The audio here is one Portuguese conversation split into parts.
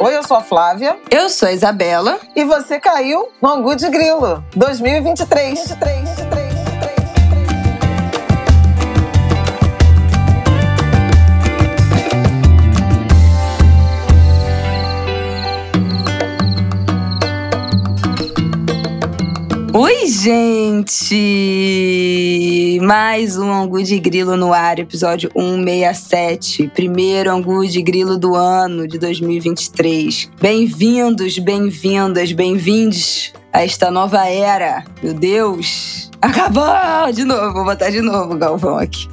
Oi, eu sou a Flávia. Eu sou a Isabela. E você caiu no Angu de Grilo 2023. 23, Oi, gente! Mais um Angu de Grilo no ar, episódio 167. Primeiro Angu de Grilo do ano de 2023. Bem-vindos, bem-vindas, bem-vindes a esta nova era. Meu Deus! Acabou! De novo, vou botar de novo o Galvão aqui.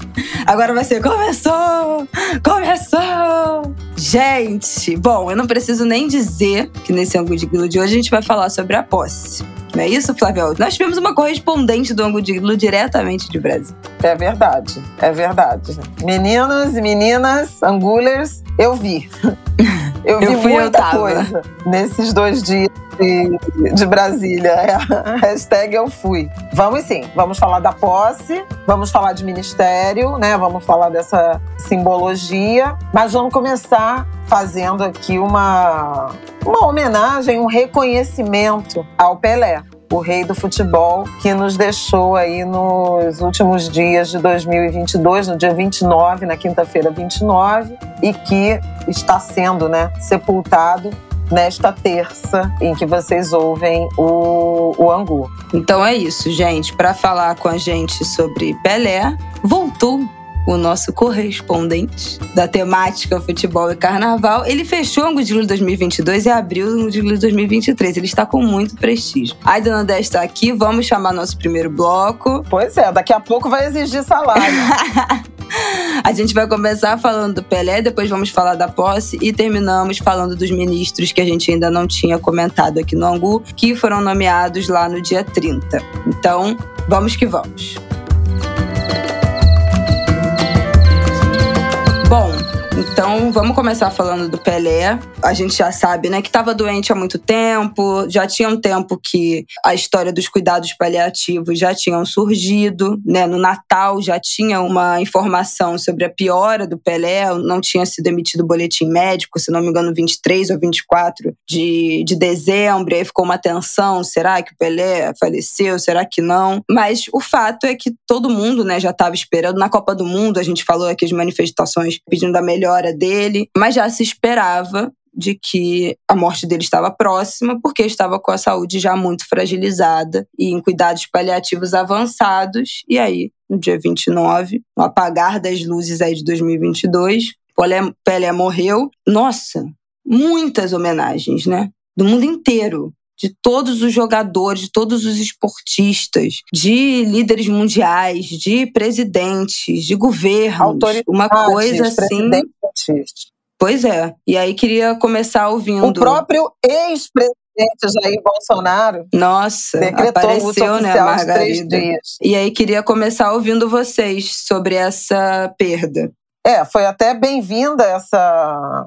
Agora vai ser começou! Começou! Gente, bom, eu não preciso nem dizer que nesse Angu de Grilo de hoje a gente vai falar sobre a posse. Não é isso, Flávio? Nós tivemos uma correspondente do Angu de Grilo diretamente de Brasil. É verdade, é verdade. Meninos e meninas, angulers, eu vi. Eu vi Eu fui, eu muita tava. coisa nesses dois dias de, de Brasília. É hashtag eu fui. Vamos sim, vamos falar da posse, vamos falar de ministério, né? Vamos falar dessa simbologia, mas vamos começar fazendo aqui uma, uma homenagem, um reconhecimento ao Pelé o rei do futebol, que nos deixou aí nos últimos dias de 2022, no dia 29, na quinta-feira 29, e que está sendo né, sepultado nesta terça em que vocês ouvem o, o Angu. Então é isso, gente. Para falar com a gente sobre Pelé, voltou o nosso correspondente da temática futebol e carnaval. Ele fechou o Angu de Grilo 2022 e abriu o Angu de Grilo 2023. Ele está com muito prestígio. A Dona Dé está aqui, vamos chamar nosso primeiro bloco. Pois é, daqui a pouco vai exigir salário. A gente vai começar falando do Pelé, depois vamos falar da posse e terminamos falando dos ministros que a gente ainda não tinha comentado aqui no Angu, que foram nomeados lá no dia 30. Então, vamos que vamos. Então vamos começar falando do Pelé. A gente já sabe, né, que estava doente há muito tempo, já tinha um tempo que a história dos cuidados paliativos já tinham surgido, né? No Natal já tinha uma informação sobre a piora do Pelé, não tinha sido emitido boletim médico, se não me engano, 23 ou 24 de, de dezembro, aí ficou uma tensão, será que o Pelé faleceu, será que não? Mas o fato é que todo mundo, né, já estava esperando na Copa do Mundo, a gente falou aqui de manifestações pedindo da melhora dele, mas já se esperava de que a morte dele estava próxima, porque estava com a saúde já muito fragilizada e em cuidados paliativos avançados. E aí, no dia 29, no apagar das luzes aí de 2022, Pelé, Pelé morreu. Nossa, muitas homenagens, né? Do mundo inteiro. De todos os jogadores, de todos os esportistas, de líderes mundiais, de presidentes, de governos. Uma coisa assim. Pois é. E aí queria começar ouvindo. O próprio ex-presidente Jair Bolsonaro Nossa, decretou o luto apareceu, né, Margarida? dias. E aí queria começar ouvindo vocês sobre essa perda. É, foi até bem-vinda essa,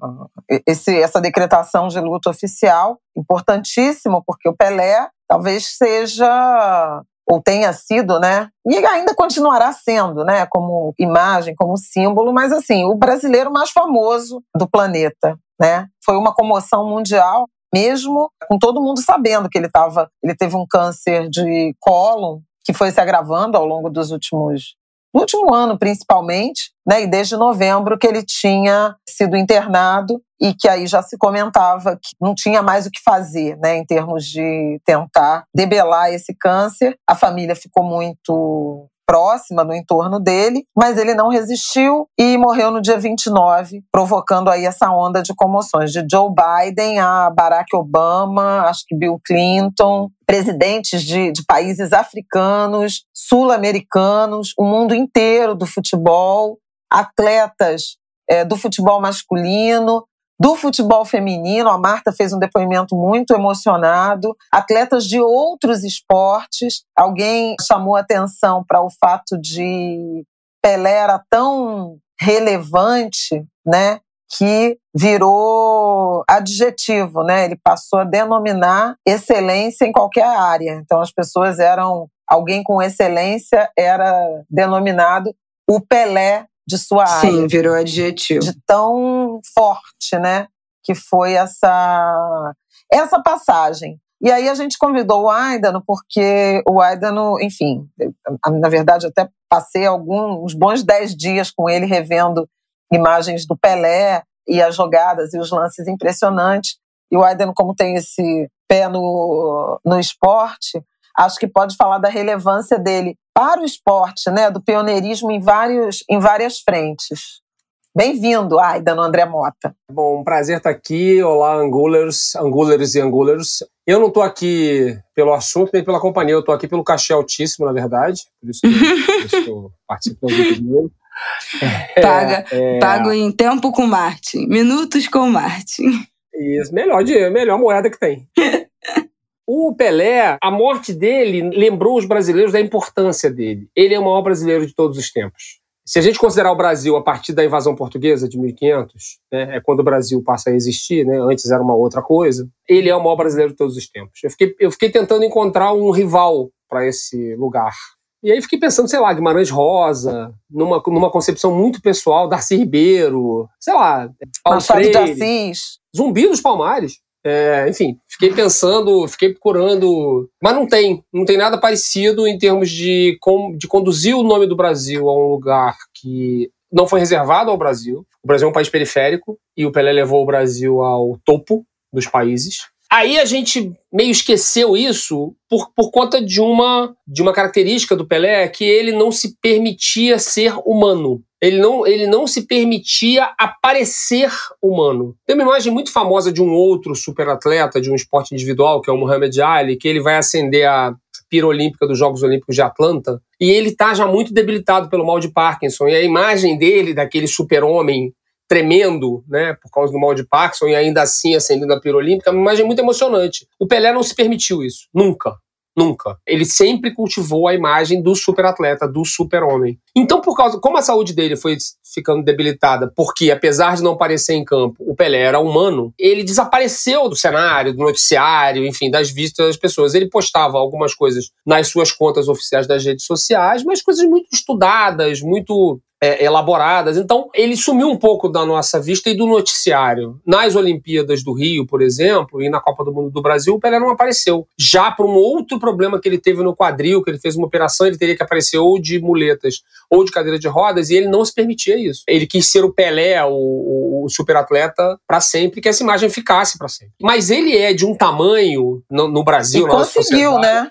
essa decretação de luto oficial, importantíssimo, porque o Pelé talvez seja, ou tenha sido, né? E ainda continuará sendo, né? Como imagem, como símbolo, mas assim, o brasileiro mais famoso do planeta, né? Foi uma comoção mundial, mesmo com todo mundo sabendo que ele estava, ele teve um câncer de cólon que foi se agravando ao longo dos últimos no último ano principalmente, né, e desde novembro que ele tinha sido internado e que aí já se comentava que não tinha mais o que fazer, né, em termos de tentar debelar esse câncer. A família ficou muito próxima no entorno dele, mas ele não resistiu e morreu no dia 29, provocando aí essa onda de comoções de Joe Biden a Barack Obama, acho que Bill Clinton, presidentes de, de países africanos, sul-americanos, o mundo inteiro do futebol, atletas eh, do futebol masculino, do futebol feminino. A Marta fez um depoimento muito emocionado. Atletas de outros esportes. Alguém chamou atenção para o fato de Pelé era tão relevante, né? Que virou adjetivo, né? Ele passou a denominar excelência em qualquer área. Então as pessoas eram alguém com excelência era denominado o Pelé de sua área Sim, virou adjetivo. de tão forte, né? que foi essa, essa passagem. E aí a gente convidou o Aidano, porque o Aidano, enfim, na verdade até passei alguns bons dez dias com ele revendo imagens do Pelé e as jogadas e os lances impressionantes. E o Aidano, como tem esse pé no, no esporte, acho que pode falar da relevância dele para o esporte, né, do pioneirismo em, vários, em várias frentes. Bem-vindo, Aidano André Mota. Bom, um prazer estar aqui. Olá, Angulers, Angulers e Angulers. Eu não estou aqui pelo assunto nem pela companhia, eu estou aqui pelo cachê altíssimo, na verdade. Por isso que, por isso que eu participo do vídeo Paga, é, Pago em tempo com Martin, minutos com Martin. Isso, melhor, melhor moeda que tem. O Pelé, a morte dele lembrou os brasileiros da importância dele. Ele é o maior brasileiro de todos os tempos. Se a gente considerar o Brasil a partir da invasão portuguesa de 1500, né, é quando o Brasil passa a existir, né, antes era uma outra coisa, ele é o maior brasileiro de todos os tempos. Eu fiquei, eu fiquei tentando encontrar um rival para esse lugar. E aí fiquei pensando, sei lá, Guimarães Rosa, numa, numa concepção muito pessoal, Darcy Ribeiro, sei lá, Paulo Freire, de Assis. Zumbi dos Palmares. É, enfim, fiquei pensando, fiquei procurando, mas não tem, não tem nada parecido em termos de, de conduzir o nome do Brasil a um lugar que não foi reservado ao Brasil. O Brasil é um país periférico e o Pelé levou o Brasil ao topo dos países. Aí a gente meio esqueceu isso por, por conta de uma, de uma característica do Pelé que ele não se permitia ser humano. Ele não, ele não se permitia aparecer humano. Tem uma imagem muito famosa de um outro superatleta de um esporte individual, que é o Muhammad Ali, que ele vai acender a pira olímpica dos Jogos Olímpicos de Atlanta, e ele está já muito debilitado pelo mal de Parkinson. E a imagem dele, daquele super-homem tremendo, né, por causa do mal de Parkinson e ainda assim acendendo a pira olímpica, uma imagem muito emocionante. O Pelé não se permitiu isso, nunca. Nunca. Ele sempre cultivou a imagem do superatleta, do super-homem. Então, por causa, como a saúde dele foi ficando debilitada, porque apesar de não aparecer em campo, o Pelé era humano, ele desapareceu do cenário, do noticiário, enfim, das vistas das pessoas. Ele postava algumas coisas nas suas contas oficiais das redes sociais, mas coisas muito estudadas, muito é, elaboradas. Então, ele sumiu um pouco da nossa vista e do noticiário. Nas Olimpíadas do Rio, por exemplo, e na Copa do Mundo do Brasil, o Pelé não apareceu. Já por um outro problema que ele teve no quadril, que ele fez uma operação, ele teria que aparecer ou de muletas ou de cadeira de rodas, e ele não se permitia isso. Ele quis ser o Pelé, o, o superatleta, para sempre, que essa imagem ficasse para sempre. Mas ele é de um tamanho no, no Brasil. E conseguiu, né?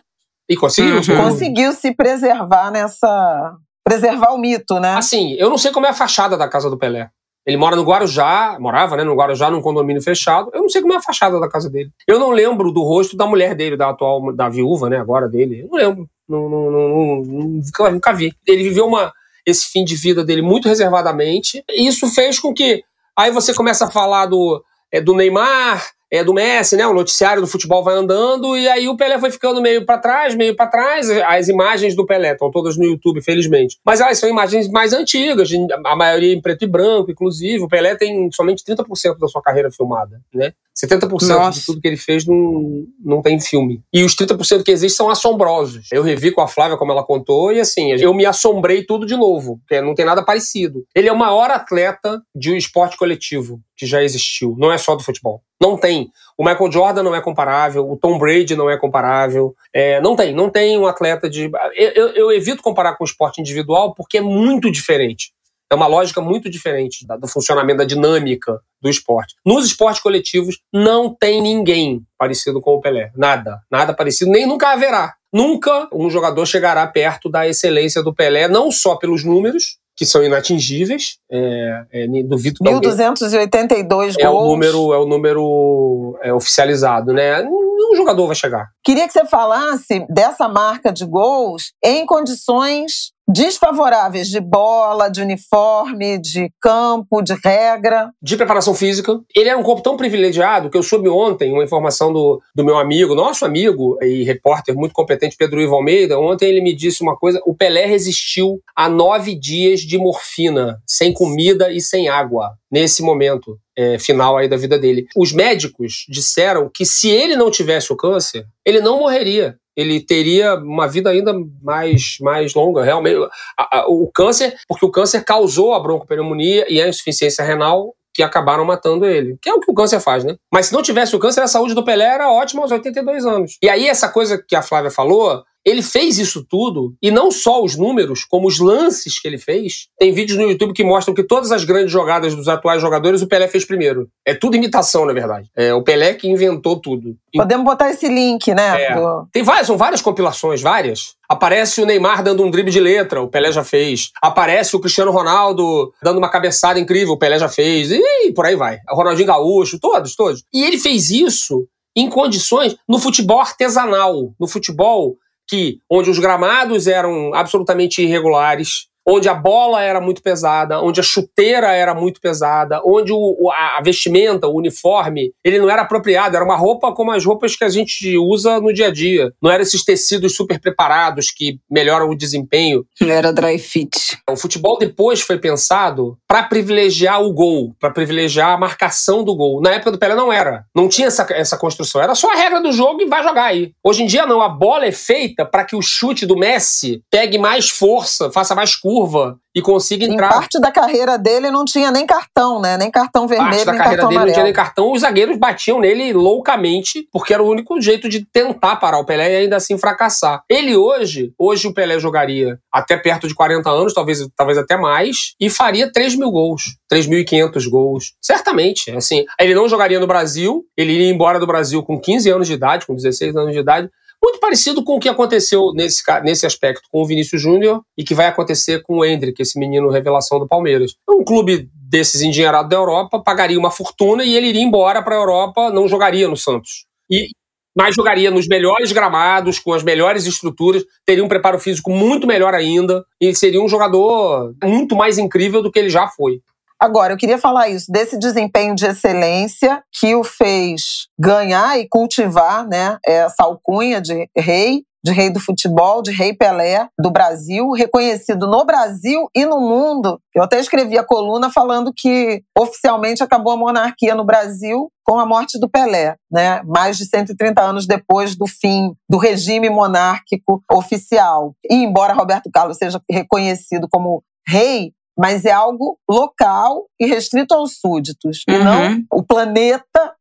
E conseguiu. Uhum. Conseguiu se preservar nessa preservar o mito, né? Assim, eu não sei como é a fachada da casa do Pelé. Ele mora no Guarujá, morava, né, no Guarujá, num condomínio fechado. Eu não sei como é a fachada da casa dele. Eu não lembro do rosto da mulher dele, da atual, da viúva, né, agora dele. Eu não lembro. Não, não, não, nunca, nunca vi. Ele viveu uma, esse fim de vida dele muito reservadamente. E isso fez com que. Aí você começa a falar do, é, do Neymar, é, do Messi, né? O noticiário do futebol vai andando e aí o Pelé foi ficando meio para trás, meio para trás. As imagens do Pelé estão todas no YouTube, felizmente. Mas elas são imagens mais antigas, a maioria em preto e branco, inclusive. O Pelé tem somente 30% da sua carreira filmada, né? 70% Nossa. de tudo que ele fez não, não tem filme. E os 30% que existem são assombrosos. Eu revi com a Flávia como ela contou e assim, eu me assombrei tudo de novo, porque não tem nada parecido. Ele é o maior atleta de um esporte coletivo que já existiu, não é só do futebol. Não tem. O Michael Jordan não é comparável, o Tom Brady não é comparável. É, não tem, não tem um atleta de. Eu, eu, eu evito comparar com o esporte individual porque é muito diferente. É uma lógica muito diferente do funcionamento da dinâmica do esporte. Nos esportes coletivos, não tem ninguém parecido com o Pelé. Nada. Nada parecido, nem nunca haverá. Nunca um jogador chegará perto da excelência do Pelé, não só pelos números, que são inatingíveis. É, é, duvido que 1.282 gols. É o número, é o número é, oficializado, né? Nenhum jogador vai chegar. Queria que você falasse dessa marca de gols em condições desfavoráveis de bola, de uniforme, de campo, de regra. De preparação física. Ele era um corpo tão privilegiado que eu soube ontem uma informação do, do meu amigo, nosso amigo e repórter muito competente, Pedro Ivo Almeida. Ontem ele me disse uma coisa: o Pelé resistiu a nove dias de morfina, sem comida e sem água, nesse momento. É, final aí da vida dele. Os médicos disseram que se ele não tivesse o câncer, ele não morreria ele teria uma vida ainda mais, mais longa. Realmente, a, a, o câncer, porque o câncer causou a broncopneumonia e a insuficiência renal, que acabaram matando ele. Que é o que o câncer faz, né? Mas se não tivesse o câncer, a saúde do Pelé era ótima aos 82 anos. E aí, essa coisa que a Flávia falou, ele fez isso tudo, e não só os números, como os lances que ele fez. Tem vídeos no YouTube que mostram que todas as grandes jogadas dos atuais jogadores o Pelé fez primeiro. É tudo imitação, na verdade. É o Pelé que inventou tudo. Podemos botar esse link, né? É. Do... Tem várias, são várias compilações, várias. Aparece o Neymar dando um drible de letra, o Pelé já fez. Aparece o Cristiano Ronaldo dando uma cabeçada incrível, o Pelé já fez. E por aí vai. O Ronaldinho Gaúcho, todos, todos. E ele fez isso em condições no futebol artesanal, no futebol que onde os gramados eram absolutamente irregulares, onde a bola era muito pesada, onde a chuteira era muito pesada, onde o, a vestimenta, o uniforme, ele não era apropriado, era uma roupa como as roupas que a gente usa no dia a dia. Não eram esses tecidos super preparados que melhoram o desempenho. Não era dry fit. O futebol depois foi pensado para privilegiar o gol, para privilegiar a marcação do gol. Na época do Pelé não era. Não tinha essa, essa construção. Era só a regra do jogo e vai jogar aí. Hoje em dia não. A bola é feita para que o chute do Messi pegue mais força, faça mais curva curva e consiga entrar. Em parte da carreira dele não tinha nem cartão, né? Nem cartão vermelho, parte da nem carreira dele amarelo. não tinha nem cartão. Os zagueiros batiam nele loucamente, porque era o único jeito de tentar parar o Pelé e ainda assim fracassar. Ele hoje, hoje o Pelé jogaria até perto de 40 anos, talvez, talvez até mais, e faria 3 mil gols, 3.500 gols. Certamente, assim. Ele não jogaria no Brasil, ele iria embora do Brasil com 15 anos de idade, com 16 anos de idade, muito parecido com o que aconteceu nesse, nesse aspecto com o Vinícius Júnior e que vai acontecer com o Hendrick, esse menino revelação do Palmeiras. Um clube desses endinheirados da Europa pagaria uma fortuna e ele iria embora para a Europa, não jogaria no Santos. E, mas jogaria nos melhores gramados, com as melhores estruturas, teria um preparo físico muito melhor ainda e seria um jogador muito mais incrível do que ele já foi. Agora, eu queria falar isso, desse desempenho de excelência que o fez ganhar e cultivar né, essa alcunha de rei, de rei do futebol, de rei Pelé do Brasil, reconhecido no Brasil e no mundo. Eu até escrevi a coluna falando que oficialmente acabou a monarquia no Brasil com a morte do Pelé, né? mais de 130 anos depois do fim do regime monárquico oficial. E embora Roberto Carlos seja reconhecido como rei, mas é algo local e restrito aos súditos. Uhum. E não o planeta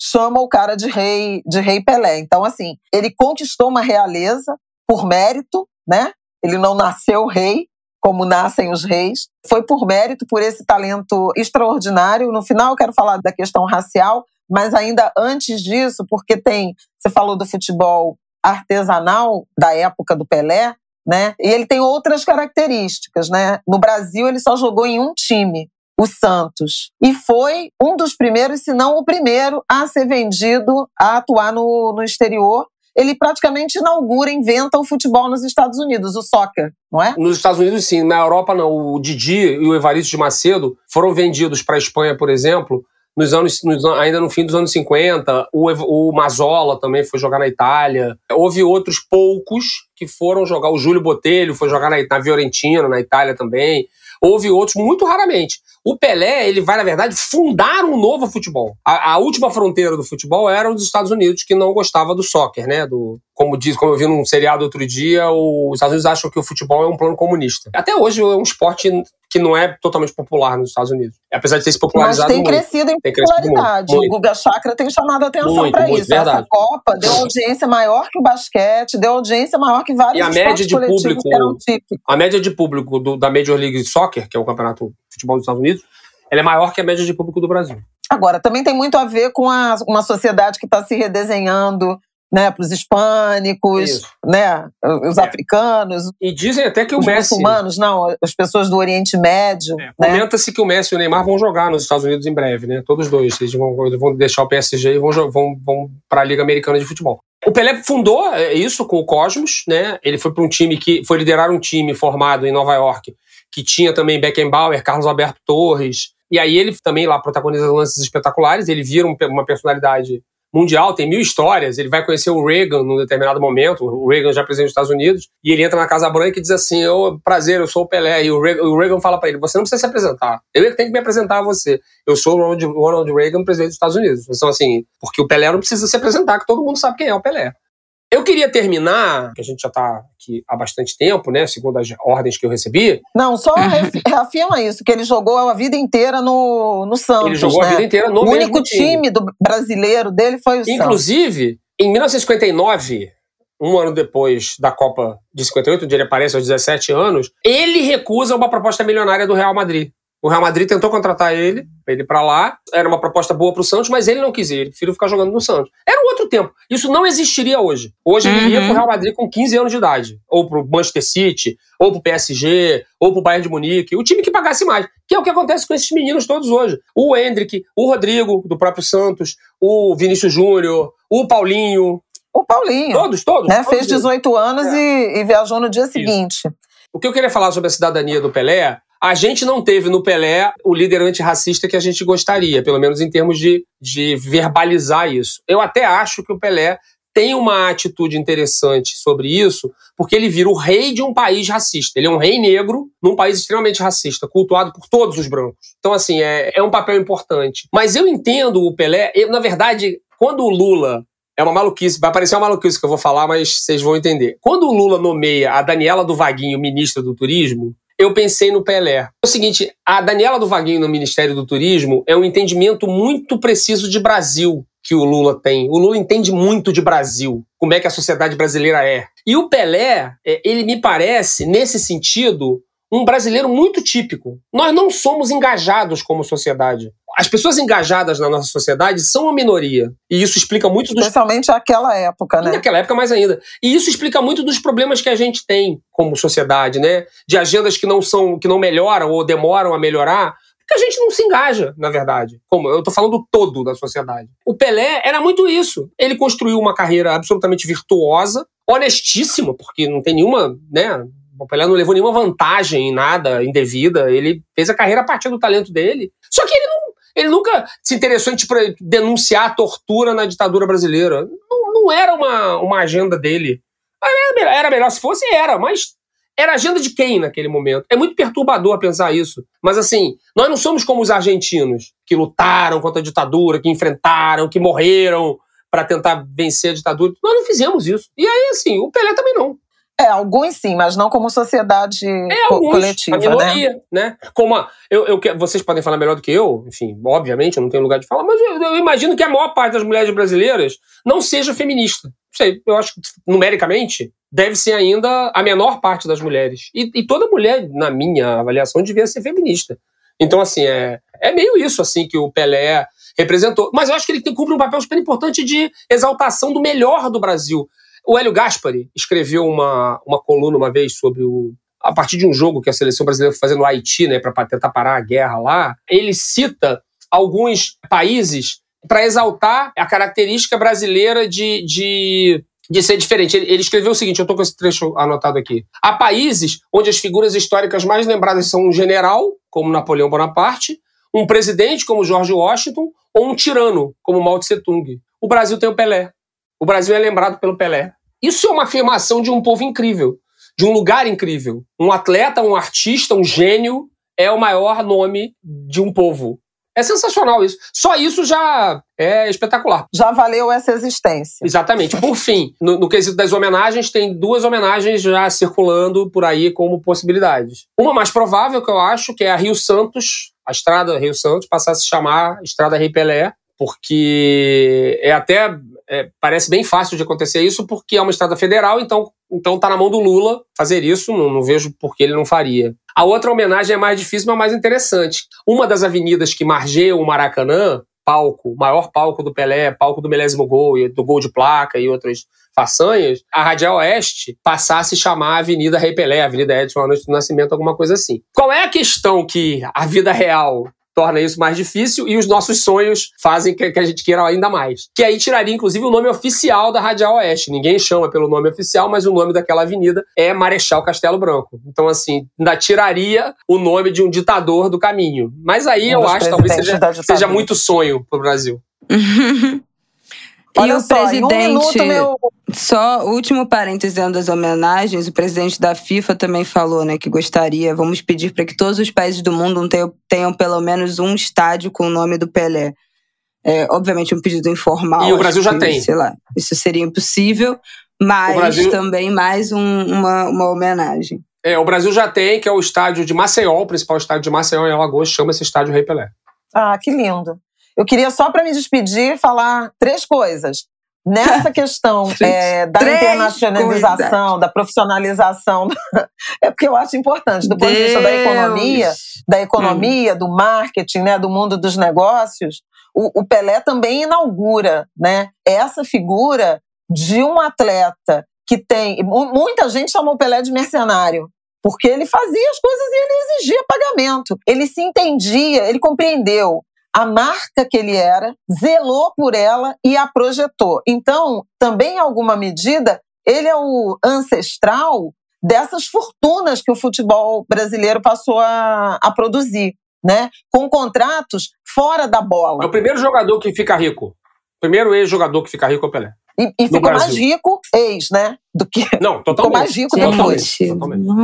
chama o cara de rei, de rei Pelé. Então, assim, ele conquistou uma realeza por mérito, né? Ele não nasceu rei, como nascem os reis. Foi por mérito, por esse talento extraordinário. No final, eu quero falar da questão racial, mas ainda antes disso, porque tem. Você falou do futebol artesanal da época do Pelé, né? E ele tem outras características, né? No Brasil ele só jogou em um time, o Santos, e foi um dos primeiros, se não o primeiro, a ser vendido a atuar no, no exterior. Ele praticamente inaugura, inventa o futebol nos Estados Unidos, o soccer, não é? Nos Estados Unidos, sim. Na Europa, não. O Didi e o Evaristo de Macedo foram vendidos para a Espanha, por exemplo, nos anos, nos, ainda no fim dos anos 50. O, o Mazola também foi jogar na Itália. Houve outros poucos que foram jogar. O Júlio Botelho foi jogar na, na Fiorentina, na Itália também. Houve outros muito raramente. O Pelé, ele vai, na verdade, fundar um novo futebol. A, a, última fronteira do futebol era os Estados Unidos, que não gostava do soccer, né? Do, como diz, como eu vi num seriado outro dia, os Estados Unidos acham que o futebol é um plano comunista. Até hoje é um esporte que não é totalmente popular nos Estados Unidos. Apesar de ter se popularizado Mas tem muito. crescido em tem popularidade. Muito, muito. O Guga Chakra tem chamado a atenção para isso. Verdade. Essa Copa deu audiência maior que o basquete, deu audiência maior que vários e a média de público, A média de público do, da Major League Soccer, que é o campeonato de futebol dos Estados Unidos, ela é maior que a média de público do Brasil. Agora, também tem muito a ver com a, uma sociedade que está se redesenhando, né, para os hispânicos, Isso. né, os é. africanos. E dizem até que o os Messi. muçulmanos, não, as pessoas do Oriente Médio. É. Né? Comenta-se que o Messi e o Neymar vão jogar nos Estados Unidos em breve, né? Todos dois. Eles vão, vão deixar o PSG e vão, vão, vão para a Liga Americana de Futebol. O Pelé fundou é, isso com o Cosmos, né? Ele foi para um time que foi liderar um time formado em Nova York que tinha também Beckenbauer, Carlos Alberto Torres. E aí ele também lá protagoniza lances espetaculares. Ele vira uma personalidade mundial, tem mil histórias. Ele vai conhecer o Reagan num determinado momento, o Reagan já presidente dos Estados Unidos, e ele entra na Casa Branca e diz assim: oh, prazer, eu sou o Pelé. E o Reagan, o Reagan fala para ele: você não precisa se apresentar, eu é que tenho que me apresentar a você. Eu sou o Ronald, Ronald Reagan, presidente dos Estados Unidos. Então, assim, porque o Pelé não precisa se apresentar, que todo mundo sabe quem é o Pelé. Eu queria terminar, que a gente já está aqui há bastante tempo, né? Segundo as ordens que eu recebi. Não, só reafirma isso, que ele jogou a vida inteira no, no Santos. Ele jogou né? a vida inteira no O único time. do brasileiro dele foi o Santos. Inclusive, em 1959, um ano depois da Copa de 58, onde ele aparece aos 17 anos, ele recusa uma proposta milionária do Real Madrid. O Real Madrid tentou contratar ele, ele para lá. Era uma proposta boa para o Santos, mas ele não quis ir. Ele preferiu ficar jogando no Santos. Era um outro tempo. Isso não existiria hoje. Hoje ele ia Uhum. para o Real Madrid com 15 anos de idade. Ou para o Manchester City, ou para o PSG, ou para o Bayern de Munique. O time que pagasse mais. Que é o que acontece com esses meninos todos hoje. O Hendrick, o Rodrigo, do próprio Santos, o Vinícius Júnior, o Paulinho. O Paulinho. Todos, todos. né? todos Fez eles. 18 anos e, e viajou no dia seguinte. O que eu queria falar sobre a cidadania do Pelé, a gente não teve no Pelé o líder antirracista que a gente gostaria, pelo menos em termos de, de verbalizar isso. Eu até acho que o Pelé tem uma atitude interessante sobre isso, porque ele vira o rei de um país racista. Ele é um rei negro num país extremamente racista, cultuado por todos os brancos. Então, assim, é, é um papel importante. Mas eu entendo o Pelé, eu, na verdade, quando o Lula é uma maluquice, vai parecer uma maluquice que eu vou falar, mas vocês vão entender. Quando o Lula nomeia a Daniela do Vaguinho ministra do Turismo, eu pensei no Pelé. É o seguinte, a Daniela do Vaguinho no Ministério do Turismo é um entendimento muito preciso de Brasil que o Lula tem. O Lula entende muito de Brasil, como é que a sociedade brasileira é. E o Pelé, é, ele me parece, nesse sentido, um brasileiro muito típico. Nós não somos engajados como sociedade. As pessoas engajadas na nossa sociedade são a minoria. E isso explica muito dos Especialmente naquela época, e né? naquela época mais ainda. E isso explica muito dos problemas que a gente tem como sociedade, né? De agendas que não são, que não melhoram ou demoram a melhorar, porque a gente não se engaja, na verdade. Como eu tô falando do todo da sociedade. O Pelé era muito isso. Ele construiu uma carreira absolutamente virtuosa, honestíssima, porque não tem nenhuma, né? O Pelé não levou nenhuma vantagem em nada indevida. Ele fez a carreira a partir do talento dele. Só que ele não ele nunca se interessou em tipo, denunciar a tortura na ditadura brasileira. Não, não era uma, uma agenda dele. Era melhor, era melhor se fosse, era, mas era agenda de quem naquele momento? É muito perturbador pensar isso. Mas assim, nós não somos como os argentinos, que lutaram contra a ditadura, que enfrentaram, que morreram para tentar vencer a ditadura. Nós não fizemos isso. E aí, assim, o Pelé também não. É, alguns sim, mas não como sociedade É, co- alguns, coletiva, a né? minoria, né? Como a, eu, eu, vocês podem falar melhor do que eu, enfim, obviamente, eu não tenho lugar de falar, mas eu, eu imagino que a maior parte das mulheres brasileiras não seja feminista. Não sei, eu acho que numericamente deve ser ainda a menor parte das mulheres. E, e toda mulher, na minha avaliação, devia ser feminista. Então, assim, é, é meio isso assim que o Pelé representou. Mas eu acho que ele cumpre um papel super importante de exaltação do melhor do Brasil. O Hélio Gaspari escreveu uma, uma coluna uma vez sobre o. A partir de um jogo que a seleção brasileira foi fazer no Haiti, né, para tentar parar a guerra lá, ele cita alguns países para exaltar a característica brasileira de, de, de ser diferente. Ele, ele escreveu o seguinte: eu estou com esse trecho anotado aqui. Há países onde as figuras históricas mais lembradas são um general, como Napoleão Bonaparte, um presidente, como George Washington, ou um tirano, como Mao Tse Tung. O Brasil tem o Pelé. O Brasil é lembrado pelo Pelé. Isso é uma afirmação de um povo incrível, de um lugar incrível. Um atleta, um artista, um gênio é o maior nome de um povo. É sensacional isso. Só isso já é espetacular. Já valeu essa existência. Exatamente. Por fim, no, no quesito das homenagens, tem duas homenagens já circulando por aí como possibilidades. Uma mais provável, que eu acho, que é a Rio Santos, a estrada Rio Santos, passar a se chamar Estrada Rei Pelé, porque é até é, parece bem fácil de acontecer isso, porque é uma estrada federal, então então tá na mão do Lula fazer isso, não, não vejo por que ele não faria. A outra homenagem é mais difícil, mas mais interessante. Uma das avenidas que margeiam o Maracanã, palco, maior palco do Pelé, palco do milésimo gol, do gol de placa e outras façanhas, a Radial Oeste passasse a chamar a Avenida Rei Pelé, Avenida Edson Noite do Nascimento, alguma coisa assim. Qual é a questão que a vida real torna isso mais difícil e os nossos sonhos fazem que, que a gente queira ainda mais. Que aí tiraria, inclusive, o nome oficial da Radial Oeste. Ninguém chama pelo nome oficial, mas o nome daquela avenida é Marechal Castelo Branco. Então, assim, ainda tiraria o nome de um ditador do caminho. Mas aí Um eu acho talvez seja, seja muito sonho pro Brasil. e Olha o só, em um presidente. minuto, meu... Só último parênteses dentro das homenagens, o presidente da FIFA também falou, né, que gostaria, vamos pedir para que todos os países do mundo tenham, tenham pelo menos um estádio com o nome do Pelé. É, obviamente um pedido informal. E o Brasil já que, tem. Sei lá, isso seria impossível, Mas Brasil... também mais um, uma, uma homenagem. É, o Brasil já tem, que é o estádio de Maceió, o principal estádio de Maceió em Alagoas, chama-se Estádio Rei Pelé. Ah, que lindo. Eu queria só para me despedir falar três coisas. Nessa questão é, da Três internacionalização, coisas. da profissionalização, é porque eu acho importante, do ponto Deus. de vista da economia, da economia, hum. do marketing, né, do mundo dos negócios, o, o Pelé também inaugura né, essa figura de um atleta que tem. Muita gente chamou o Pelé de mercenário, porque ele fazia as coisas e ele exigia pagamento. Ele se entendia, ele compreendeu a marca que ele era, zelou por ela e a projetou. Então, também em alguma medida, ele é o ancestral dessas fortunas que o futebol brasileiro passou a, a produzir, né? Com contratos fora da bola. É o primeiro jogador que fica rico. O primeiro ex-jogador que fica rico é o Pelé. E, e ficou mais rico, ex, né? Do que. Não, totalmente. Ficou mais rico depois.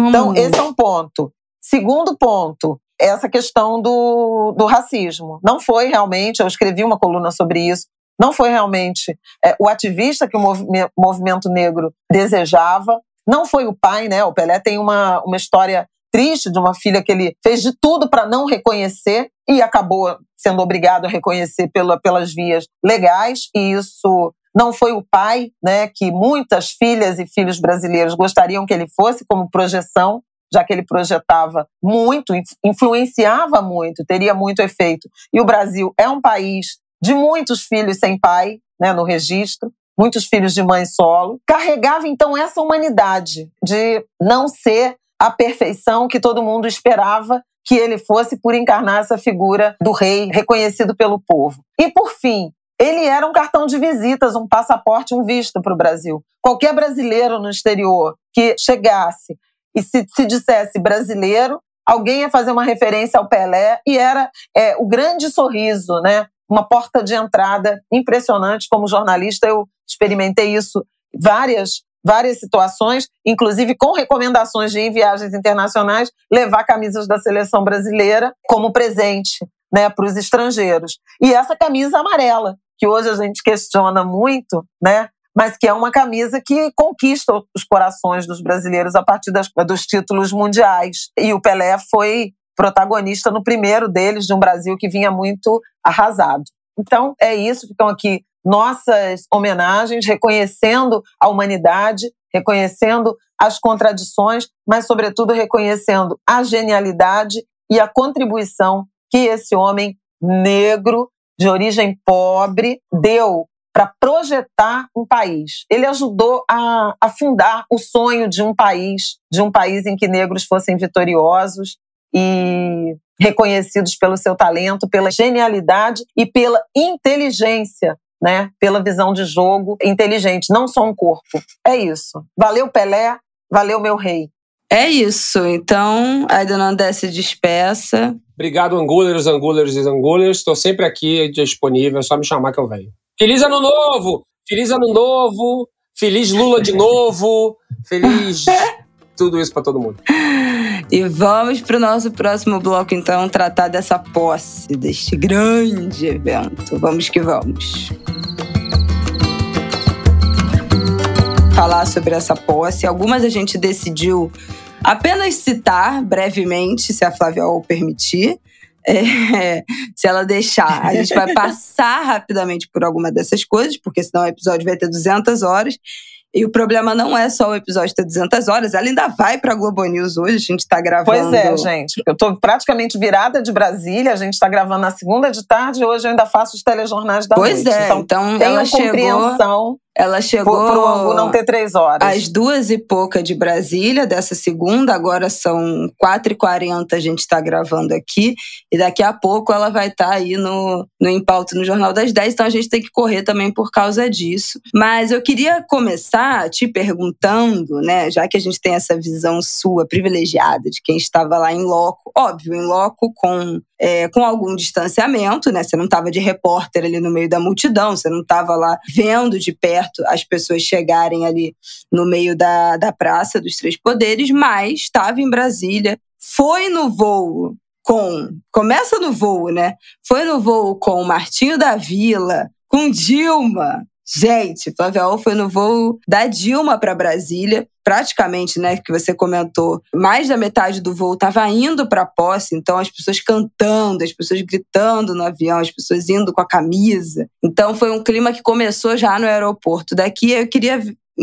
Então, esse é um ponto. Segundo ponto, essa questão do, do racismo. Não foi realmente, eu escrevi uma coluna sobre isso, não foi realmente é, o ativista que o movimento negro desejava, não foi o pai, né? O Pelé tem uma, uma história triste de uma filha que ele fez de tudo para não reconhecer e acabou sendo obrigado a reconhecer pela, pelas vias legais, e isso não foi o pai, né, que muitas filhas e filhos brasileiros gostariam que ele fosse como projeção, já que ele projetava muito, influenciava muito, teria muito efeito. E o Brasil é um país de muitos filhos sem pai, né, no registro, muitos filhos de mãe solo. Carregava então essa humanidade de não ser a perfeição que todo mundo esperava que ele fosse por encarnar essa figura do rei reconhecido pelo povo. E por fim, ele era um cartão de visitas, um passaporte, um visto para o Brasil. Qualquer brasileiro no exterior que chegasse e se, se dissesse brasileiro, alguém ia fazer uma referência ao Pelé e era é, o grande sorriso, né? Uma porta de entrada impressionante. Como jornalista, eu experimentei isso várias várias situações, inclusive com recomendações de em viagens internacionais levar camisas da seleção brasileira como presente, né, para os estrangeiros. E essa camisa amarela, que hoje a gente questiona muito, né? Mas que é uma camisa que conquista os corações dos brasileiros a partir das, dos títulos mundiais. E o Pelé foi protagonista no primeiro deles, de um Brasil que vinha muito arrasado. Então, é isso, ficam aqui nossas homenagens, reconhecendo a humanidade, reconhecendo as contradições, mas, sobretudo, reconhecendo a genialidade e a contribuição que esse homem negro, de origem pobre, deu para projetar um país. Ele ajudou a, a fundar o sonho de um país, de um país em que negros fossem vitoriosos e reconhecidos pelo seu talento, pela genialidade e pela inteligência, né? Pela visão de jogo inteligente, não só um corpo. É isso. Valeu Pelé, valeu meu rei. É isso. Então, a Dona André se despeça. Obrigado, angulers, angulers e angulers. Estou sempre aqui disponível, é só me chamar que eu venho. Feliz ano novo! Feliz ano novo! Feliz Lula de novo! Feliz tudo isso para todo mundo. E vamos para o nosso próximo bloco, então, tratar dessa posse, deste grande evento. Vamos que vamos. Falar sobre essa posse. Algumas a gente decidiu apenas citar brevemente, se a Flávia o permitir. É, se ela deixar, a gente vai passar rapidamente por alguma dessas coisas, porque senão o episódio vai ter 200 horas. E o problema não é só o episódio ter 200 horas, ela ainda vai para Globo News hoje, a gente está gravando. Pois é, gente. Eu estou praticamente virada de Brasília, a gente está gravando na segunda de tarde e hoje eu ainda faço os telejornais da pois noite. Pois é, então, então ela chegou. Ela chegou. Por, Angu não ter três horas. Às duas e pouca de Brasília, dessa segunda, agora são quatro e quarenta, a gente está gravando aqui. E daqui a pouco ela vai estar tá aí no, no Impauto no Jornal das Dez, então a gente tem que correr também por causa disso. Mas eu queria começar te perguntando, né, já que a gente tem essa visão sua privilegiada de quem estava lá em loco, óbvio, em loco com é, com algum distanciamento, né? Você não estava de repórter ali no meio da multidão, você não estava lá vendo de perto as pessoas chegarem ali no meio da, da Praça dos Três Poderes, mas estava em Brasília, foi no voo com. Começa no voo, né? Foi no voo com Martinho da Vila, com Dilma. Gente, Flaviol foi no voo da Dilma para Brasília. Praticamente, né, que você comentou, mais da metade do voo estava indo para a posse, então as pessoas cantando, as pessoas gritando no avião, as pessoas indo com a camisa. Então foi um clima que começou já no aeroporto. Daqui eu queria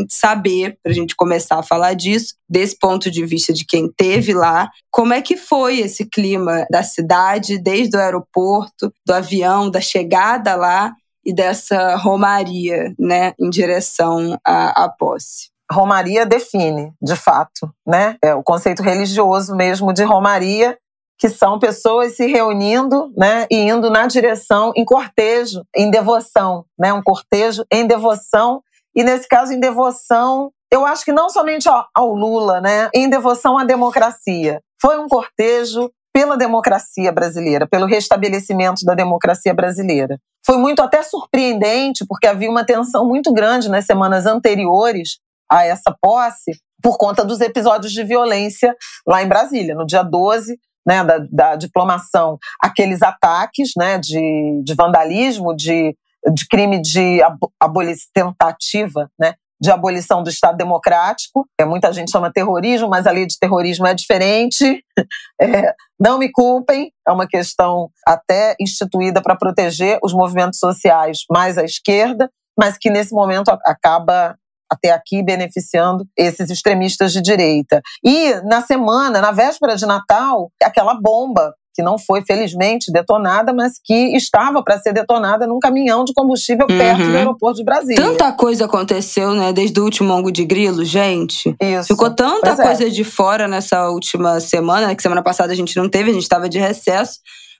saber, para a gente começar a falar disso, desse ponto de vista de quem teve lá, como é que foi esse clima da cidade, desde o aeroporto, do avião, da chegada lá e dessa romaria, né, em direção à, à posse. Romaria define, de fato, né? É o conceito religioso mesmo de romaria, que são pessoas se reunindo, né, e indo na direção em cortejo, em devoção, né, um cortejo em devoção e nesse caso em devoção, eu acho que não somente ao Lula, né, em devoção à democracia. Foi um cortejo pela democracia brasileira, pelo restabelecimento da democracia brasileira. Foi muito até surpreendente, porque havia uma tensão muito grande nas semanas anteriores a essa posse, por conta dos episódios de violência lá em Brasília, no dia 12, né, da, da diplomação, aqueles ataques né, de, de vandalismo, de de crime de abolição tentativa, né? De abolição do Estado Democrático. É, muita gente chama terrorismo, mas a lei de terrorismo é diferente. É, não me culpem, é uma questão até instituída para proteger os movimentos sociais mais à esquerda, mas que nesse momento acaba até aqui beneficiando esses extremistas de direita. E na semana, na véspera de Natal, aquela bomba que não foi, felizmente, detonada, mas que estava para ser detonada num caminhão de combustível uhum. perto do aeroporto de Brasília. Tanta coisa aconteceu, né? Desde o último ângulo de grilo, gente. Isso. Ficou tanta pois é. coisa é. de fora nessa última semana, né? que semana passada a gente não teve, a gente estava de recesso.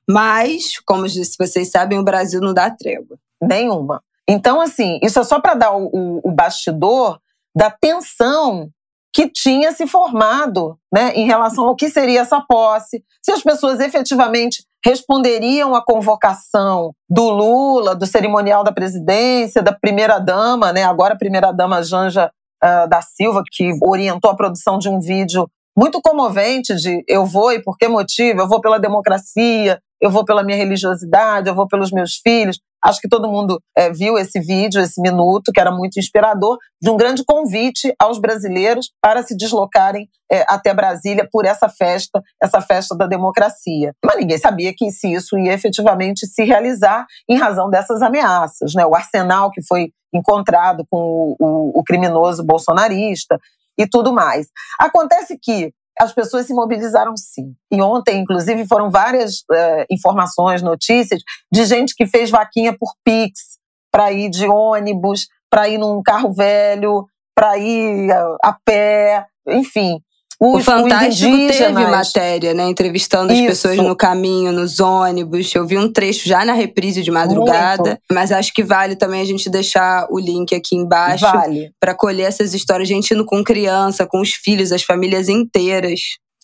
Mas, como disse, vocês sabem, o Brasil não dá trégua. Nenhuma. Então, assim, isso é só para dar o, o, o bastidor da tensão que tinha se formado né, em relação ao que seria essa posse, se as pessoas efetivamente responderiam à convocação do Lula, do cerimonial da presidência, da primeira-dama, né, agora a primeira-dama Janja uh, da Silva, que orientou a produção de um vídeo muito comovente de eu vou e por que motivo? Eu vou pela democracia, eu vou pela minha religiosidade, eu vou pelos meus filhos. Acho que todo mundo é, viu esse vídeo, esse minuto, que era muito inspirador, de um grande convite aos brasileiros para se deslocarem é, até Brasília por essa festa, essa festa da democracia. Mas ninguém sabia que se isso ia efetivamente se realizar em razão dessas ameaças. Né? O arsenal que foi encontrado com o, o, o criminoso bolsonarista e tudo mais. Acontece que as pessoas se mobilizaram sim. E ontem, inclusive, foram várias uh, informações, notícias de gente que fez vaquinha por Pix para ir de ônibus, para ir num carro velho, para ir uh, a pé, enfim. Os, o Fantástico teve matéria, né? Entrevistando as pessoas no caminho, nos ônibus. Eu vi um trecho já na reprise de madrugada. Muito. Mas acho que vale também a gente deixar o link aqui embaixo. Vale. Para colher essas histórias. Gente indo com criança, com os filhos, as famílias inteiras.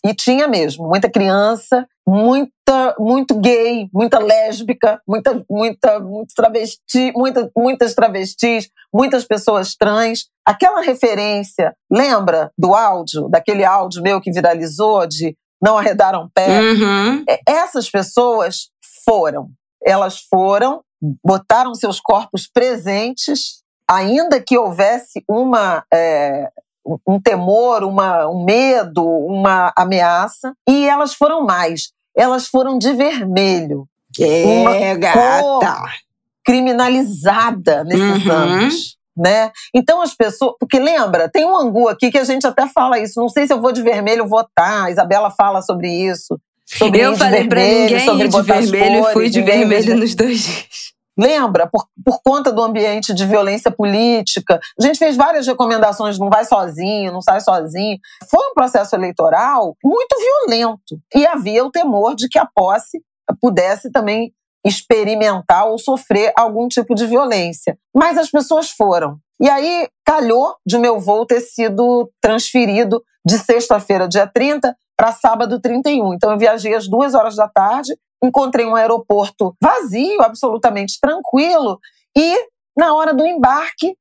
E tinha mesmo, muita criança, muita, muito gay, muita lésbica, muita, muita, muito travesti, muita, muitas travestis, muitas pessoas trans. Aquela referência, lembra do áudio, daquele áudio meu que viralizou de não arredaram pé? Uhum. É, essas pessoas foram. Elas foram, botaram seus corpos presentes, ainda que houvesse uma é, um temor, uma, um medo, uma ameaça. E elas foram mais. Elas foram de vermelho. É, uma gata. criminalizada nesses uhum. anos. Né? Então as pessoas. Porque lembra, tem um angu aqui que a gente até fala isso. Não sei se eu vou de vermelho votar. A Isabela fala sobre isso. Sobre eu falei para ninguém sobre de vermelho e fui de vermelho nos dois dias. Lembra? Por, por conta do ambiente de violência política. A gente fez várias recomendações, não vai sozinho, não sai sozinho. Foi um processo eleitoral muito violento. E havia o temor de que a posse pudesse também experimentar ou sofrer algum tipo de violência. Mas as pessoas foram. E aí calhou de meu voo ter sido transferido de sexta-feira, dia 30, para sábado 31. Então eu viajei às duas horas da tarde encontrei um aeroporto vazio, absolutamente tranquilo, e na hora do embarque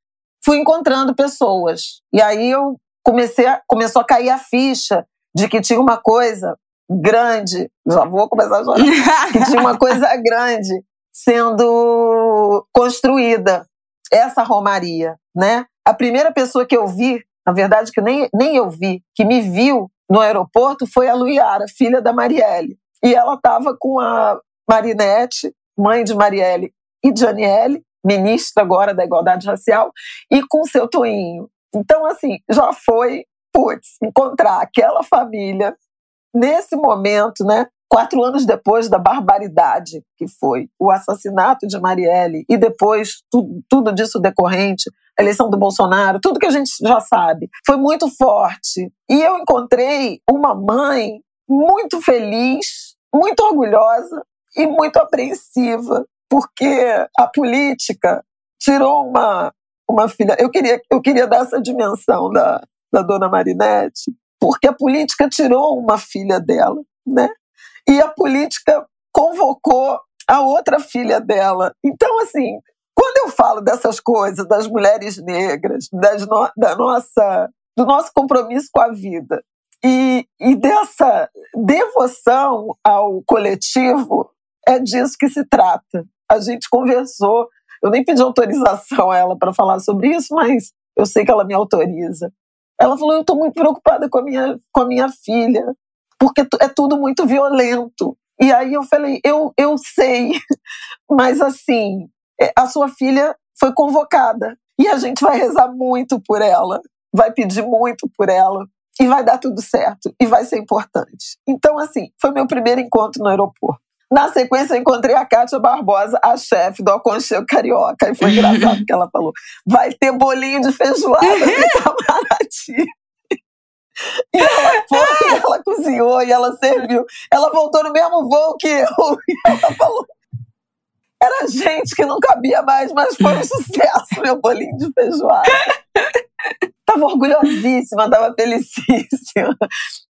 fui encontrando pessoas. E aí eu comecei a, começou a cair a ficha de que tinha uma coisa grande, já vou começar a chorar, que tinha uma coisa grande sendo construída. essa romaria, né? A primeira pessoa que eu vi, na verdade que nem, nem eu vi, que me viu no aeroporto foi a Luiara, filha da Marielle. E ela estava com a Marinette, mãe de Marielle e Janiele, ministra agora da Igualdade Racial, e com seu Toinho. Então, assim, já foi, putz, encontrar aquela família nesse momento, né? Quatro anos depois da barbaridade que foi o assassinato de Marielle e depois tudo, tudo disso decorrente, a eleição do Bolsonaro, tudo que a gente já sabe, foi muito forte. E eu encontrei uma mãe muito feliz, muito orgulhosa e muito apreensiva, porque a política tirou uma, uma filha. Eu queria, eu queria dar essa dimensão da, da dona Marinette, porque a política tirou uma filha dela, né? E a política convocou a outra filha dela. Então, assim, quando eu falo dessas coisas, das mulheres negras, das no, da nossa, do nosso compromisso com a vida e, e dessa devoção ao coletivo, é disso que se trata. A gente conversou, eu nem pedi autorização a ela para falar sobre isso, mas eu sei que ela me autoriza. Ela falou: Eu estou muito preocupada com a, minha, com a minha filha, porque é tudo muito violento. E aí eu falei: Eu, eu sei, mas assim, é, a sua filha foi convocada e a gente vai rezar muito por ela, vai pedir muito por ela e vai dar tudo certo e vai ser importante. Então, assim, foi meu primeiro encontro no aeroporto. Na sequência, eu encontrei a Kátia Barbosa, a chefe do Aconchego Carioca. E foi engraçado que ela falou: vai ter bolinho de feijoada no Itamaraty. E ela foi, ela cozinhou e ela serviu. Ela voltou no mesmo voo que eu. E ela falou: era gente que não cabia mais, mas foi um sucesso, meu bolinho de feijoada. Tava orgulhosíssima, tava felicíssima.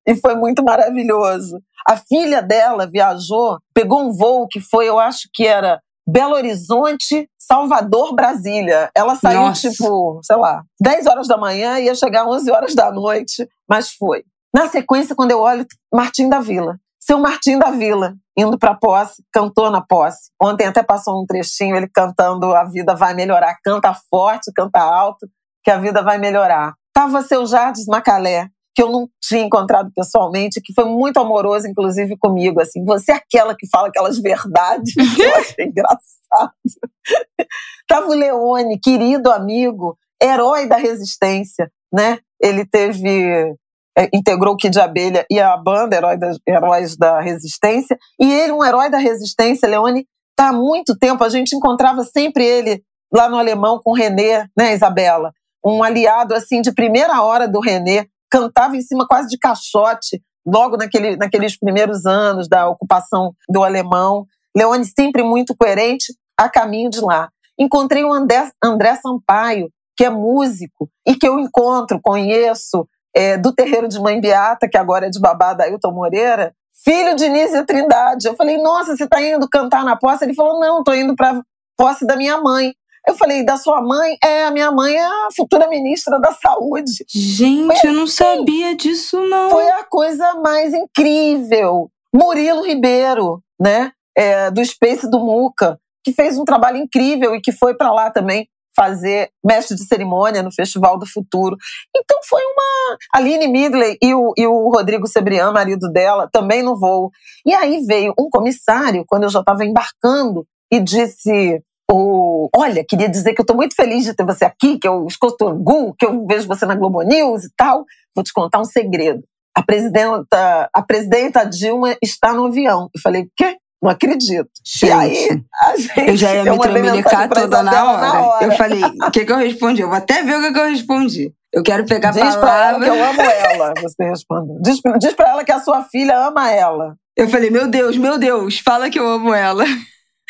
E foi muito maravilhoso. A filha dela viajou, pegou um voo que foi, eu acho que era Belo Horizonte, Salvador, Brasília. Ela saiu, Nossa. tipo, sei lá, 10 horas da manhã ia chegar 11 horas da noite, mas foi. Na sequência, quando eu olho, Martim da Vila. Seu Martim da Vila, indo para posse, cantou na posse. Ontem até passou um trechinho ele cantando A Vida Vai Melhorar. Canta forte, canta alto, que a vida vai melhorar. Tava seu Jardim Macalé, que eu não tinha encontrado pessoalmente, que foi muito amoroso, inclusive comigo. Assim, você é aquela que fala aquelas verdades eu achei engraçado. Tava o Leone, querido amigo, herói da resistência, né? Ele teve é, integrou o Kid Abelha e a banda Herói da, Heróis da Resistência. E ele, um herói da resistência, Leone, tá há muito tempo, a gente encontrava sempre ele lá no Alemão com o René, né, Isabela? Um aliado, assim, de primeira hora do René, cantava em cima quase de caixote, logo naquele, naqueles primeiros anos da ocupação do Alemão. Leone sempre muito coerente, a caminho de lá. Encontrei o André, André Sampaio, que é músico, e que eu encontro, conheço, é, do terreiro de Mãe Beata, que agora é de babá da Ailton Moreira, filho de Nízia Trindade. Eu falei, nossa, você está indo cantar na posse? Ele falou, não, estou indo para posse da minha mãe. Eu falei, da sua mãe? É, a minha mãe é a futura ministra da saúde. Gente, foi eu não assim, sabia disso, não. Foi a coisa mais incrível. Murilo Ribeiro, né? É, do Space do Muca, que fez um trabalho incrível e que foi para lá também fazer mestre de cerimônia no Festival do Futuro. Então foi uma. Aline Midley e o, e o Rodrigo Sebrian, marido dela, também no voo. E aí veio um comissário, quando eu já estava embarcando, e disse. O, olha, queria dizer que eu estou muito feliz de ter você aqui, que eu escuto Gu, que eu vejo você na Globo News e tal. Vou te contar um segredo. A presidenta, a presidenta Dilma está no avião. Eu falei, quê? Não acredito. Gente, e aí, a gente, eu já ia me tremelicar toda na hora. na hora. Eu falei, o que, que eu respondi? Eu vou até ver o que, que eu respondi. Eu quero pegar diz a palavra. Pra ela que eu amo ela, você respondeu. Diz, diz pra ela que a sua filha ama ela. Eu falei, meu Deus, meu Deus, fala que eu amo ela.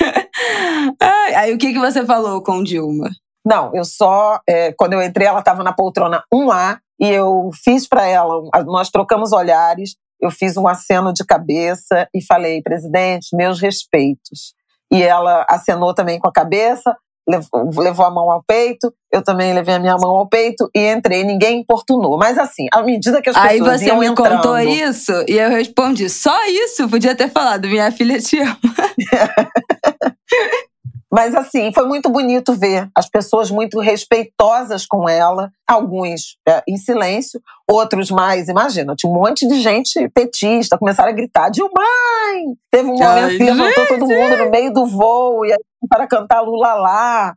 aí o que, que você falou com Dilma? Não, eu só. É, quando eu entrei, ela estava na poltrona 1A e eu fiz para ela, nós trocamos olhares eu fiz um aceno de cabeça e falei, presidente, meus respeitos. E ela acenou também com a cabeça, levou, levou, a mão ao peito, eu também levei a minha mão ao peito e entrei, ninguém importunou. Mas assim, à medida que as pessoas Aí você me entrando, contou isso e eu respondi, só isso? Podia ter falado, minha filha te ama. Mas assim, foi muito bonito ver as pessoas muito respeitosas com ela, alguns é, em silêncio, outros mais, imagina, tinha um monte de gente petista, começaram a gritar, Dilmãe! Teve um momento Ai, que levantou todo mundo no meio do voo e aí para cantar Lula lá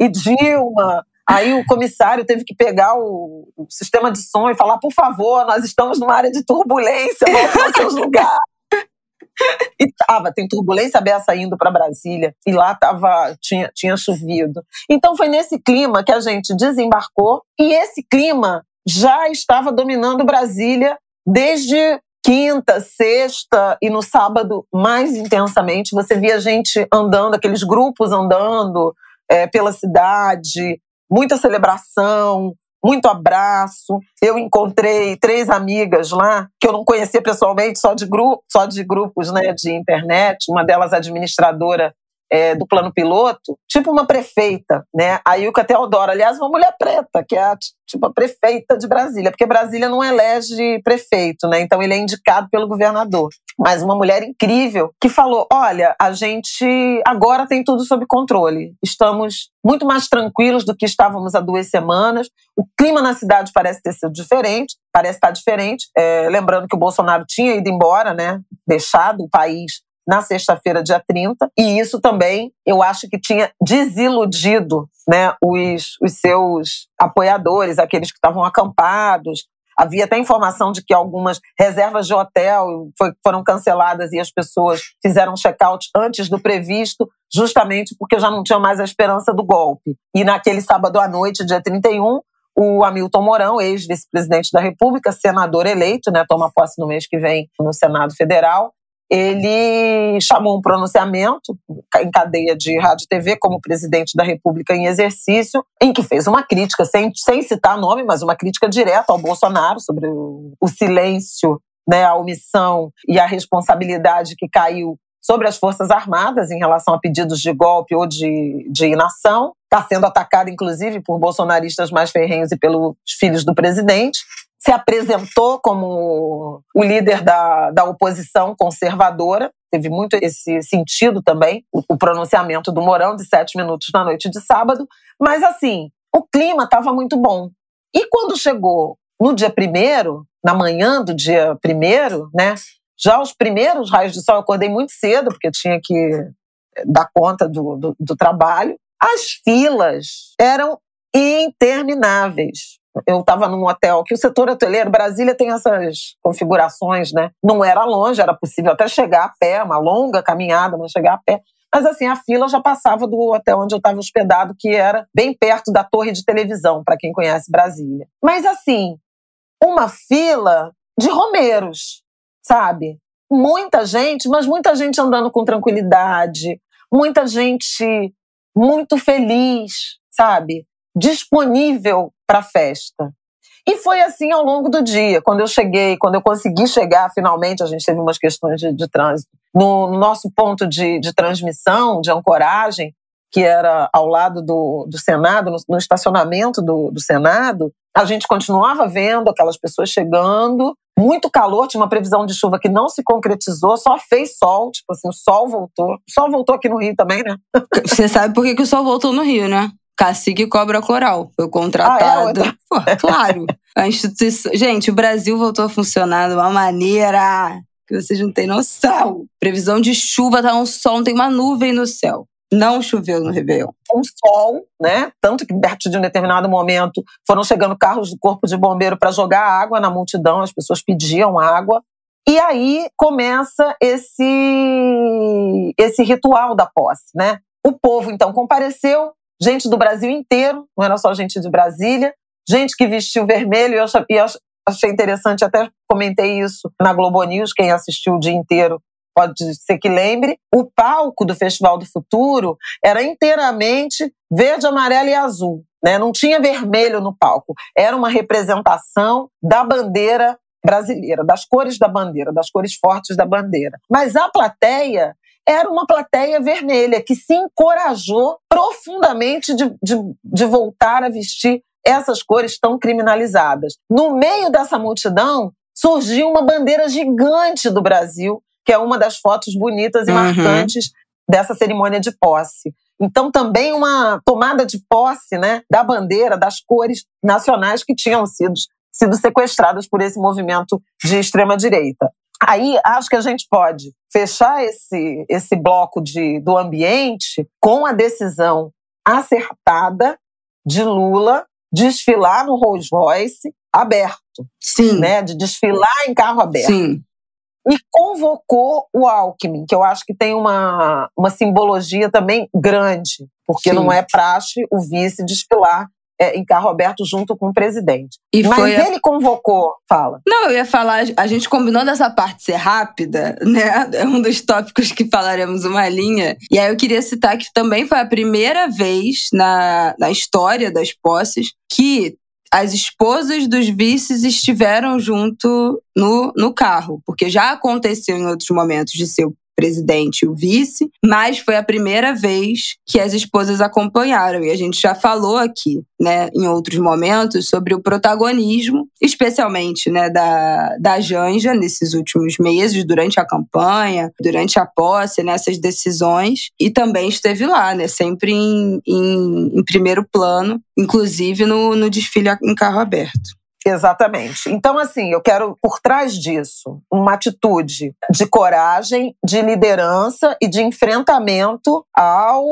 e Dilma. Aí o comissário teve que pegar o, o, sistema de som e falar: por favor, nós estamos numa área de turbulência, voltem aos seus lugares. E tava, tem turbulência aberta indo para Brasília, e lá tava, tinha, tinha chovido. Então foi nesse clima que a gente desembarcou, e esse clima já estava dominando Brasília desde quinta, sexta e no sábado mais intensamente. Você via gente andando, aqueles grupos andando é, pela cidade, muita celebração, muito abraço. Eu encontrei três amigas lá que eu não conhecia pessoalmente, só de grupo, só de grupos, né, de internet. Uma delas administradora é, do plano piloto, tipo uma prefeita, né? A Ilka Teodoro, aliás, uma mulher preta, que é a, tipo a prefeita de Brasília, porque Brasília não elege prefeito, né? Então ele é indicado pelo governador. Mas uma mulher incrível que falou: olha, a gente agora tem tudo sob controle. Estamos muito mais tranquilos do que estávamos há duas semanas. O clima na cidade parece ter sido diferente, parece estar diferente. É, lembrando que o Bolsonaro tinha ido embora, né? Deixado o país na sexta-feira, dia 30, e isso também eu acho que tinha desiludido né, os, os seus apoiadores, aqueles que estavam acampados. Havia até informação de que algumas reservas de hotel foi, foram canceladas e as pessoas fizeram check-out antes do previsto, justamente porque já não tinham mais a esperança do golpe. E naquele sábado à noite, dia 31, o Hamilton Mourão, ex-vice-presidente da República, senador eleito, né, toma posse no mês que vem no Senado Federal, ele chamou um pronunciamento em cadeia de rádio e TV como presidente da República em exercício, em que fez uma crítica, sem, sem citar nome, mas uma crítica direta ao Bolsonaro sobre o, o silêncio, né, a omissão e a responsabilidade que caiu sobre as Forças Armadas em relação a pedidos de golpe ou de, de inação. Está sendo atacado, inclusive, por bolsonaristas mais ferrenhos e pelos filhos do presidente se apresentou como o líder da, da oposição conservadora. Teve muito esse sentido também, o, o pronunciamento do Mourão, de sete minutos na noite de sábado. Mas, assim, o clima estava muito bom. E quando chegou no dia primeiro, na manhã do dia primeiro, né? Já os primeiros raios de sol, eu acordei muito cedo, porque eu tinha que eh, dar conta do, do, do trabalho. As filas eram intermináveis eu estava num hotel que o setor hoteleiro, Brasília tem essas configurações, né? Não era longe, era possível até chegar a pé, uma longa caminhada, mas chegar a pé. Mas assim, a fila já passava do hotel onde eu estava hospedado, que era bem perto da torre de televisão, para quem conhece Brasília. Mas assim, uma fila de romeiros, sabe? Muita gente, mas muita gente andando com tranquilidade, muita gente muito feliz, sabe? Disponível para a festa. E foi assim ao longo do dia. Quando eu cheguei, quando eu consegui chegar, finalmente, a gente teve umas questões de, de trânsito. No, no, nosso ponto de, de, transmissão, de ancoragem, que era ao lado do, do Senado, no, no estacionamento do, do Senado, a gente continuava vendo aquelas pessoas chegando, muito calor, tinha uma previsão de chuva que não se concretizou, só fez sol, tipo assim, o sol voltou. O sol voltou aqui no Rio também, né? Você sabe por que, que o sol voltou no Rio, né? Cacique cobra coral. Foi contratado. Ah, é, Pô, claro. A instituição. Gente, o Brasil voltou a funcionar de uma maneira que vocês não têm noção. Previsão de chuva, tá um sol, tem uma nuvem no céu. Não choveu no Réveillon. Um sol, né? Tanto que, perto de um determinado momento, foram chegando carros do Corpo de Bombeiro para jogar água na multidão, as pessoas pediam água. E aí começa esse, esse ritual da posse, né? O povo, então, compareceu, gente do Brasil inteiro, não era só gente de Brasília, gente que vestiu vermelho, e eu, achei interessante, até comentei isso na Globo News, quem assistiu o dia inteiro pode ser que lembre, o palco do Festival do Futuro era inteiramente verde, amarelo e azul. Né? Não tinha vermelho no palco. Era uma representação da bandeira brasileira, das cores da bandeira, das cores fortes da bandeira. Mas a plateia era uma plateia vermelha que se encorajou profundamente de, de, de voltar a vestir essas cores tão criminalizadas. No meio dessa multidão surgiu uma bandeira gigante do Brasil, que é uma das fotos bonitas e uhum. marcantes dessa cerimônia de posse. Então, também uma tomada de posse né, da bandeira, das cores nacionais que tinham sido, sido sequestradas por esse movimento de extrema-direita. Aí acho que a gente pode fechar esse, esse bloco de, do ambiente com a decisão acertada de Lula desfilar no Rolls Royce aberto. Sim. Né, de desfilar em carro aberto. Sim. E convocou o Alckmin, que eu acho que tem uma, uma simbologia também grande, porque Sim. não é praxe o vice desfilar é, em carro aberto junto com o presidente. E Mas ele convocou, fala. Não, eu ia falar, a gente combinou dessa parte ser rápida, né? É um dos tópicos que falaremos uma linha. E aí eu queria citar que também foi a primeira vez na, na história das posses que as esposas dos vices estiveram junto no, no carro, porque já aconteceu em outros momentos de ser presidente e o vice, mas foi a primeira vez que as esposas acompanharam. E a gente já falou aqui, né, em outros momentos, sobre o protagonismo, especialmente né, da, da Janja nesses últimos meses, durante a campanha, durante a posse, nessas decisões, e também esteve lá, né, sempre em, em, em primeiro plano, inclusive no, no desfile em carro aberto. Exatamente. Então, assim, eu quero, por trás disso, uma atitude de coragem, de liderança e de enfrentamento ao,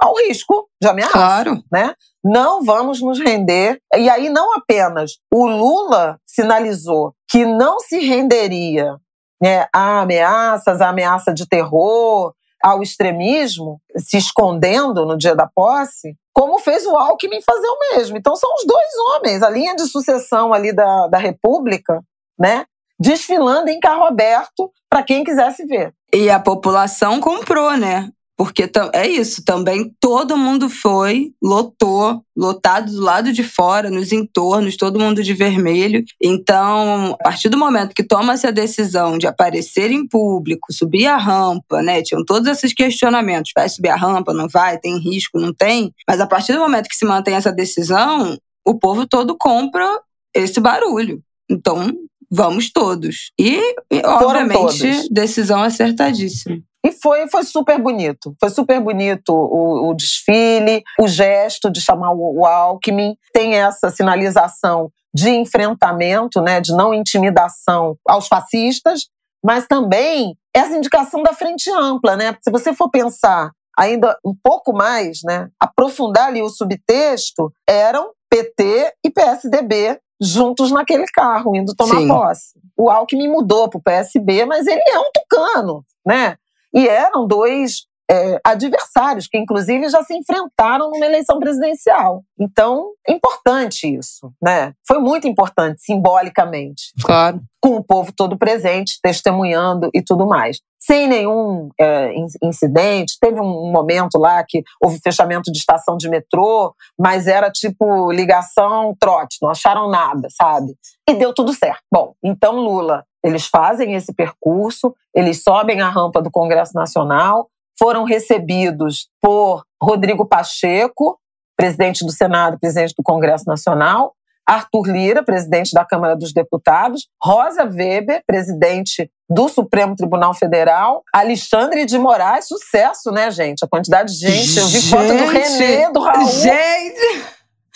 ao risco de ameaça. Claro. Né? Não vamos nos render. E aí, não apenas o Lula sinalizou que não se renderia né, a ameaças, a ameaça de terror, ao extremismo, se escondendo no dia da posse, como fez o Alckmin fazer o mesmo. Então são os dois homens, a linha de sucessão ali da, da República, né? Desfilando em carro aberto para quem quisesse ver. E a população comprou, né? Porque é isso, também todo mundo foi, lotou, lotado do lado de fora, nos entornos, todo mundo de vermelho. Então, a partir do momento que toma-se a decisão de aparecer em público, subir a rampa, né? Tinham todos esses questionamentos: vai subir a rampa, não vai, tem risco, não tem. Mas a partir do momento que se mantém essa decisão, o povo todo compra esse barulho. Então, vamos todos. E, obviamente, decisão acertadíssima. E foi, foi super bonito. Foi super bonito o, o desfile, o gesto de chamar o, o Alckmin. Tem essa sinalização de enfrentamento, né, de não intimidação aos fascistas, mas também essa indicação da frente ampla, né? Se você for pensar ainda um pouco mais, né, aprofundar ali o subtexto, eram PT e PSDB juntos naquele carro, indo tomar Sim. posse. O Alckmin mudou para o PSB, mas ele é um tucano, né? E eram dois é, adversários que, inclusive, já se enfrentaram numa eleição presidencial. Então, importante isso, né? Foi muito importante, simbolicamente. Claro. Com o povo todo presente, testemunhando e tudo mais. Sem nenhum é, incidente. Teve um momento lá que houve fechamento de estação de metrô, mas era tipo ligação trote, não acharam nada, sabe? E deu tudo certo. Bom, então Lula eles fazem esse percurso, eles sobem a rampa do Congresso Nacional, foram recebidos por Rodrigo Pacheco, presidente do Senado, presidente do Congresso Nacional, Arthur Lira, presidente da Câmara dos Deputados, Rosa Weber, presidente do Supremo Tribunal Federal, Alexandre de Moraes, sucesso, né, gente? A quantidade de gente, eu vi gente, foto do Renê, do Raul. Gente!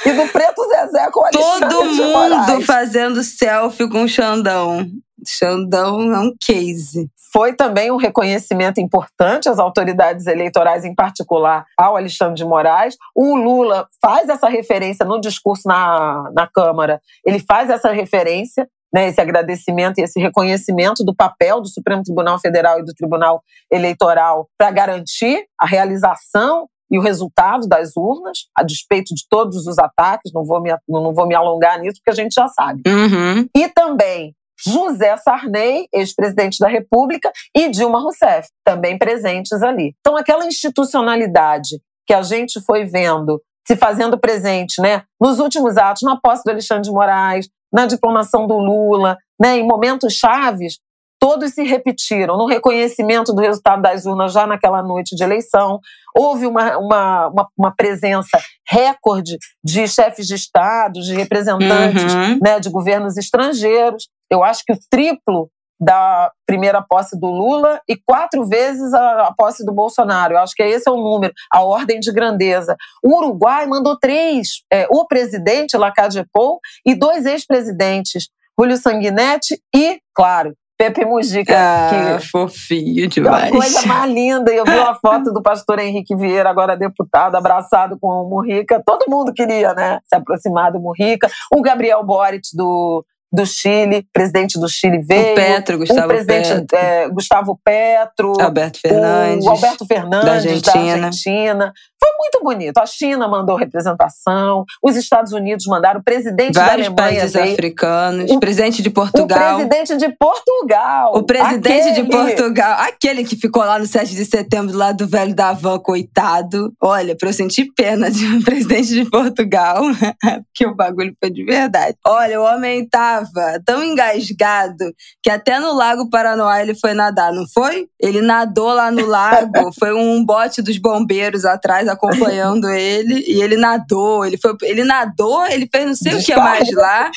E do Preto Zezé com o Alexandre Todo mundo fazendo selfie com o Xandão. Xandão é um case. Foi também um reconhecimento importante às autoridades eleitorais, em particular ao Alexandre de Moraes. O Lula faz essa referência no discurso na, na Câmara, ele faz essa referência, né, esse agradecimento e esse reconhecimento do papel do Supremo Tribunal Federal e do Tribunal Eleitoral para garantir a realização e o resultado das urnas, a despeito de todos os ataques, não vou me, não vou me alongar nisso, porque a gente já sabe. Uhum. E também José Sarney, ex-presidente da República, e Dilma Rousseff, também presentes ali. Então, aquela institucionalidade que a gente foi vendo se fazendo presente, né, nos últimos atos, na posse do Alexandre de Moraes, na diplomação do Lula, né, em momentos chaves, todos se repetiram no reconhecimento do resultado das urnas já naquela noite de eleição. Houve uma, uma, uma, uma presença recorde de chefes de Estado, de representantes uhum. né, de governos estrangeiros. Eu acho que o triplo da primeira posse do Lula e quatro vezes a, a, posse do Bolsonaro. Eu acho que esse é o número, a ordem de grandeza. O Uruguai mandou três: é, o presidente Lacade Pou e dois ex-presidentes, Julio Sanguinetti e, claro, Pepe Mujica. Ah, que fofinho demais. Uma coisa mais linda. Eu vi uma foto do pastor Henrique Vieira, agora deputado, abraçado com o Murrica. Todo mundo queria, né? Se aproximar do Murrica. O Gabriel Boric, do do Chile, presidente do Chile veio. O Petro, Gustavo o presidente, Petro. É, Gustavo Petro. Alberto Fernandes. O Alberto Fernandes, da Argentina. Da Argentina. Foi muito bonito. A China mandou representação, os Estados Unidos mandaram, o presidente Vários da Alemanha países veio, africanos, o presidente de Portugal. O presidente de Portugal. O presidente aquele... de Portugal. Aquele que ficou lá no 7 de setembro, lá do velho da van, coitado. Olha, pra eu sentir pena de um presidente de Portugal, que o bagulho foi de verdade. Olha, o homem tava tão engasgado que até no Lago Paranoá ele foi nadar, não foi? Ele nadou lá no lago, foi um bote dos bombeiros atrás acompanhando ele e ele nadou, ele foi, ele nadou, ele fez não sei o que mais lá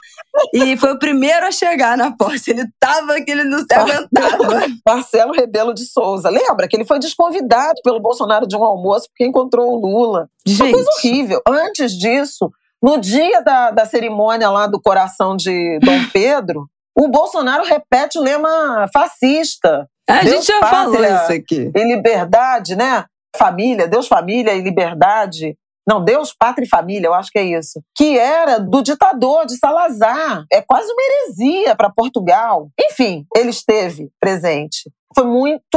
e foi o primeiro a chegar na posse. Ele tava que ele não se aguentava. Marcelo Rebelo de Souza, lembra que ele foi desconvidado pelo Bolsonaro de um almoço porque encontrou o Lula. Gente. Uma coisa horrível. Antes disso, no dia da, da cerimônia lá do coração de Dom Pedro, o Bolsonaro repete o lema fascista. A Deus, gente já pátria, falou isso aqui. E liberdade, né? família, Deus, família e liberdade. Não, Deus, pátria e família, eu acho que é isso. Que era do ditador de Salazar. É quase uma heresia para Portugal. Enfim, ele esteve presente. Foi muito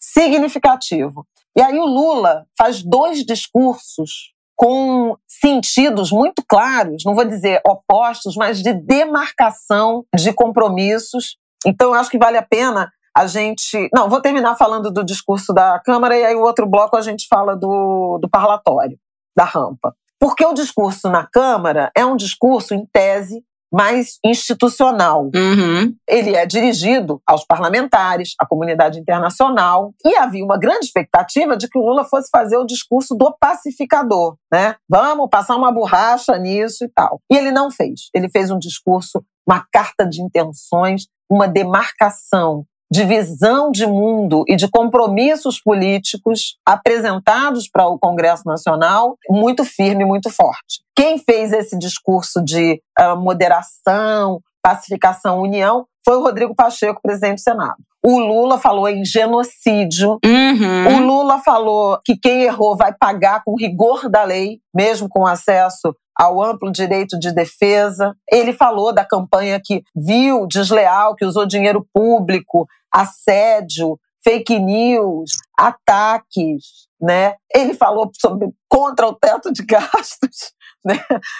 significativo. E aí o Lula faz dois discursos com sentidos muito claros, não vou dizer opostos, mas de demarcação de compromissos. Então, eu acho que vale a pena a gente. Não, vou terminar falando do discurso da Câmara e aí o outro bloco a gente fala do, do parlatório, da rampa. Porque o discurso na Câmara é um discurso, em tese, mais institucional. Uhum. Ele é dirigido aos parlamentares, à comunidade internacional, e havia uma grande expectativa de que o Lula fosse fazer o discurso do pacificador, né? Vamos passar uma borracha nisso e tal. E ele não fez. Ele fez um discurso, uma carta de intenções, uma demarcação de visão de mundo e de compromissos políticos apresentados para o Congresso Nacional muito firme, muito forte. Quem fez esse discurso de uh, moderação, pacificação, união foi o Rodrigo Pacheco, presidente do Senado. O Lula falou em genocídio. Uhum. O Lula falou que quem errou vai pagar com rigor da lei, mesmo com acesso ao amplo direito de defesa. Ele falou da campanha que viu desleal, que usou dinheiro público, assédio, fake news, ataques, né? Ele falou sobre contra o teto de gastos, né?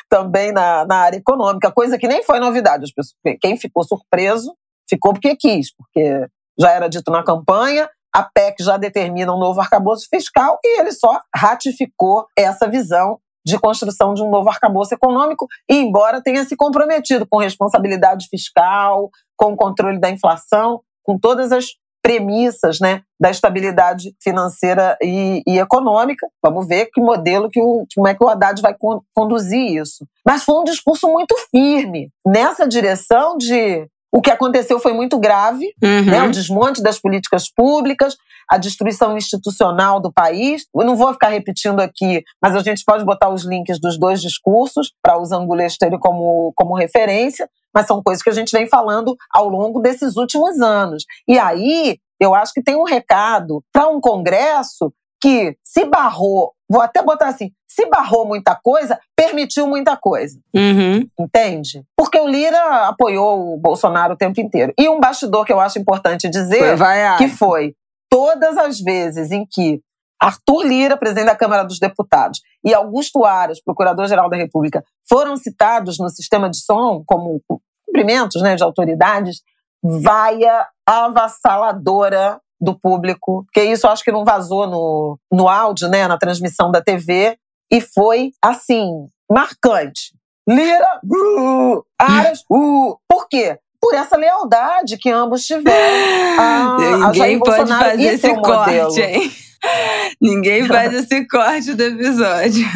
Também na, na área econômica, coisa que nem foi novidade. As pessoas, quem ficou surpreso ficou porque quis, porque já era dito na campanha, a PEC já determina um novo arcabouço fiscal e ele só ratificou essa visão de construção de um novo arcabouço econômico, e embora tenha se comprometido com responsabilidade fiscal, com o controle da inflação, com todas as premissas né, da estabilidade financeira e, e, econômica. Vamos ver que modelo, que o, como é que o Haddad vai con conduzir isso. Mas foi um discurso muito firme nessa direção de o que aconteceu foi muito grave, uhum. né? o desmonte das políticas públicas, a destruição institucional do país. Eu não vou ficar repetindo aqui, mas a gente pode botar os links dos dois discursos para os angulês terem como, como referência, mas são coisas que a gente vem falando ao longo desses últimos anos. E aí, eu acho que tem um recado para um Congresso que se barrou, vou até botar assim, se barrou muita coisa, permitiu muita coisa. Uhum. Entende? Porque o Lira apoiou o Bolsonaro o tempo inteiro. E um bastidor que eu acho importante dizer foi que foi todas as vezes em que Arthur Lira, presidente da Câmara dos Deputados, e Augusto Aras, procurador-geral da República, foram citados no sistema de som como cumprimentos né, de autoridades, vaia avassaladora do público, que isso acho que não vazou no, no áudio, né, na transmissão da TV, e foi, assim, marcante. Lira, uh, Aras, uh. Por quê? Por essa lealdade que ambos tiveram a, Ninguém a pode fazer esse seu corte, modelo. hein? Ninguém faz esse corte do episódio.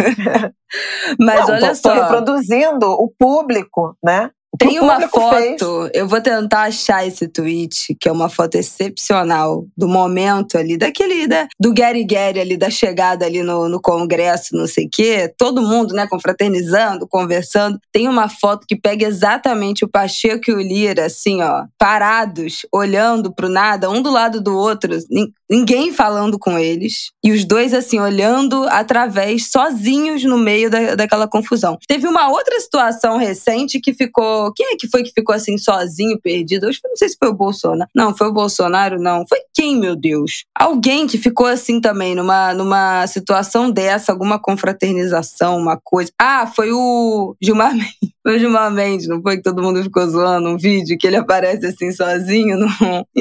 Mas Não, olha tô, só. Tô reproduzindo o público, né? Tem uma foto, fez. eu vou tentar achar esse tweet, que é uma foto excepcional do momento ali, daquele, da, do Gary Gary ali, da chegada ali no, no Congresso, não sei o quê. Todo mundo, né, confraternizando, conversando. Tem uma foto que pega exatamente o Pacheco e o Lira, assim, ó, parados, olhando pro nada, um do lado do outro, ninguém falando com eles. E os dois, assim, olhando através, sozinhos no meio da, daquela confusão. Teve uma outra situação recente que ficou. Quem é que foi que ficou assim sozinho, perdido? Eu não sei se foi o Bolsonaro. Não, foi o Bolsonaro, não. Foi quem, meu Deus? Alguém que ficou assim também, numa, numa situação dessa, alguma confraternização, uma coisa. Ah, foi o Gilmar Mendes. Foi o Gilmar Mendes, não foi que todo mundo ficou zoando um vídeo que ele aparece assim sozinho? Não,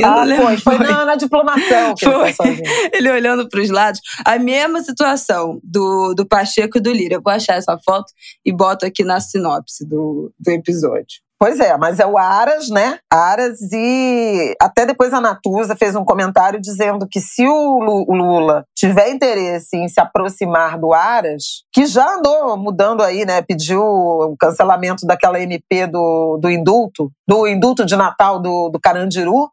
ah, não foi. Foi na, na diplomação que foi. ele sozinho. ele olhando para os lados. A mesma situação do, do Pacheco e do Lira. Eu vou achar essa foto e boto aqui na sinopse do, do episódio. Pois é, mas é o Aras, né? Aras e até depois a Natuza fez um comentário dizendo que se o Lula tiver interesse em se aproximar do Aras, que já andou mudando aí, né? Pediu o cancelamento daquela MP do, do indulto, do indulto de Natal do, do Carandiru,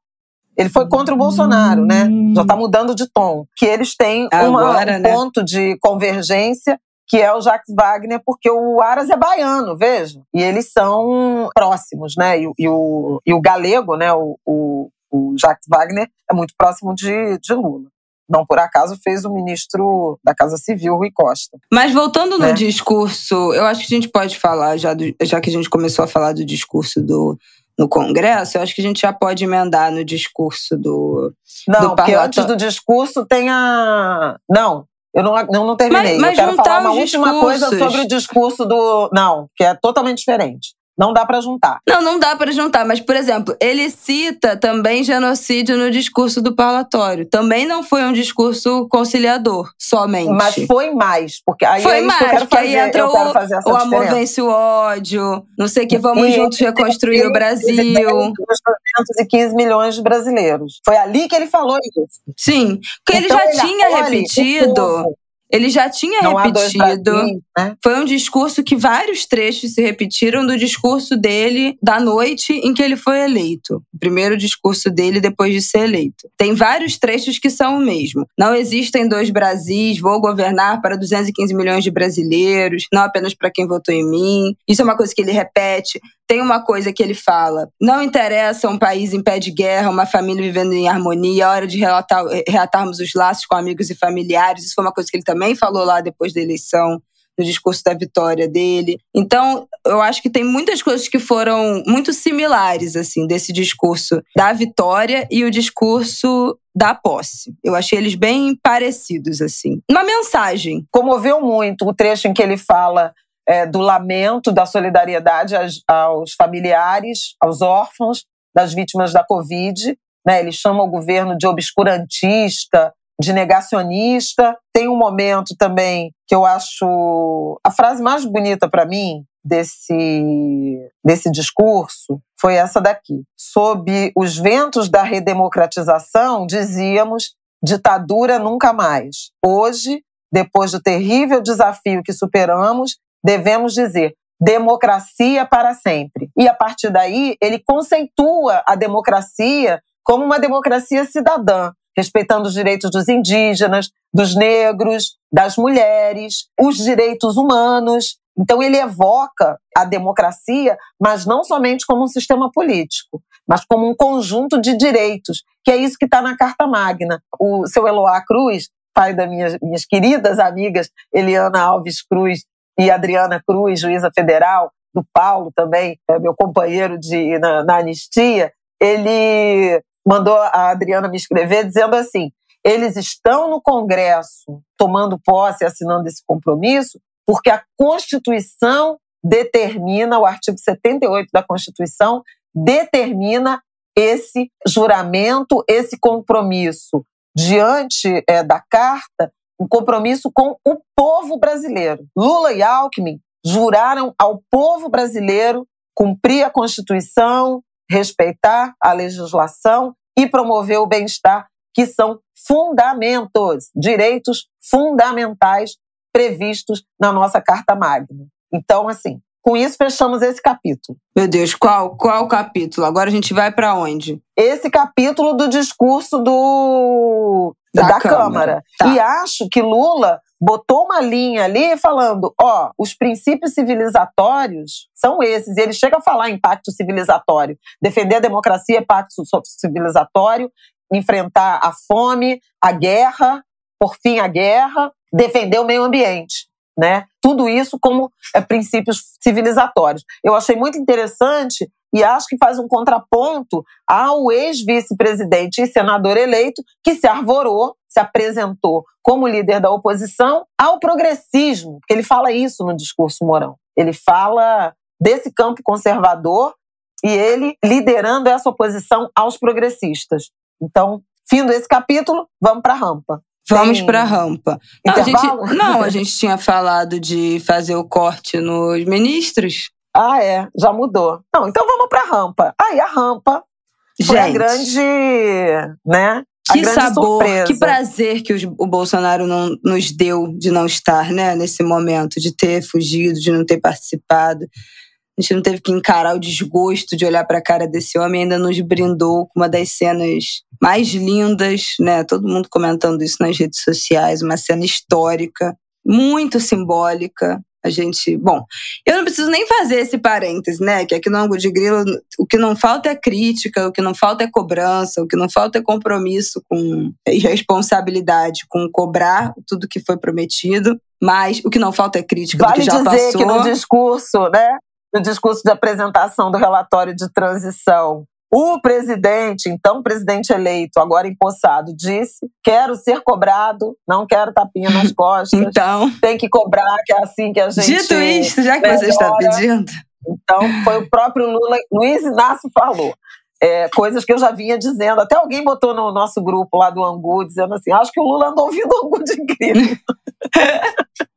ele foi contra o Bolsonaro, né? Já está mudando de tom. Que eles têm Agora, uma, um né? ponto de convergência que é o Jacques Wagner, porque o Aras é baiano, veja. E eles são próximos, né? E, e o, e o galego, né? O, o, o, Jacques Wagner é muito próximo de, de Lula. Não por acaso fez o ministro da Casa Civil, Rui Costa. Mas voltando né? no discurso, eu acho que a gente pode falar, já, do, já que a gente começou a falar do discurso do, no Congresso, eu acho que a gente já pode emendar no discurso do. Não, do porque antes do discurso tem a. Não, eu não, eu não terminei. Mas, mas eu quero falar uma última coisa sobre o discurso do. Não, que é totalmente diferente. Não dá para juntar. Não, não dá para juntar. Mas, por exemplo, ele cita também genocídio no discurso do parlatório. Também não foi um discurso conciliador, somente. Mas foi mais, porque aí foi é mais, que eu quero fazer. Aí entra o, o amor vence o ódio, não sei o que, vamos e, juntos reconstruir o Brasil. 215 milhões de brasileiros. Foi ali que ele falou isso. Sim, porque então, ele já ele tinha repetido ele já tinha Não repetido. né? Foi um discurso que vários trechos se repetiram do discurso dele da noite em que ele foi eleito. O primeiro discurso dele depois de ser eleito. Tem vários trechos que são o mesmo. Não existem dois Brasis, vou governar para 215 milhões de brasileiros, não apenas para quem votou em mim. Isso é uma coisa que ele repete. Tem uma coisa que ele fala: não interessa um país em pé de guerra, uma família vivendo em harmonia, é hora de relatar, reatarmos os laços com amigos e familiares. Isso foi uma coisa que ele também falou lá depois da eleição no discurso da vitória dele. Então, eu acho que tem muitas coisas que foram muito similares, assim, desse discurso da vitória e o discurso da posse. Eu achei eles bem parecidos, assim. Uma mensagem. Comoveu muito o trecho em que ele fala é, do lamento, da solidariedade aos, aos, familiares, aos órfãos das vítimas da Covid. Né? Ele chama o governo de obscurantista, de negacionista. Tem um momento também que eu acho a frase mais bonita para mim desse, desse discurso foi essa daqui. Sob os ventos da redemocratização, dizíamos ditadura nunca mais. Hoje, depois do terrível desafio que superamos, devemos dizer democracia para sempre. E a partir daí, ele conceitua a democracia como uma democracia cidadã, respeitando os direitos dos indígenas, dos negros, das mulheres, os direitos humanos. Então, ele evoca a democracia, mas não somente como um sistema político, mas como um conjunto de direitos, que é isso que está na Carta Magna. O seu Eloá Cruz, pai das minhas, minhas queridas amigas Eliana Alves Cruz e Adriana Cruz, juíza federal, do Paulo também, é meu companheiro de, na, na anistia, ele mandou a Adriana me escrever dizendo assim: eles estão no Congresso tomando posse, assinando esse compromisso, porque a Constituição determina, o artigo 78 da Constituição determina esse juramento, esse compromisso. Diante é, da Carta um compromisso com o povo brasileiro. Lula e Alckmin juraram ao povo brasileiro cumprir a Constituição, respeitar a legislação e promover o bem-estar, que são fundamentos, direitos fundamentais previstos na nossa Carta Magna. Então, assim, com isso fechamos esse capítulo. Meu Deus, qual qual capítulo? Agora a gente vai para onde? Esse capítulo do discurso do da, da Câmara. Câmara. Tá. E acho que Lula botou uma linha ali falando, ó, os princípios civilizatórios são esses. E ele chega a falar em pacto civilizatório. Defender a democracia é pacto civilizatório, enfrentar a fome, a guerra, por fim a guerra, defender o meio ambiente. Né? Tudo isso como é, princípios civilizatórios. Eu achei muito interessante e acho que faz um contraponto ao ex-vice-presidente e senador eleito que se arvorou, se apresentou como líder da oposição ao progressismo. Ele fala isso no discurso Mourão. Ele fala desse campo conservador e ele liderando essa oposição aos progressistas. Então, fim desse capítulo, vamos para a rampa. Vamos para a rampa. Não a, gente, não, a gente tinha falado de fazer o corte nos ministros. Ah, é, já mudou. Não, então vamos para a rampa. Aí a rampa gente, foi a grande, né? Que sabor, surpresa. que prazer que o Bolsonaro não, nos deu de não estar, né, nesse momento, de ter fugido, de não ter participado. A gente não teve que encarar o desgosto de olhar para a cara desse homem, ainda nos brindou com uma das cenas mais lindas, né? Todo mundo comentando isso nas redes sociais, uma cena histórica, muito simbólica. A gente, bom, eu não preciso nem fazer esse parêntese, né? Que aqui no ângulo de grilo, o que não falta é crítica, o que não falta é cobrança, o que não falta é compromisso com e responsabilidade com cobrar tudo que foi prometido. Mas o que não falta é crítica vale do que já dizer passou. que no discurso, né? No discurso de apresentação do relatório de transição, o presidente, então presidente eleito, agora empossado, disse: quero ser cobrado, não quero tapinha nas costas. então. Tem que cobrar, que é assim que a gente. Dito isso, já que melhora. você está pedindo. Então, foi o próprio Lula, Luiz Inácio falou. É, coisas que eu já vinha dizendo. Até alguém botou no nosso grupo lá do Angu, dizendo assim: acho que o Lula andou ouvindo o Angu de grilo.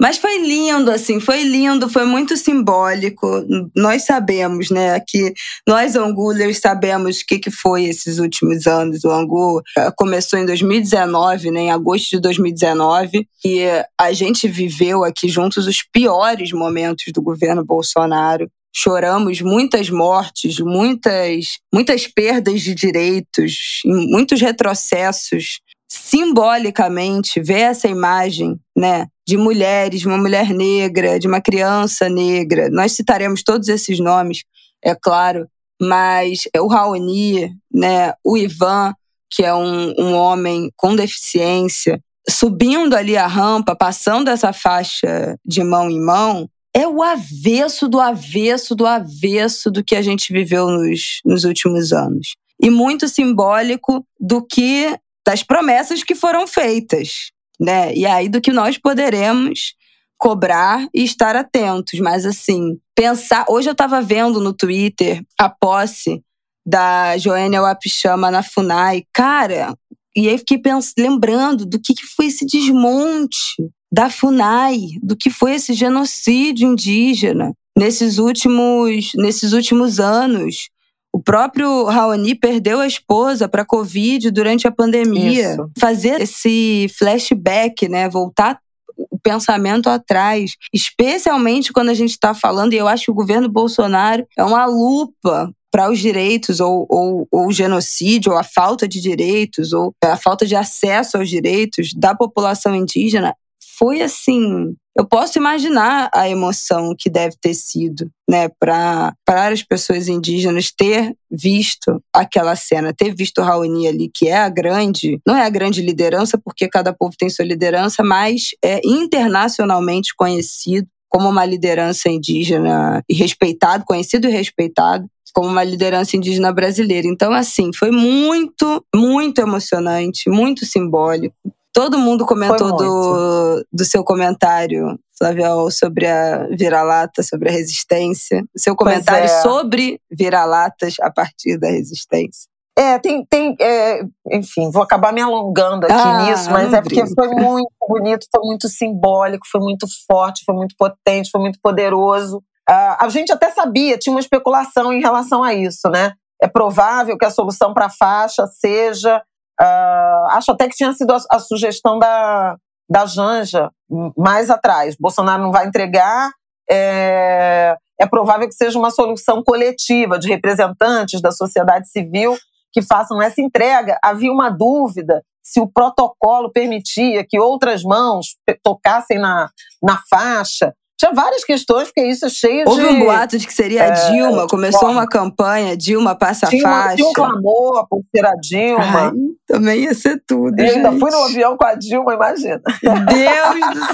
Mas foi lindo, assim, foi lindo, foi muito simbólico. Nós sabemos, né, que nós Angulers sabemos o que, que foi esses últimos anos. O Angu eh, começou em 2019, né, em agosto de 2019, e a gente viveu aqui juntos os piores momentos do governo Bolsonaro choramos muitas mortes, muitas, muitas perdas de direitos, muitos retrocessos simbolicamente ver essa imagem, né, de mulheres, de uma mulher negra, de uma criança negra. Nós citaremos todos esses nomes, é claro, mas o Raoni, né, o Ivan, que é um, um homem com deficiência, subindo ali a rampa, passando essa faixa de mão em mão, é o avesso do avesso do avesso do que a gente viveu nos, nos últimos anos. E muito simbólico do que das promessas que foram feitas, né? E aí do que nós poderemos cobrar e estar atentos. Mas assim, pensar. Hoje eu estava vendo no Twitter a posse da Joênia Wapichama na FUNAI. Cara, e aí fiquei lembrando do que, que foi esse desmonte da FUNAI, do que foi esse genocídio indígena nesses últimos, nesses últimos anos. O próprio Raoni perdeu a esposa para Covid durante a pandemia. Isso. Fazer esse flashback, né? Voltar o pensamento atrás, especialmente quando a gente está falando, e eu acho que o governo Bolsonaro é uma lupa para os direitos, ou, ou, ou o genocídio, ou a falta de direitos, ou a falta de acesso aos direitos da população indígena, foi assim. Eu posso imaginar a emoção que deve ter sido, né, para as pessoas indígenas ter visto aquela cena, ter visto Raoni ali, que é a grande, não é a grande liderança, porque cada povo tem sua liderança, mas é internacionalmente conhecido como uma liderança indígena e respeitado, conhecido e respeitado como uma liderança indígena brasileira. Então, assim, foi muito, muito emocionante, muito simbólico. Todo mundo comentou do, do seu comentário, Flaviol, sobre a vira-lata, sobre a resistência. O seu comentário é. sobre vira-latas a partir da resistência. É, tem, tem é, enfim, vou acabar me alongando aqui ah, nisso, mas é porque foi muito bonito, foi muito simbólico, foi muito forte, foi muito potente, foi muito poderoso. Uh, a gente até sabia, tinha uma especulação em relação a isso, né? É provável que a solução para a faixa seja Uh, acho até que tinha sido a, a, sugestão da, da Janja mais atrás. Bolsonaro não vai entregar, é, é provável que seja uma solução coletiva de representantes da sociedade civil que façam essa entrega. Havia uma dúvida se o protocolo permitia que outras mãos tocassem na, na faixa. Tinha várias questões, porque isso é cheio Houve de. Houve um boato de que seria a é, Dilma. Começou uma campanha, Dilma passa tinha faixa. Tinha um clamor por ser a Dilma. Ai, também ia ser tudo. E ainda fui no avião com a Dilma, imagina. Deus do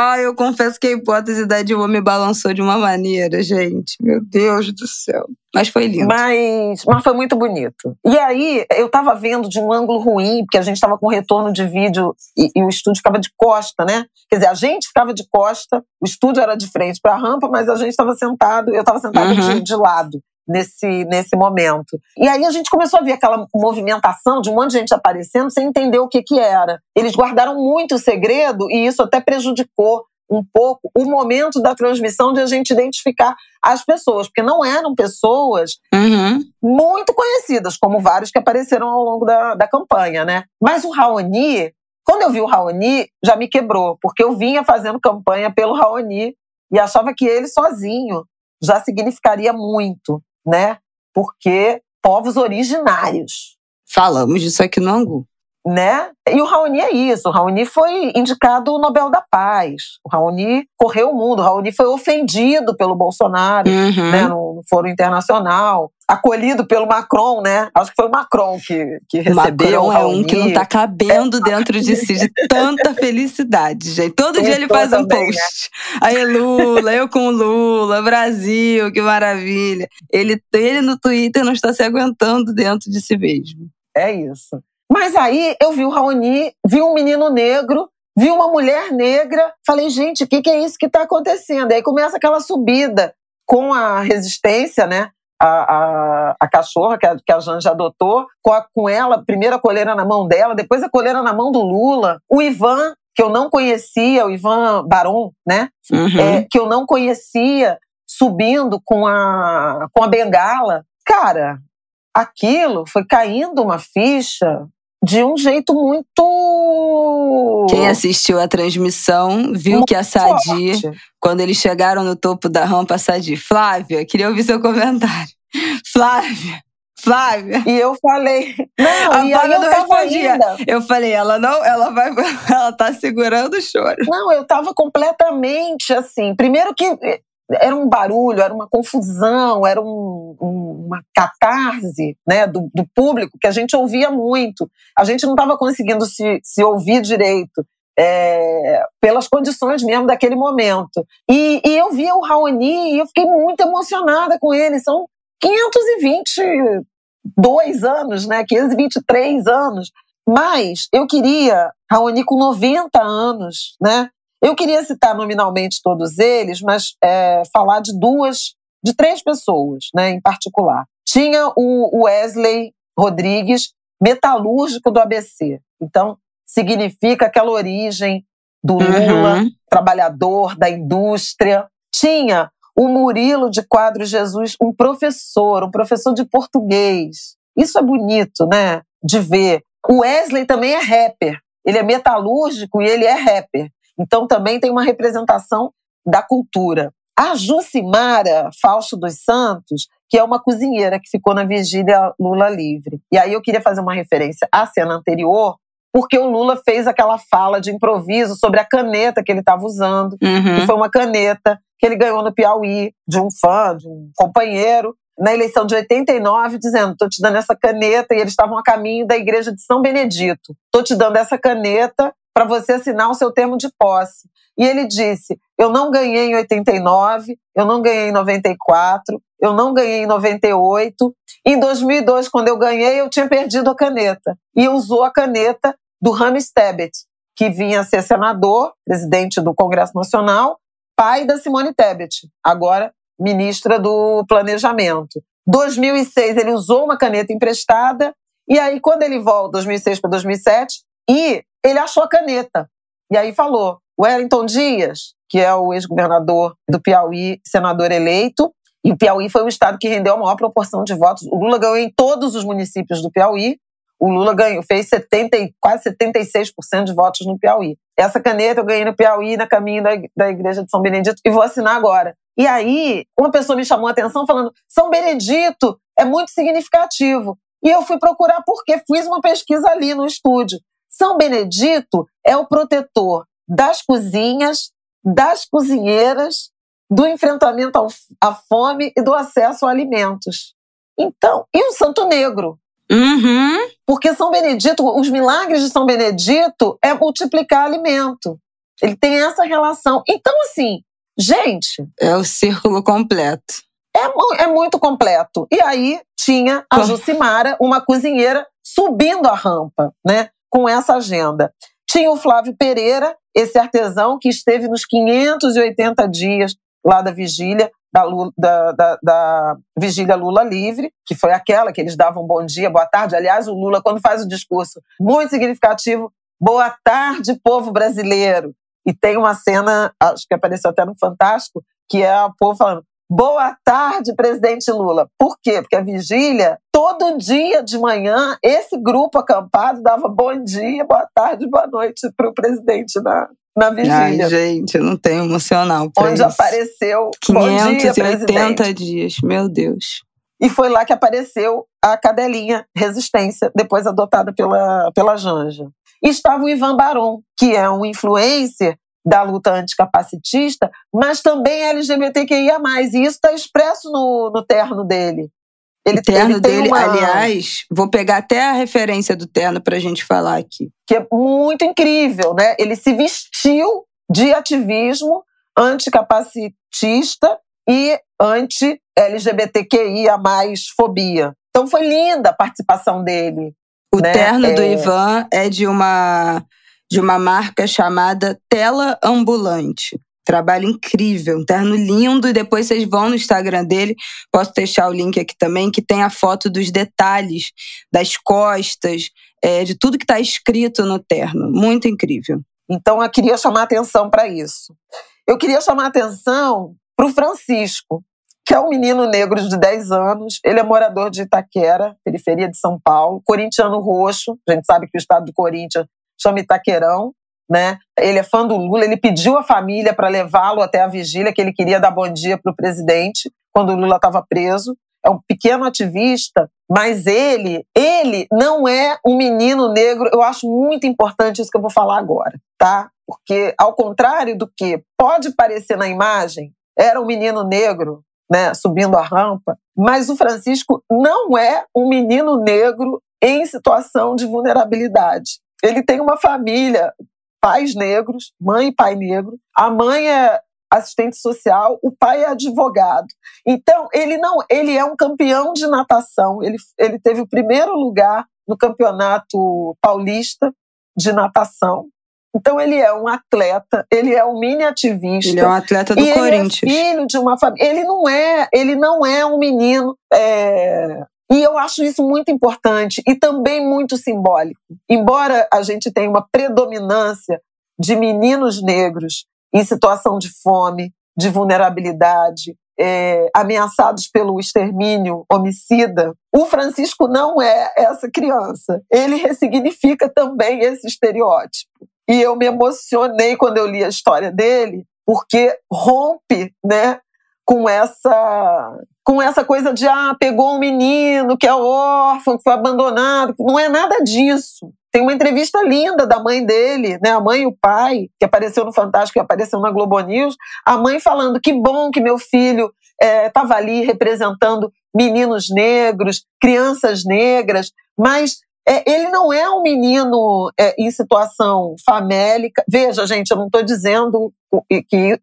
Ai, eu confesso que a hipótese da Dilma me balançou de uma maneira, gente. Meu Deus do céu. Mas foi lindo. Mas, mas foi muito bonito. E aí, eu estava vendo de um ângulo ruim, porque a gente estava com retorno de vídeo e, e, o estúdio ficava de costa, né? Quer dizer, a gente ficava de costa, o estúdio era de frente para a rampa, mas a gente estava sentado, eu estava sentado uhum. de, de lado nesse, nesse momento. E aí a gente começou a ver aquela movimentação de um monte de gente aparecendo sem entender o que, que era. Eles guardaram muito o segredo e isso até prejudicou um pouco o momento da transmissão de a gente identificar as pessoas, porque não eram pessoas uhum. muito conhecidas, como vários que apareceram ao longo da, da campanha, né? Mas o Raoni, quando eu vi o Raoni, já me quebrou, porque eu vinha fazendo campanha pelo Raoni e achava que ele sozinho já significaria muito, né? Porque povos originários. Falamos disso aqui no Angu né? E o Raoni é isso. O Raoni foi indicado o Nobel da Paz. O Raoni correu o mundo. O Raoni foi ofendido pelo Bolsonaro, uhum. né, no Foro Internacional. Acolhido pelo Macron, né? Acho que foi o Macron que, que recebeu Macron é um que não tá cabendo é. dentro de si de tanta felicidade, gente. Todo dia ele faz um também, post. Né? Aí Lula, eu com Lula, Brasil, que maravilha. Ele, ele no Twitter não está se aguentando dentro de si mesmo. É isso. Mas aí eu vi o Raoni, vi um menino negro, vi uma mulher negra, falei, gente, o que, que é isso que está acontecendo? Aí começa aquela subida com a resistência, né? A, a, a cachorra que a, que a Janja adotou, com, a, com ela, primeiro a coleira na mão dela, depois a coleira na mão do Lula. O Ivan, que eu não conhecia, o Ivan Baron, né? Uhum. É, que eu não conhecia, subindo com a, com a bengala. Cara, aquilo foi caindo uma ficha de um jeito muito. Quem assistiu a transmissão viu muito que a Sadi, forte. quando eles chegaram no topo da rampa, a Sadi, Flávia, queria ouvir seu comentário. Flávia. Flávia. E eu falei. Não, a e eu não respondia. Ainda. Eu falei, ela não, ela vai, ela tá segurando o choro. Não, eu tava completamente assim. Primeiro que era um barulho, era uma confusão, era um, um, uma catarse né, do, do, público que a gente ouvia muito. A gente não estava conseguindo se, se ouvir direito. É, pelas condições mesmo daquele momento. E, e eu via o Raoni e eu fiquei muito emocionada com ele. São 522 anos, né? 523 anos. Mas eu queria Raoni com 90 anos, né? Eu queria citar nominalmente todos eles, mas é, falar de duas, de três pessoas, né, em particular. Tinha o Wesley Rodrigues, metalúrgico do ABC. Então, significa aquela origem do Lula, uhum. trabalhador da indústria. Tinha o Murilo de Quadro Jesus, um professor, um professor de português. Isso é bonito, né? De ver. O Wesley também é rapper. Ele é metalúrgico e ele é rapper. Então também tem uma representação da cultura. A Jucimara Fausto dos Santos, que é uma cozinheira que ficou na vigília Lula livre. E aí eu queria fazer uma referência à cena anterior, porque o Lula fez aquela fala de improviso sobre a caneta que ele estava usando, uhum. que foi uma caneta que ele ganhou no Piauí de um fã, de um companheiro, na eleição de 89, dizendo: estou te dando essa caneta, e eles estavam a caminho da igreja de São Benedito. Estou te dando essa caneta para você assinar o seu termo de posse. E ele disse: Eu não ganhei em 89, eu não ganhei em 94, eu não ganhei em 98. Em 2002, quando eu ganhei, eu tinha perdido a caneta. E usou a caneta do Rames Tebet, que vinha a ser senador, presidente do Congresso Nacional, pai da Simone Tebet, agora ministra do Planejamento. 2006 ele usou uma caneta emprestada e aí quando ele volta 2006 para 2007 e ele achou a caneta. E aí falou: Wellington Dias, que é o ex-governador do Piauí, senador eleito, e o Piauí foi o estado que rendeu a maior proporção de votos. O Lula ganhou em todos os municípios do Piauí. O Lula ganhou, fez 70, quase 76% de votos no Piauí. Essa caneta eu ganhei no Piauí, na caminho da, da Igreja de São Benedito, e vou assinar agora. E aí, uma pessoa me chamou a atenção falando: São Benedito é muito significativo. E eu fui procurar porque fiz uma pesquisa ali no estúdio. São Benedito é o protetor das cozinhas, das cozinheiras, do enfrentamento à fome e do acesso a alimentos. Então, e o Santo Negro? Uhum. Porque São Benedito, os milagres de São Benedito é multiplicar alimento. Ele tem essa relação. Então, assim, gente. É o círculo completo. É, é muito completo. E aí tinha a Jucimara, uma cozinheira, subindo a rampa, né? Com essa agenda. Tinha o Flávio Pereira, esse artesão que esteve nos 580 dias lá da vigília, da, Lula, da, da, da, vigília Lula livre, que foi aquela que eles davam bom dia, boa tarde. Aliás, o Lula, quando faz o discurso muito significativo, boa tarde, povo brasileiro. E tem uma cena, acho que apareceu até no Fantástico, que é o povo falando: Boa tarde, presidente Lula. Por quê? Porque a vigília, todo dia de manhã, esse grupo acampado dava bom dia, boa tarde, boa noite para o presidente na, na vigília. Ai, gente, eu não tenho emocional Onde isso. apareceu 580 dia, dias, meu Deus. E foi lá que apareceu a cadelinha Resistência, depois adotada pela, pela Janja. E estava o Ivan Baron, que é um influencer da luta anticapacitista, mas também LGBTQIA+. E isso está expresso no, no terno dele. Ele, o terno ele dele, uma... aliás, vou pegar até a referência do terno para a gente falar aqui. Que é muito incrível, né? Ele se vestiu de ativismo anticapacitista e anti-LGBTQIA+, fobia. Então foi linda a participação dele. O né? terno é... do Ivan é de uma de uma marca chamada Tela Ambulante. Trabalho incrível, um terno lindo. E depois vocês vão no Instagram dele, posso deixar o link aqui também, que tem a foto dos detalhes, das costas, é, de tudo que está escrito no terno. Muito incrível. Então eu queria chamar atenção para isso. Eu queria chamar atenção para o Francisco, que é um menino negro de 10 anos. Ele é morador de Itaquera, periferia de São Paulo, corintiano roxo. A gente sabe que o estado do Corinthians chama Itaquerão, né? Ele é fã do Lula, ele pediu à família para levá-lo até a vigília, que ele queria dar bom dia para o presidente quando o Lula estava preso. É um pequeno ativista, mas ele, ele não é um menino negro. Eu acho muito importante isso que eu vou falar agora, tá? Porque ao contrário do que pode parecer na imagem, era um menino negro, né, subindo a rampa, mas o Francisco não é um menino negro em situação de vulnerabilidade ele tem uma família, pais negros, mãe e pai negro. A mãe é assistente social, o pai é advogado. Então, ele não, ele é um campeão de natação. Ele, ele teve o primeiro lugar no campeonato paulista de natação. Então ele é um atleta, ele é um mini ativista. Ele é um atleta do Corinthians. Ele é filho de uma família. Ele não é, ele não é um menino é, e eu acho isso muito importante e também muito simbólico. Embora a gente tenha uma predominância de meninos negros em situação de fome, de vulnerabilidade, é, ameaçados pelo extermínio homicida, o Francisco não é essa criança. Ele ressignifica também esse estereótipo. E eu me emocionei quando eu li a história dele, porque rompe né, com essa com essa coisa de ah, pegou um menino que é órfão, que foi abandonado. Não é nada disso. Tem uma entrevista linda da mãe dele, né? A mãe e o pai, que apareceu no Fantástico e apareceu na Globo News. A mãe falando que bom que meu filho estava é, ali representando meninos negros, crianças negras, mas é, ele não é um menino é, em situação famélica. Veja, gente, eu não estou dizendo que, que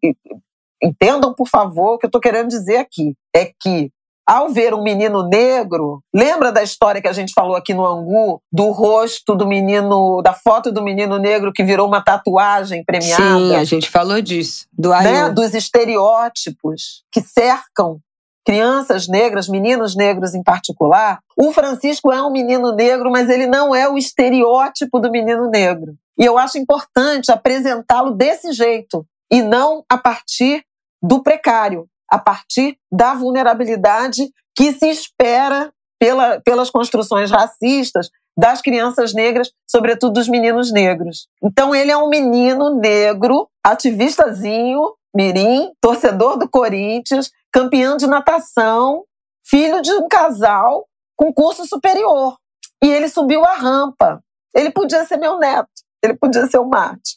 Entendam, por favor, o que eu estou querendo dizer aqui. É que, ao ver um menino negro, lembra da história que a gente falou aqui no Angu, do rosto do menino, da foto do menino negro que virou uma tatuagem premiada? Sim, a gente falou disso. Do né? Dos estereótipos que cercam crianças negras, meninos negros em particular. O Francisco é um menino negro, mas ele não é o estereótipo do menino negro. E eu acho importante apresentá-lo desse jeito, e não a partir do precário, a partir da vulnerabilidade que se espera pela, pelas construções racistas das crianças negras, sobretudo dos meninos negros. Então ele é um menino negro, ativistazinho, mirim, torcedor do Corinthians, campeão de natação, filho de um casal com curso superior. E ele subiu a rampa. Ele podia ser meu neto, ele podia ser o Marte.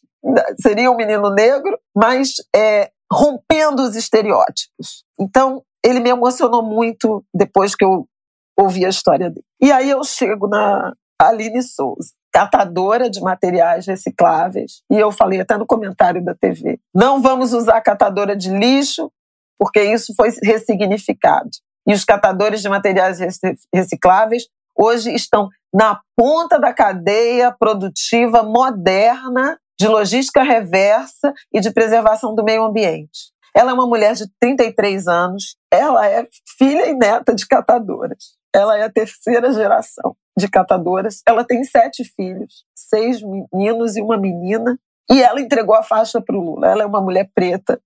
Seria um menino negro, mas é, rompendo os estereótipos. Então, ele me emocionou muito depois que eu ouvi a história dele. E aí eu chego na Aline Souza, catadora de materiais recicláveis, e eu falei até no comentário da TV: não vamos usar catadora de lixo, porque isso foi ressignificado. E os catadores de materiais recicláveis hoje estão na ponta da cadeia produtiva moderna de logística reversa e de preservação do meio ambiente. Ela é uma mulher de 33 anos, ela é filha e neta de catadoras. Ela é a terceira geração de catadoras. Ela tem sete filhos, seis meninos e uma menina. E ela entregou a faixa para o Lula. Ela é uma mulher preta,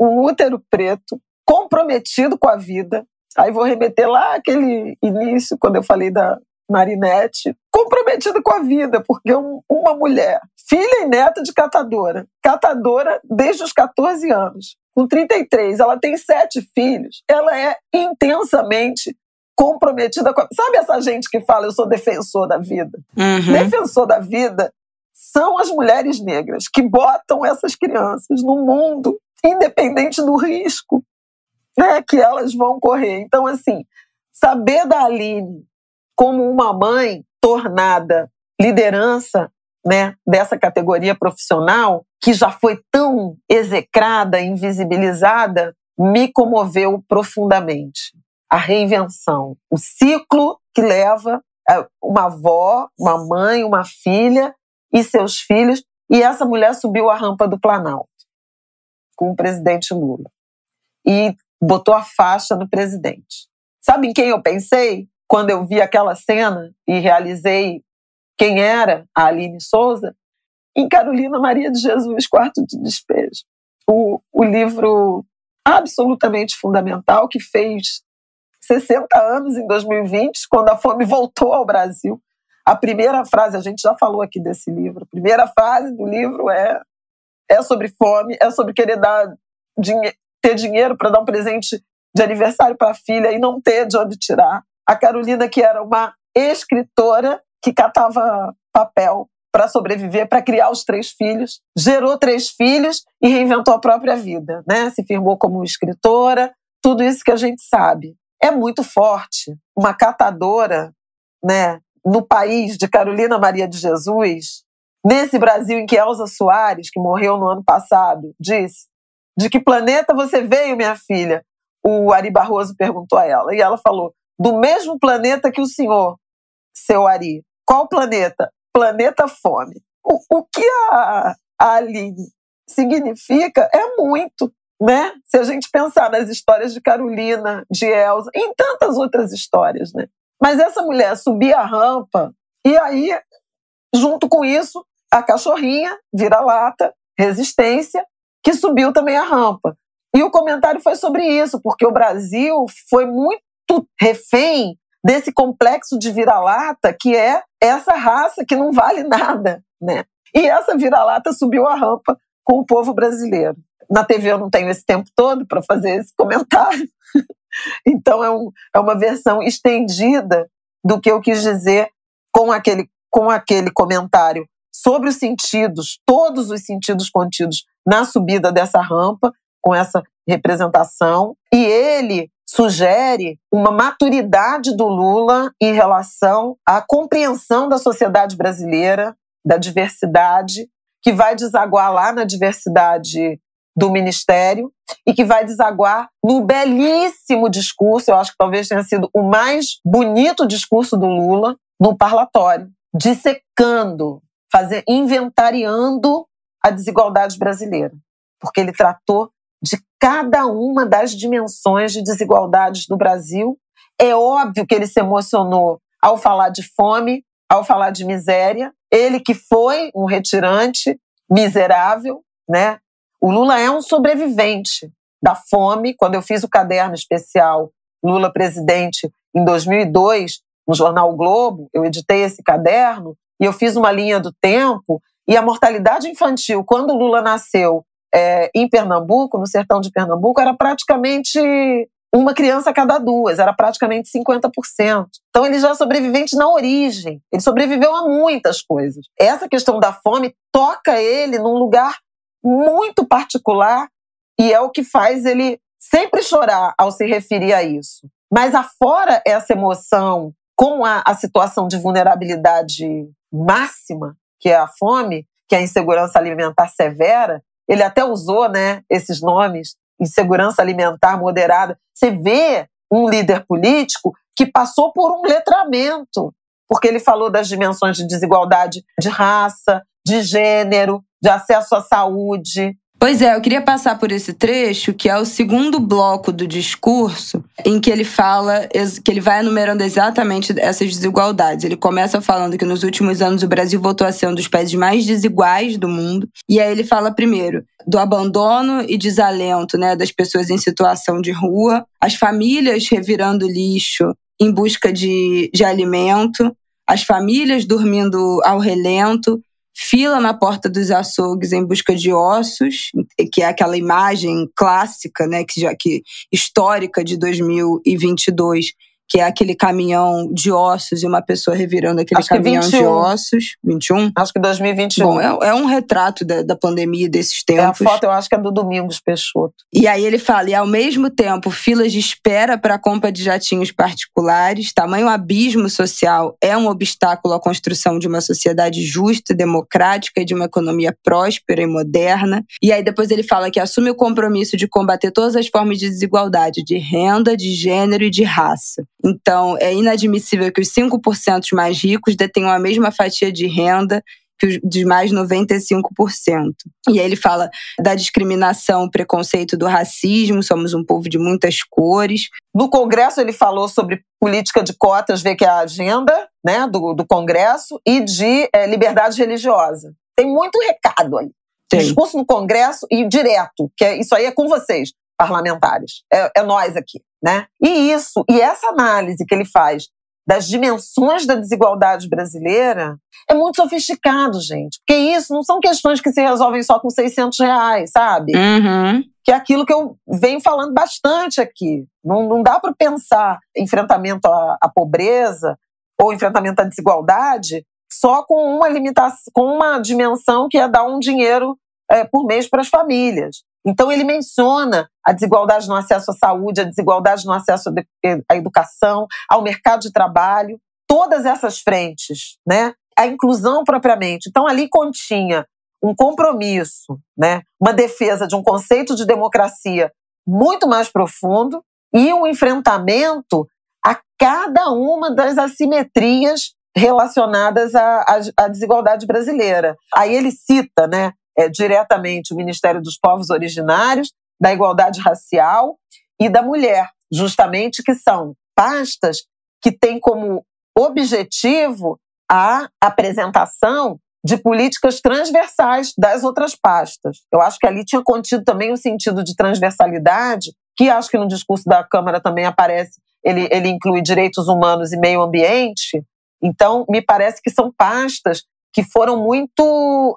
um útero preto, comprometido com a vida. Aí vou remeter lá aquele início, quando eu falei da Marinette, comprometido com a vida, porque uma mulher, filha e neta de catadora, catadora desde os 14 anos, com 33, ela tem sete filhos, ela é intensamente comprometida com. A... Sabe essa gente que fala, eu sou defensor da vida? Uhum. Defensor da vida são as mulheres negras que botam essas crianças no mundo, independente do risco né, que elas vão correr. Então, assim, saber da Aline como uma mãe tornada liderança né, dessa categoria profissional, que já foi tão execrada, invisibilizada, me comoveu profundamente a reinvenção, o ciclo que leva é, uma avó, uma mãe, uma filha e seus filhos. E essa mulher subiu a rampa do Planalto com o presidente Lula e botou a faixa no presidente. Sabe em quem eu pensei quando eu vi aquela cena e realizei quem era a Aline Souza? Em Carolina Maria de Jesus, Quarto de Despejo. O, o livro absolutamente fundamental que fez 60 anos em 2020, quando a fome voltou ao Brasil. A primeira frase, a gente já falou aqui desse livro, a primeira frase do livro é, é sobre fome, é sobre querer dar dinhe ter dinheiro para dar um presente de aniversário para a filha e não ter de onde tirar. A Carolina, que era uma escritora que catava papel para sobreviver, para criar os três filhos, gerou três filhos e reinventou a própria vida, né? Se firmou como escritora, tudo isso que a gente sabe é muito forte. Uma catadora, né, no país de Carolina Maria de Jesus, nesse Brasil em que Elza Soares, que morreu no ano passado, disse: De que planeta você veio, minha filha? O Ari Barroso perguntou a ela. E ela falou: Do mesmo planeta que o senhor, seu Ari. Qual planeta? Planeta Fome. O, o que a, a Aline significa é muito né? Se a gente pensar nas histórias de Carolina, de Elsa, em tantas outras histórias, né? Mas essa mulher subia a rampa e aí, junto com isso, a cachorrinha, vira-lata, resistência, que subiu também a rampa. E o comentário foi sobre isso, porque o Brasil foi muito refém desse complexo de vira-lata que é essa raça que não vale nada, né? E essa vira-lata subiu a rampa com o povo brasileiro. Na TV eu não tenho esse tempo todo para fazer esse comentário. então é, um, é uma versão estendida do que eu quis dizer com aquele, com aquele comentário sobre os sentidos, todos os sentidos contidos na subida dessa rampa, com essa representação. E ele sugere uma maturidade do Lula em relação à compreensão da sociedade brasileira, da diversidade, que vai desaguar lá na diversidade do Ministério e que vai desaguar no belíssimo discurso, eu acho que talvez tenha sido o mais bonito discurso do Lula no parlatório, dissecando, fazer, inventariando a desigualdade brasileira, porque ele tratou de cada uma das dimensões de desigualdades do Brasil. É óbvio que ele se emocionou ao falar de fome, ao falar de miséria. Ele que foi um retirante miserável, né? O Lula é um sobrevivente da fome. Quando eu fiz o caderno especial Lula presidente em 2002, no jornal o Globo, eu editei esse caderno e eu fiz uma linha do tempo e a mortalidade infantil, quando Lula nasceu é, em Pernambuco, no sertão de Pernambuco, era praticamente uma criança a cada duas, era praticamente 50%. Então ele já é sobrevivente na origem, ele sobreviveu a muitas coisas. Essa questão da fome toca ele num lugar muito particular e é o que faz ele sempre chorar ao se referir a isso. Mas afora essa emoção com a, a situação de vulnerabilidade máxima, que é a fome, que é a insegurança alimentar severa, ele até usou né, esses nomes, insegurança alimentar moderada. Você vê um líder político que passou por um letramento, porque ele falou das dimensões de desigualdade de raça, de gênero, de acesso à saúde, Pois é, eu queria passar por esse trecho, que é o segundo bloco do discurso, em que ele fala, que ele vai enumerando exatamente essas desigualdades. Ele começa falando que nos últimos anos o Brasil voltou a ser um dos países mais desiguais do mundo. E aí ele fala primeiro do abandono e desalento né, das pessoas em situação de rua, as famílias revirando lixo em busca de, de alimento, as famílias dormindo ao relento, fila na porta dos açougues em busca de ossos, que é aquela imagem clássica, né, que já que histórica de 2022, que é aquele caminhão de ossos e uma pessoa revirando aquele Acho caminhão de ossos. 21? Acho que 2021. Bom, é, é um retrato da, da pandemia desses tempos. É a foto, eu acho que é do Domingos Peixoto. E aí ele fala, e ao mesmo tempo, filas de espera para a compra de jatinhos particulares, tamanho abismo social é um obstáculo à construção de uma sociedade justa, democrática e de uma economia próspera e moderna. E aí depois ele fala que assume o compromisso de combater todas as formas de desigualdade, de renda, de gênero e de raça. Então, é inadmissível que os 5% mais ricos detenham a mesma fatia de renda que os de mais 95%. E aí ele fala da discriminação, preconceito do racismo, somos um povo de muitas cores. No Congresso ele falou sobre política de cotas, vê que é a agenda né, do, do Congresso, e de é, liberdade religiosa. Tem muito recado ali. Tem. Discurso no Congresso e direto, que é, isso aí é com vocês, parlamentares. É, é nós aqui né? E isso, e essa análise que ele faz das dimensões da desigualdade brasileira é muito sofisticado, gente. Porque isso não são questões que se resolvem só com 600 reais, sabe? Uhum. Que é aquilo que eu venho falando bastante aqui. Não, não dá para pensar enfrentamento à, à pobreza ou enfrentamento à desigualdade só com uma limitação, com uma dimensão que é dar um dinheiro é, por mês para as famílias. Então, ele menciona a desigualdade no acesso à saúde, a desigualdade no acesso à educação, ao mercado de trabalho, todas essas frentes, né? A inclusão propriamente. Então, ali continha um compromisso, né? uma defesa de um conceito de democracia muito mais profundo e um enfrentamento a cada uma das assimetrias relacionadas à, à, à desigualdade brasileira. Aí ele cita né, é, diretamente o Ministério dos Povos Originários, da Igualdade Racial e da Mulher, justamente que são pastas que têm como objetivo a apresentação de políticas transversais das outras pastas. Eu acho que ali tinha contido também um sentido de transversalidade, que acho que no discurso da Câmara também aparece, ele, ele inclui direitos humanos e meio ambiente. Então, me parece que são pastas que foram muito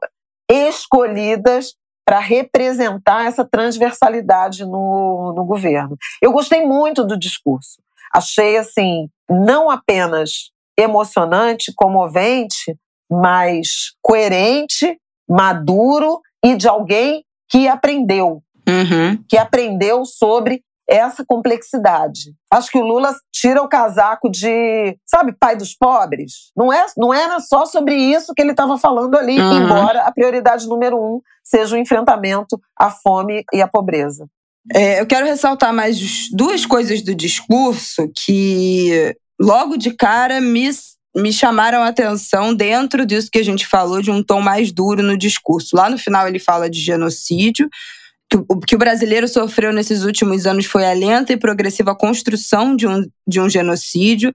escolhidas para representar essa transversalidade no, no governo. Eu gostei muito do discurso. Achei, assim, não apenas emocionante, comovente, mas coerente, maduro e de alguém que aprendeu. Uhum. Que aprendeu sobre essa complexidade. Acho que o Lula tira o casaco de, sabe, pai dos pobres. Não, é, não era só sobre isso que ele estava falando ali, uhum. embora a prioridade número um seja o enfrentamento à fome e à pobreza. É, eu quero ressaltar mais duas coisas do discurso que, logo de cara, me, me chamaram a atenção dentro disso que a gente falou, de um tom mais duro no discurso. Lá no final, ele fala de genocídio que o que o brasileiro sofreu nesses últimos anos foi a lenta e progressiva construção de um, de um genocídio.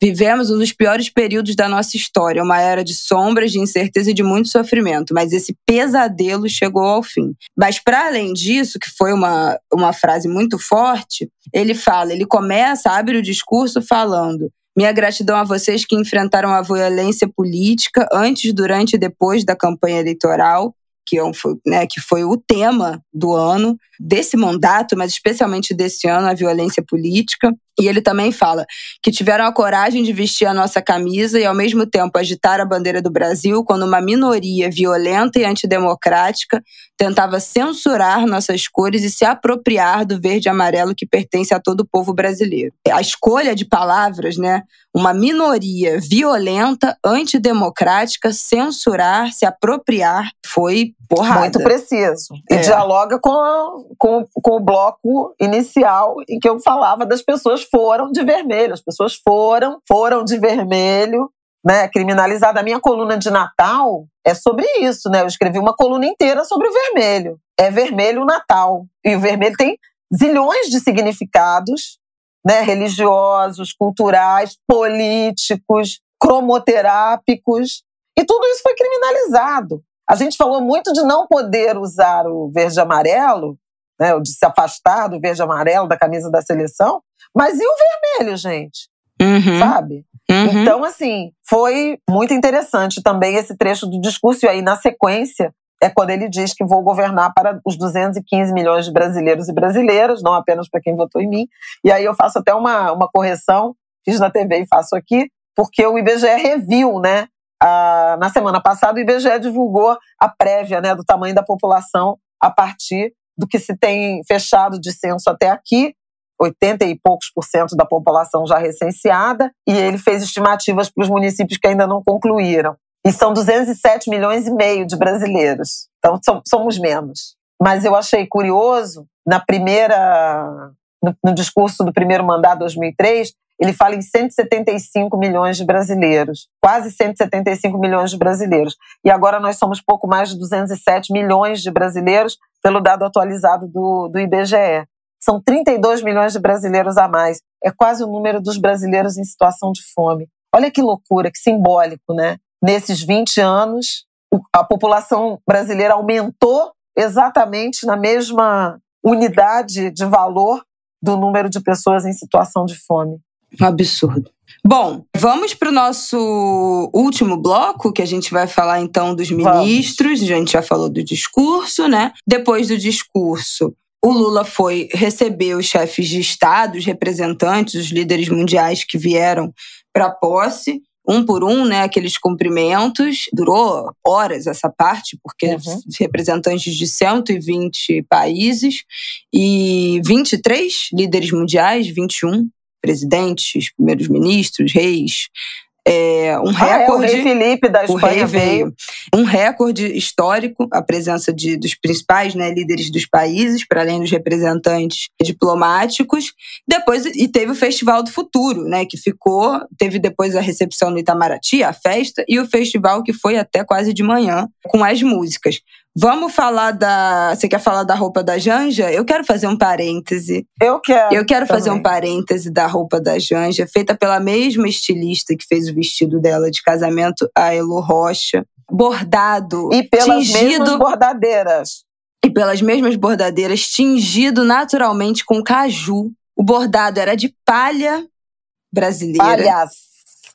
Vivemos um dos piores períodos da nossa história, uma era de sombras, de incerteza e de muito sofrimento, mas esse pesadelo chegou ao fim. Mas, para além disso, que foi uma, uma frase muito forte, ele fala, ele começa, abre o discurso falando: Minha gratidão a vocês que enfrentaram a violência política antes, durante e depois da campanha eleitoral que, é foi, né, que foi o tema do ano, desse mandato, mas especialmente desse ano, a violência política. E ele também fala que tiveram a coragem de vestir a nossa camisa e, ao mesmo tempo, agitar a bandeira do Brasil quando uma minoria violenta e antidemocrática tentava censurar nossas cores e se apropriar do verde e amarelo que pertence a todo o povo brasileiro. A escolha de palavras, né? Uma minoria violenta, antidemocrática, censurar, se apropriar, foi porrada. Muito preciso. E é. dialoga com, a, com, com o bloco inicial em que eu falava das pessoas foram de vermelho. As pessoas foram, foram de vermelho, né? Criminalizada. A minha coluna de Natal é sobre isso, né? Eu escrevi uma coluna inteira sobre o vermelho. É vermelho o Natal. E o vermelho tem zilhões de significados, né? Religiosos, culturais, políticos, cromoterápicos. E tudo isso foi criminalizado. A gente falou muito de não poder usar o verde amarelo, né, de se afastar do verde amarelo da camisa da seleção, mas e o vermelho, gente? Uhum. Sabe? Uhum. Então, assim, foi muito interessante também esse trecho do discurso. E aí, na sequência, é quando ele diz que vou governar para os 215 milhões de brasileiros e brasileiras, não apenas para quem votou em mim. E aí eu faço até uma, uma correção, fiz na TV e faço aqui, porque o IBGE reviu, né, ah, na semana passada, o IBGE divulgou a prévia né, do tamanho da população a partir do que se tem fechado de censo até aqui, 80 e poucos por cento da população já recenseada, e ele fez estimativas para os municípios que ainda não concluíram. E são 207 milhões e meio de brasileiros. Então somos menos. Mas eu achei curioso, na primeira no, no discurso do primeiro mandato 2003, ele fala em 175 milhões de brasileiros, quase 175 milhões de brasileiros. E agora nós somos pouco mais de 207 milhões de brasileiros, pelo dado atualizado do, do IBGE. São 32 milhões de brasileiros a mais. É quase o número dos brasileiros em situação de fome. Olha que loucura, que simbólico, né? Nesses 20 anos, a população brasileira aumentou exatamente na mesma unidade de valor do número de pessoas em situação de fome. Um absurdo. Bom, vamos para o nosso último bloco, que a gente vai falar então dos ministros. Vamos. A gente já falou do discurso, né? Depois do discurso, o Lula foi receber os chefes de Estado, os representantes, os líderes mundiais que vieram para a posse um por um, né, aqueles cumprimentos. Durou horas essa parte, porque uhum. representantes de 120 países e 23 líderes mundiais, 21 presidentes, primeiros ministros, reis, é, um recorde. Ah, é, o rei Felipe da Espanha veio. Um recorde histórico, a presença de, dos principais né, líderes dos países, para além dos representantes diplomáticos. Depois, e teve o Festival do Futuro, né, que ficou. Teve depois a recepção no Itamaraty, a festa, e o festival que foi até quase de manhã, com as músicas. Vamos falar da. Você quer falar da roupa da Janja? Eu quero fazer um parêntese. Eu quero. Eu quero também. fazer um parêntese da roupa da Janja, feita pela mesma estilista que fez o vestido dela de casamento, a Elo Rocha. Bordado. E pelas tingido, mesmas bordadeiras. E pelas mesmas bordadeiras, tingido naturalmente com caju. O bordado era de palha brasileira. Palhas.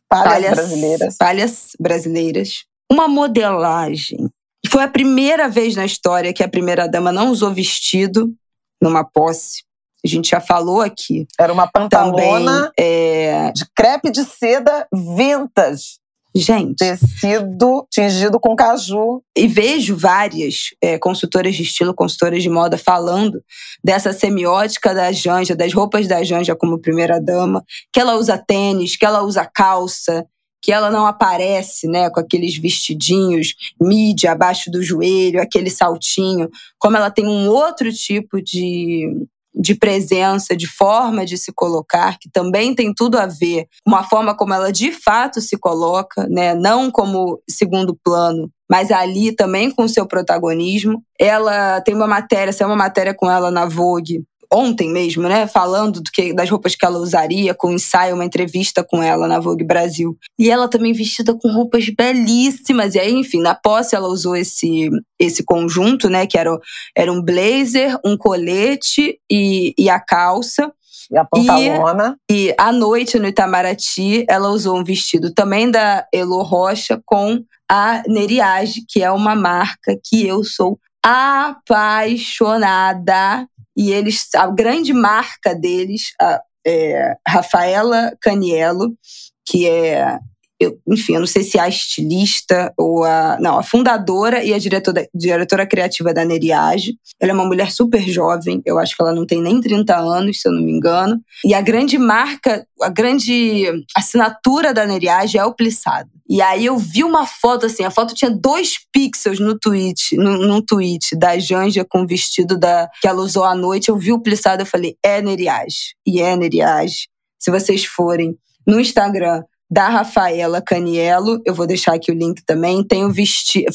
Palhas, palhas brasileiras. Palhas brasileiras. Uma modelagem foi a primeira vez na história que a primeira-dama não usou vestido numa posse. A gente já falou aqui. Era uma pantalona Também, é... de crepe de seda vintage. Gente. Tecido tingido com caju. E vejo várias é, consultoras de estilo, consultoras de moda falando dessa semiótica da Janja, das roupas da Janja como primeira-dama, que ela usa tênis, que ela usa calça, que ela não aparece, né, com aqueles vestidinhos mídia abaixo do joelho, aquele saltinho, como ela tem um outro tipo de de presença, de forma de se colocar, que também tem tudo a ver com a forma como ela de fato se coloca, né? não como segundo plano, mas ali também com o seu protagonismo. Ela tem uma matéria, saiu uma matéria com ela na Vogue, ontem mesmo, né, falando do que, das roupas que ela usaria, com um ensaio, uma entrevista com ela na Vogue Brasil. E ela também vestida com roupas belíssimas. E aí, enfim, na posse ela usou esse, esse conjunto, né, que era, era um blazer, um colete e, e a calça. E a pantalona. E, e à noite no Itamaraty, ela usou um vestido também da Elo Rocha com a Neriage, que é uma marca que eu sou apaixonada. E eles, a grande marca deles, a é, Rafaela Caniello, que é eu, enfim, eu não sei se é a estilista ou a. Não, a fundadora e a diretora, diretora criativa da Neriage. Ela é uma mulher super jovem, eu acho que ela não tem nem 30 anos, se eu não me engano. E a grande marca, a grande assinatura da Neriage é o plissado. E aí eu vi uma foto assim, a foto tinha dois pixels no tweet, no, num tweet da Janja com o vestido da, que ela usou à noite. Eu vi o plissado, eu falei, é Neriage. E é Neriage. Se vocês forem no Instagram da Rafaela Caniello. Eu vou deixar aqui o link também. Tenho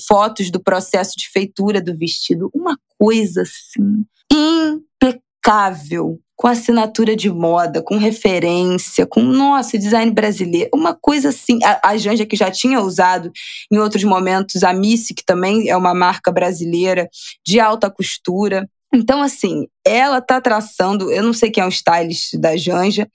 fotos do processo de feitura do vestido. Uma coisa assim impecável. Com assinatura de moda, com referência, com, nossa, design brasileiro. Uma coisa assim. A, a Janja, que já tinha usado em outros momentos, a Missy, que também é uma marca brasileira de alta costura. Então, assim, ela tá traçando, eu não sei quem é o stylist da Janja,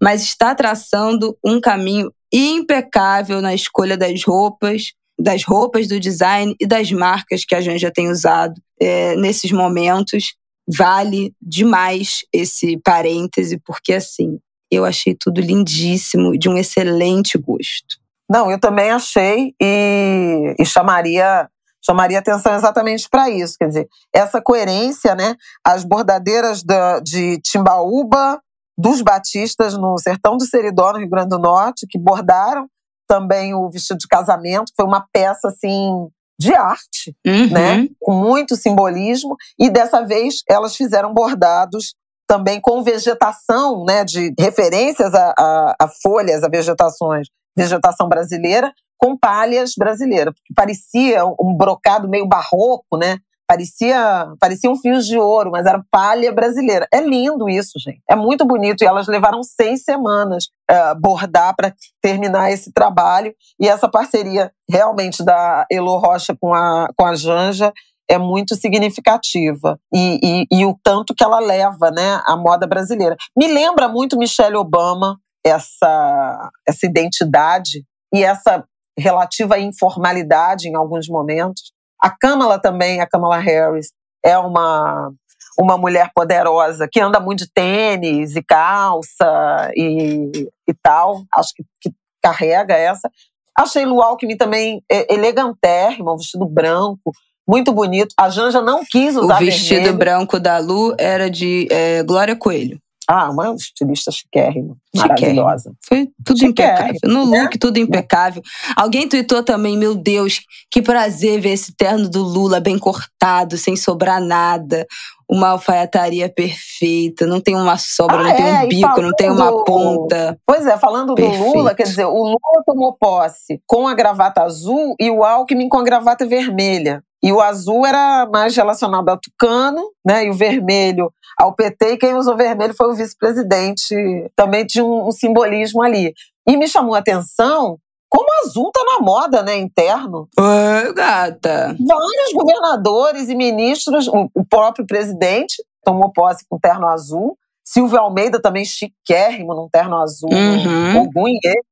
mas está traçando um caminho impecável na escolha das roupas, das roupas, do design e das marcas que a Janja tem usado é, nesses momentos. Vale demais esse parêntese, porque assim, eu achei tudo lindíssimo, de um excelente gosto. Não, eu também achei e, e chamaria chamaria atenção exatamente para isso, quer dizer, essa coerência, né? As bordadeiras da, de Timbaúba, dos batistas no sertão do Seridó, no Rio Grande do Norte, que bordaram também o vestido de casamento, foi uma peça assim de arte, uhum. né, com muito simbolismo, e dessa vez elas fizeram bordados também com vegetação, né, de referências a, a, a folhas, a vegetações, vegetação brasileira, com palhas brasileiras, porque parecia um brocado meio barroco, né, Parecia, pareciam fios de ouro, mas era palha brasileira. É lindo isso, gente. É muito bonito. E elas levaram seis semanas uh, bordar para terminar esse trabalho. E essa parceria realmente da Elo Rocha com a, com a Janja é muito significativa. E, e, e o tanto que ela leva né, a moda brasileira. Me lembra muito Michelle Obama, essa, essa identidade e essa relativa informalidade em alguns momentos. A Kamala também, a Kamala Harris, é uma, uma mulher poderosa que anda muito de tênis e calça e, e tal. Acho que, que carrega essa. Achei Lu Alckmin também elegantérrima, um vestido branco, muito bonito. A Janja não quis usar O vestido vermelho. branco da Lu era de é, Glória Coelho. Ah, uma estilista chiquérrima, maravilhosa. Foi tudo impecável. No look, é. tudo impecável. Alguém tweetou também, meu Deus, que prazer ver esse terno do Lula bem cortado, sem sobrar nada. Uma alfaiataria perfeita, não tem uma sobra, ah, não é, tem um bico, não tem uma ponta. Pois é, falando Perfeito. do Lula, quer dizer, o Lula tomou posse com a gravata azul e o Alckmin com a gravata vermelha. E o azul era mais relacionado ao Tucano, né? E o vermelho ao PT. E quem usou vermelho foi o vice-presidente. Também tinha um, um, simbolismo ali. E me chamou a atenção como o azul tá na moda, né? Interno. Oi, gata. Vários governadores e ministros, o, o próprio presidente tomou posse com terno azul. Silvio Almeida também chiquérrimo num terno azul. Uhum. O Gunhê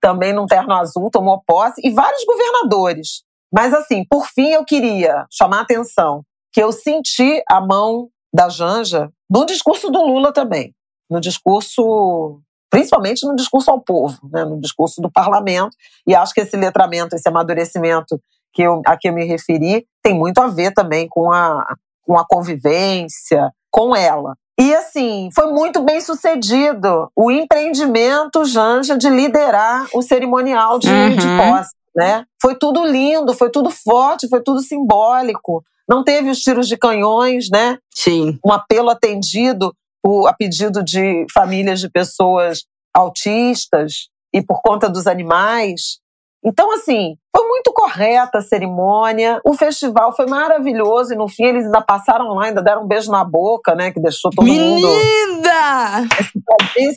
também num terno azul tomou posse. E vários governadores. Mas, assim, por fim, eu queria chamar a atenção que eu senti a mão da Janja no discurso do Lula também. No discurso, principalmente no discurso ao povo, né, no discurso do parlamento. E acho que esse letramento, esse amadurecimento que eu, a que eu me referi, tem muito a ver também com a, com a convivência, com ela. E assim, foi muito bem sucedido o empreendimento, Janja, de liderar o cerimonial de, uhum. de posse né? Foi tudo lindo, foi tudo forte, foi tudo simbólico. Não teve os tiros de canhões, né? Sim. Um apelo atendido o, a pedido de famílias de pessoas autistas e por conta dos animais. Então, assim, foi muito correta a cerimônia. O festival foi maravilhoso e no fim eles ainda passaram lá, ainda deram um beijo na boca, né? Que deixou todo Menina! mundo. Linda!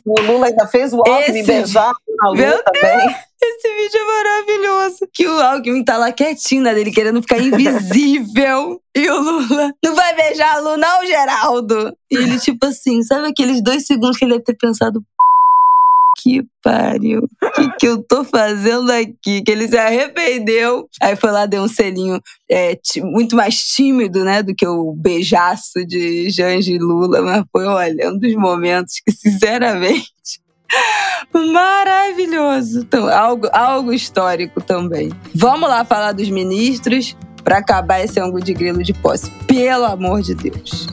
O Lula ainda fez o Alckmin beijar na Lula também. Esse vídeo é maravilhoso. Que o Alckmin tá lá quietinho na dele, querendo ficar invisível. e o Lula, não vai beijar a Lu não, Geraldo? E ele, tipo assim, sabe aqueles dois segundos que ele deve ter pensado, que pariu. O que, que eu tô fazendo aqui? Que ele se arrependeu. Aí foi lá, deu um selinho é, muito mais tímido, né? Do que o beijaço de Jange Lula. Mas foi, olha, um dos momentos que, sinceramente. Maravilhoso. Então, algo, algo histórico também. Vamos lá falar dos ministros para acabar esse ângulo de grilo de posse. Pelo amor de Deus.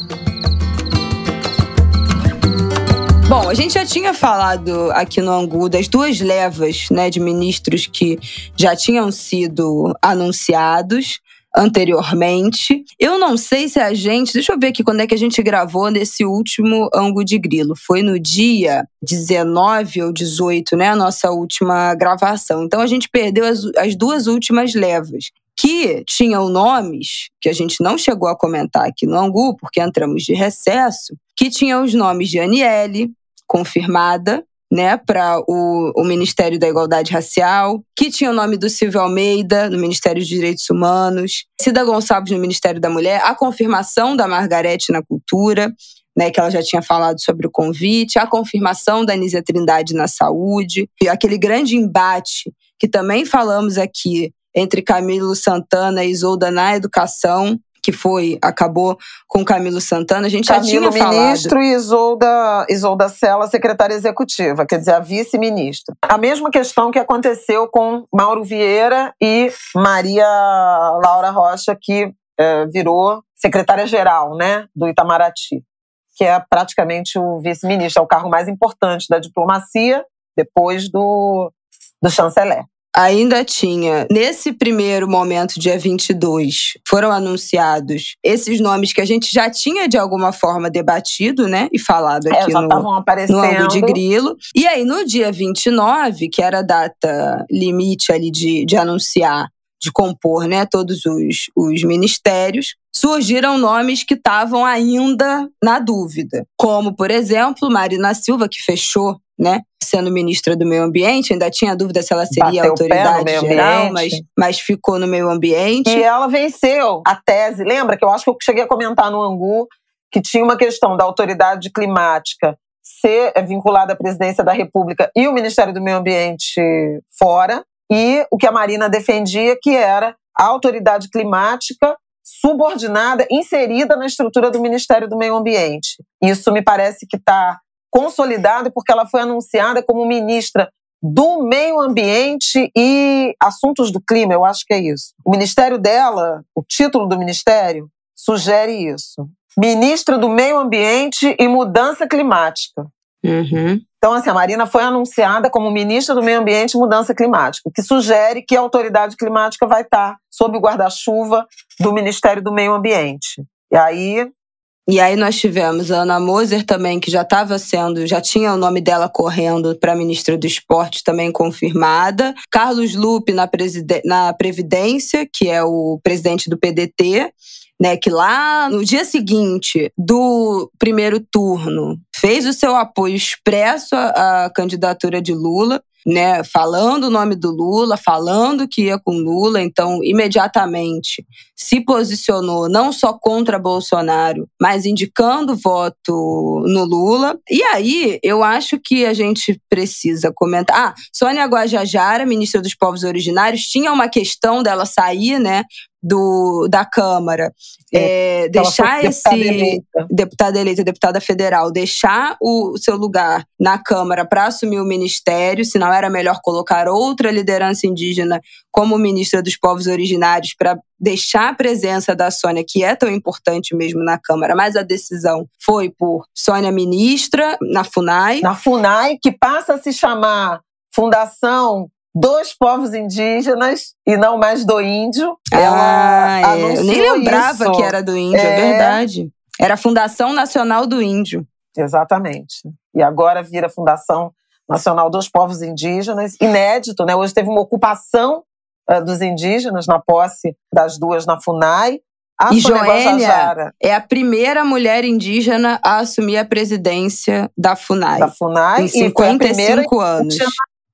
Bom, a gente já tinha falado aqui no Angu das duas levas né, de ministros que já tinham sido anunciados anteriormente. Eu não sei se a gente. Deixa eu ver aqui quando é que a gente gravou nesse último ângulo de grilo. Foi no dia 19 ou 18, né? A nossa última gravação. Então a gente perdeu as, as duas últimas levas. Que tinham nomes que a gente não chegou a comentar aqui no Angu, porque entramos de recesso, que tinham os nomes de Aniele, confirmada, né, para o, o, Ministério da Igualdade Racial, que tinha o nome do Silvio Almeida, no Ministério dos Direitos Humanos, Cida Gonçalves no Ministério da Mulher, a confirmação da Margarete na Cultura, né, que ela já tinha falado sobre o convite, a confirmação da Anísia Trindade na saúde, e aquele grande embate que também falamos aqui entre Camilo Santana e Isolda na educação, que foi, acabou com Camilo Santana, a gente Camilo já tinha ministro falado. e Isolda, Isolda Sela, secretária executiva, quer dizer, a vice-ministra. A mesma questão que aconteceu com Mauro Vieira e Maria Laura Rocha, que é, virou secretária-geral né, do Itamaraty, que é praticamente o vice-ministro, é o cargo mais importante da diplomacia, depois do, do chanceler ainda tinha, nesse primeiro momento, dia 22, foram anunciados esses nomes que a gente já tinha de alguma forma debatido, né? E falado é, aqui é, no, no ângulo de grilo. E aí, no dia 29, que era a data limite ali de, de anunciar de compor né, todos os, os ministérios, surgiram nomes que estavam ainda na dúvida, como, por exemplo, Marina Silva, que fechou né? Sendo ministra do Meio Ambiente, ainda tinha dúvida se ela seria Bateu autoridade geral, mas, mas ficou no meio ambiente. E ela venceu a tese. Lembra que eu acho que eu cheguei a comentar no Angu que tinha uma questão da autoridade climática ser vinculada à presidência da República e o Ministério do Meio Ambiente fora, e o que a Marina defendia que era a autoridade climática subordinada, inserida na estrutura do Ministério do Meio Ambiente. Isso me parece que está consolidada porque ela foi anunciada como ministra do Meio Ambiente e Assuntos do Clima, eu acho que é isso. O ministério dela, o título do ministério, sugere isso. Ministra do Meio Ambiente e Mudança Climática. Uhum. Então, assim, a Marina foi anunciada como ministra do Meio Ambiente e Mudança Climática, o que sugere que a autoridade climática vai estar sob o guarda-chuva do Ministério do Meio Ambiente. E aí e aí nós tivemos a Ana Moser também, que já estava sendo, já tinha o nome dela correndo para ministra do Esporte também confirmada. Carlos Lupe na, na Previdência, que é o presidente do PDT, né, que lá no dia seguinte do primeiro turno fez o seu apoio expresso à, candidatura de Lula né, falando o nome do Lula, falando que ia com Lula, então imediatamente se posicionou não só contra Bolsonaro, mas indicando voto no Lula. E aí eu acho que a gente precisa comentar. Ah, Sônia Guajajara, ministra dos Povos Originários, tinha uma questão dela sair, né, do, da Câmara, é, é deixar esse deputada eleita. deputada eleita, deputada federal, deixar o seu lugar na Câmara para assumir o ministério, se não era melhor colocar outra liderança indígena como ministra dos povos originários para deixar a presença da Sônia, que é tão importante mesmo na Câmara, mas a decisão foi por Sônia ministra na FUNAI. Na FUNAI, que passa a se chamar Fundação dos povos indígenas e não mais do índio. Ah, Ela é. Eu nem lembrava isso. que era do índio, é... é verdade. Era a Fundação Nacional do Índio. Exatamente. E agora vira Fundação Nacional dos Povos Indígenas. Inédito, né? Hoje teve uma ocupação uh, dos indígenas na posse das duas na FUNAI. A e Joênia é a primeira mulher indígena a assumir a presidência da FUNAI. Da FUNAI. Em 55 anos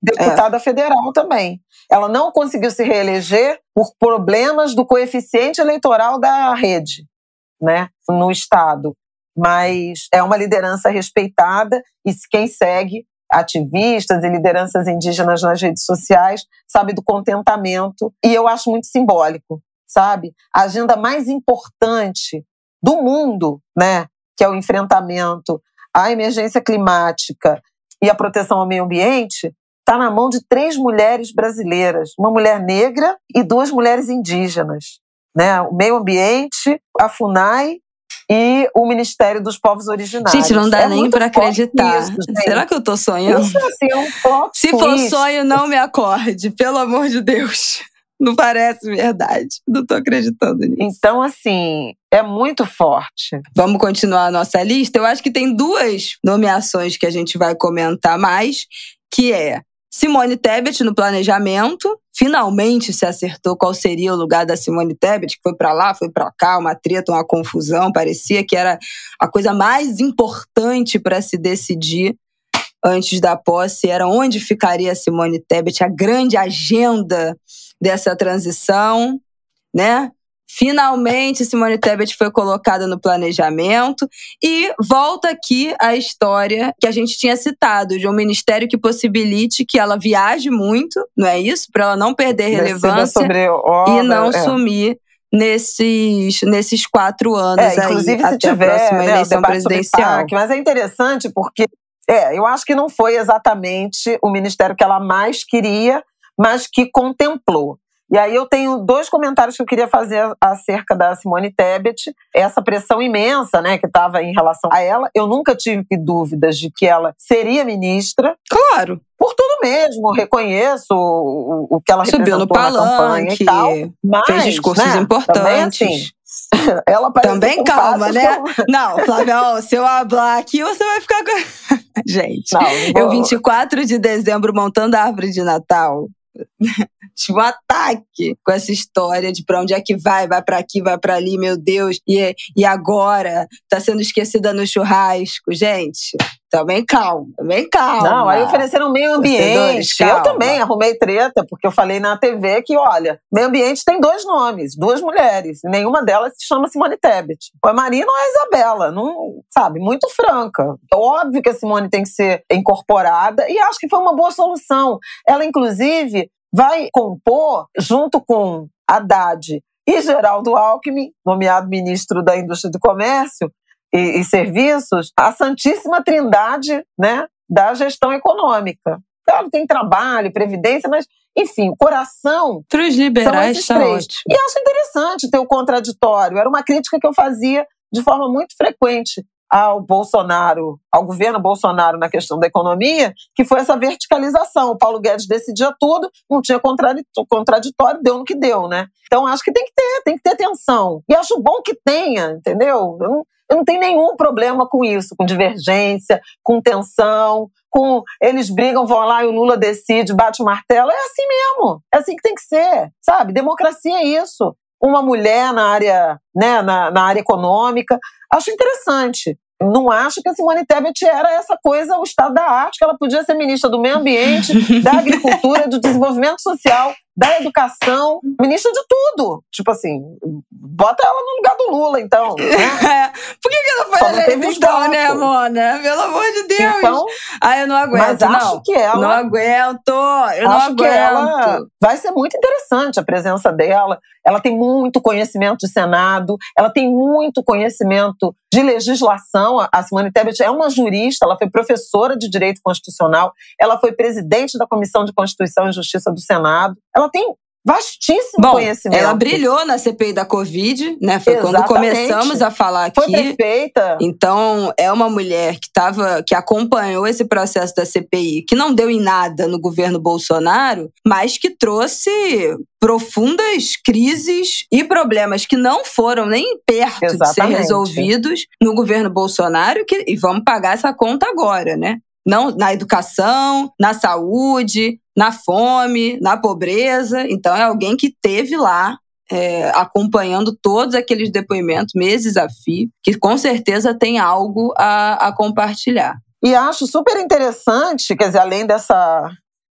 deputada é. federal também. Ela não conseguiu se reeleger por problemas do coeficiente eleitoral da rede, né, no estado. Mas é uma liderança respeitada e quem segue ativistas e lideranças indígenas nas redes sociais sabe do contentamento e eu acho muito simbólico, sabe? A agenda mais importante do mundo, né, que é o enfrentamento à emergência climática e a proteção ao meio ambiente, está na mão de três mulheres brasileiras, uma mulher negra e duas mulheres indígenas. Né? O meio ambiente, a FUNAI e o Ministério dos Povos Originários. Gente, não dá é nem para acreditar. Isso, Será que eu tô sonhando? Isso assim, é um Se for sonho, não me acorde, pelo amor de Deus. Não parece verdade. Não tô acreditando nisso. Então, assim, é muito forte. Vamos continuar a nossa lista. Eu acho que tem duas nomeações que a gente vai comentar mais, que é Simone Tebet no planejamento. Finalmente se acertou qual seria o lugar da Simone Tebet, que foi para lá, foi para cá, uma treta, uma confusão. Parecia que era a coisa mais importante para se decidir antes da posse. Era onde ficaria a Simone Tebet, a grande agenda dessa transição, né? Finalmente, Simone Tebet foi colocada no planejamento e volta aqui a história que a gente tinha citado de um ministério que possibilite que ela viaje muito, não é isso? Para ela não perder relevância obra, e não é. sumir nesses, nesses quatro anos é, inclusive, aí, se até tiver, a próxima né, eleição presidencial. PAC, mas é interessante porque é, eu acho que não foi exatamente o ministério que ela mais queria, mas que contemplou. E aí eu tenho dois comentários que eu queria fazer acerca da Simone Tebet, essa pressão imensa, né, que estava em relação a ela. Eu nunca tive dúvidas de que ela seria ministra. Claro. Por tudo mesmo, reconheço o, o que ela Subiu no palanque, e tal. Mas, fez discursos né, importantes. Também, assim, ela Também calma, né? Como... Não, Flávio, se eu hablar aqui, você vai ficar com. Gente, não, não eu 24 de dezembro montando a árvore de Natal. Um ataque com essa história de pra onde é que vai, vai para aqui, vai para ali, meu Deus, e, e agora tá sendo esquecida no churrasco. Gente, também calma, também calma. Não, aí ofereceram meio ambiente. Eu também arrumei treta, porque eu falei na TV que, olha, meio ambiente tem dois nomes, duas mulheres, e nenhuma delas se chama Simone Tebet. Ou a Marina ou a Isabela, não, sabe, muito franca. É óbvio que a Simone tem que ser incorporada, e acho que foi uma boa solução. Ela, inclusive, vai compor, junto com Haddad e Geraldo Alckmin, nomeado ministro da Indústria do Comércio e, e Serviços, a santíssima trindade né, da gestão econômica. Claro, tem trabalho, previdência, mas, enfim, o coração. Para os liberais está ótimo. E acho interessante ter o contraditório. Era uma crítica que eu fazia de forma muito frequente ao Bolsonaro, ao governo Bolsonaro na questão da economia, que foi essa verticalização. O Paulo Guedes decidia tudo, não tinha contraditório, deu no que deu, né? Então acho que tem que ter, tem que ter tensão. E acho bom que tenha, entendeu? Eu não, eu não tenho nenhum problema com isso, com divergência, com tensão, com eles brigam, vão lá e o Lula decide, bate o martelo. É assim mesmo. É assim que tem que ser, sabe? Democracia é isso. Uma mulher na área, né, na, na área econômica. Acho interessante não acho que a Simone Tebet era essa coisa, o estado da arte, que ela podia ser ministra do meio ambiente, da agricultura, do desenvolvimento social, da educação, ministra de tudo. Tipo assim, bota ela no lugar do Lula, então. Né? Por que, que ela foi eleita então, né, Mona? Pelo amor de Deus. Então, ah, eu não aguento, mas não. acho que ela... Não aguento, eu não aguento. Que ela vai ser muito interessante a presença dela. Ela tem muito conhecimento de Senado, ela tem muito conhecimento de legislação. A Simone Tebet é uma jurista, ela foi professora de Direito Constitucional, ela foi presidente da Comissão de Constituição e Justiça do Senado. Ela ela tem vastíssimo Bom, conhecimento. Ela brilhou na CPI da Covid, né? Foi Exatamente. quando começamos a falar aqui. Foi perfeita. Então, é uma mulher que tava, que acompanhou esse processo da CPI, que não deu em nada no governo Bolsonaro, mas que trouxe profundas crises e problemas que não foram nem perto Exatamente. de ser resolvidos no governo Bolsonaro, que, e vamos pagar essa conta agora, né? não na educação, na saúde, na fome, na pobreza. Então, é alguém que teve lá é, acompanhando todos aqueles depoimentos, meses a fio, que com certeza tem algo a, a compartilhar. E acho super interessante, quer dizer, além dessa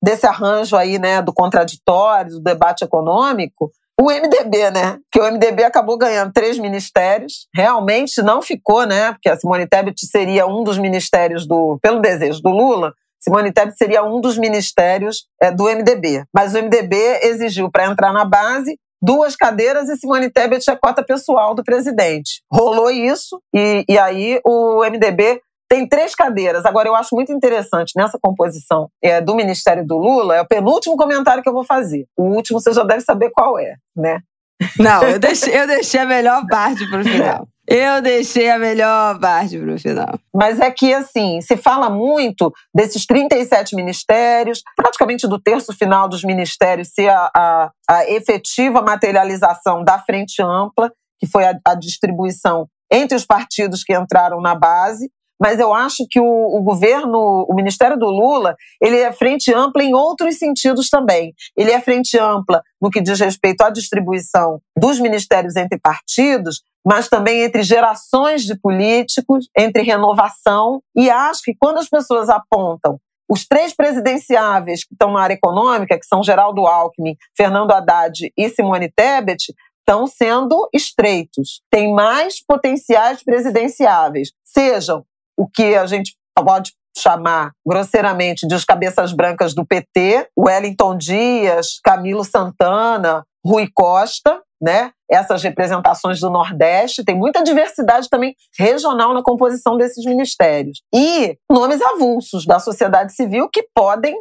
desse arranjo aí, né, do contraditório, do debate econômico, o MDB, né? Que o MDB acabou ganhando três ministérios. Realmente não ficou, né? Porque a Simone Tebet seria um dos ministérios do, pelo desejo do Lula, Simone Tebet seria um dos ministérios é, do MDB. Mas o MDB exigiu para entrar na base duas cadeiras e Simone Tebet é cota pessoal do presidente. Rolou isso e, e aí o MDB tem três cadeiras. Agora, eu acho muito interessante nessa composição é, do Ministério do Lula, é o penúltimo comentário que eu vou fazer. O último você já deve saber qual é, né? Não, eu deixei, eu deixei a melhor parte para o final. Eu deixei a melhor parte para o final. Mas é que, assim, se fala muito desses 37 ministérios, praticamente do terço final dos ministérios ser a, a, a efetiva materialização da frente ampla, que foi a, a distribuição entre os partidos que entraram na base, mas eu acho que o, o, governo, o Ministério do Lula, ele é frente ampla em outros sentidos também. Ele é frente ampla no que diz respeito à distribuição dos ministérios entre partidos, mas também entre gerações de políticos, entre renovação. E acho que quando as pessoas apontam os três presidenciáveis que estão na área econômica, que são Geraldo Alckmin, Fernando Haddad e Simone Tebet, estão sendo estreitos. Tem mais potenciais presidenciáveis, sejam o que a gente pode chamar grosseiramente de os cabeças brancas do PT, Wellington Dias, Camilo Santana, Rui Costa, né? Essas representações do Nordeste, tem muita diversidade também regional na composição desses ministérios. E nomes avulsos da sociedade civil que podem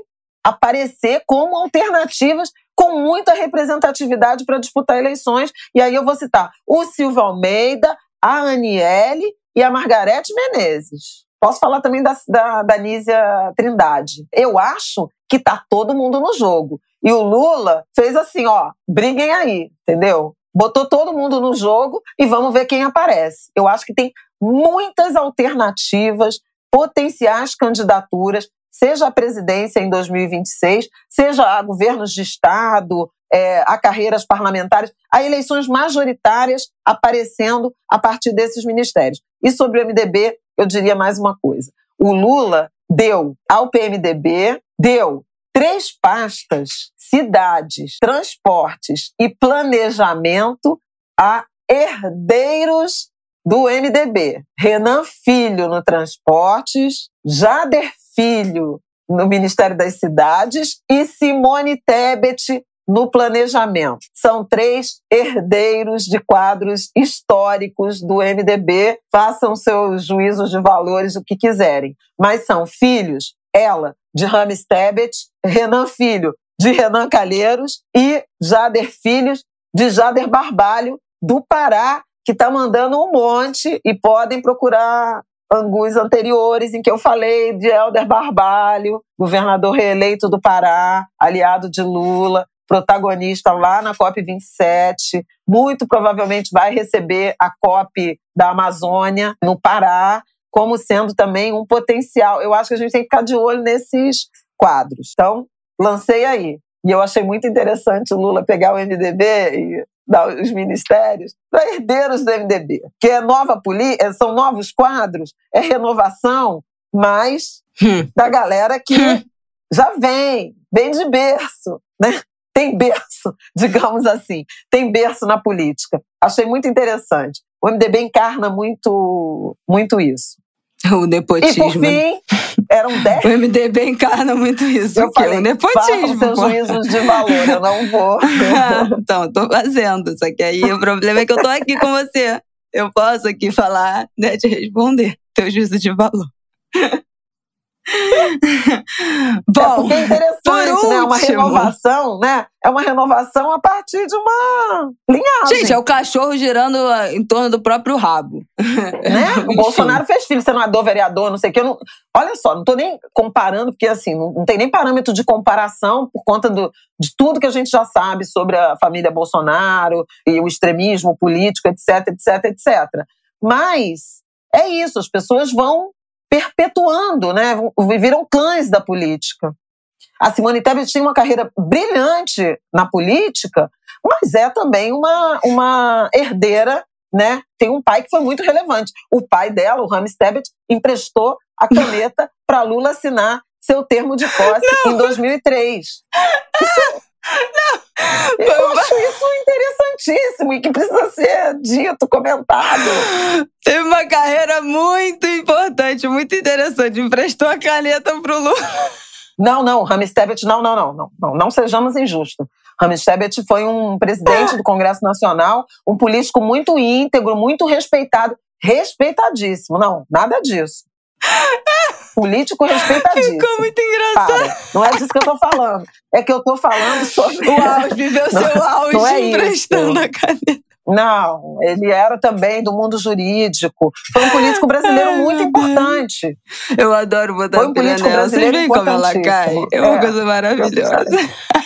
aparecer como alternativas com muita representatividade para disputar eleições. E aí eu vou citar o Silvio Almeida, a Aniele e a Margarete Menezes. Posso falar também da, da, da Nízia Trindade. Eu acho que tá todo mundo no jogo. E o Lula fez assim, ó, briguem aí, entendeu? Botou todo mundo no jogo e vamos ver quem aparece. Eu acho que tem muitas alternativas, potenciais candidaturas, seja a presidência em 2026, seja a governos de Estado, é, a carreiras parlamentares, a eleições majoritárias aparecendo a partir desses ministérios. E sobre o MDB, eu diria mais uma coisa. O Lula deu ao PMDB, deu três pastas, cidades, transportes e planejamento a herdeiros do MDB. Renan Filho no transportes, Jader Filho no Ministério das Cidades e Simone Tebet no planejamento. São três herdeiros de quadros históricos do MDB, façam seus juízos de valores o que quiserem, mas são filhos, ela, de Rames Tebet, Renan Filho, de Renan Calheiros e Jader Filhos, de Jader Barbalho, do Pará, que está mandando um monte e podem procurar angus anteriores em que eu falei de Helder Barbalho, governador reeleito do Pará, aliado de Lula, protagonista lá na COP27, muito provavelmente vai receber a COP da Amazônia, no Pará, como sendo também um potencial. Eu acho que a gente tem que ficar de olho nesses quadros. Então, lancei aí. E eu achei muito interessante o Lula pegar o MDB e dar os ministérios para herdeiros do MDB, que é nova política, são novos quadros, é renovação, mas hum. da galera que hum. já vem, vem de berço, né? Tem berço, digamos assim, tem berço na política. Achei muito interessante. O MDB encarna muito, muito isso. O nepotismo. E por fim, eram dez. O MDB encarna muito isso. Eu falei, o nepotismo. seus juízos de valor, eu não vou. então, tô fazendo. Só que aí o problema é que eu tô aqui com você. Eu posso aqui falar, né, te responder teu juízo de valor. Bom, é, é interessante, né? Uma renovação, né? É uma renovação a partir de uma linhagem. Gente, é o cachorro girando ah, em torno do próprio rabo. Né? O Bolsonaro fez filho, senador, vereador, não sei o que. Não... Olha só, não tô nem comparando, porque assim, não tem nem parâmetro de comparação por conta do, de tudo que a gente já sabe sobre a família Bolsonaro e o extremismo político, etc, etc, etc. Mas é isso, as pessoas vão perpetuando, né? Viram clãs da política. A Simone Tebet tinha uma carreira brilhante na política, mas é também uma, uma herdeira, né? Tem um pai que foi muito relevante. O pai dela, o Rames Tebet, emprestou a caneta para Lula assinar seu termo de posse não. em 2003. Isso, não. Eu acho isso interessantíssimo e que precisa ser dito, comentado. Teve uma carreira muito importante, muito interessante. Emprestou a caneta pro Lula. Não, não, Rames Tebet, não, não, não, não, não, não sejamos injustos. Rames Tebet foi um presidente do Congresso Nacional, um político muito íntegro, muito respeitado, respeitadíssimo. Não, nada disso. Político respeitadíssimo. Ficou muito engraçado. Para. Não é disso que eu tô falando. É que eu tô falando sobre. O auge, viveu seu auge não é emprestando isso. a caneta. Não, ele era também do mundo jurídico. Foi um político brasileiro Ai, muito importante. Eu adoro botar Foi um político nela. brasileiro Vocês como ela cai? É uma é, coisa maravilhosa.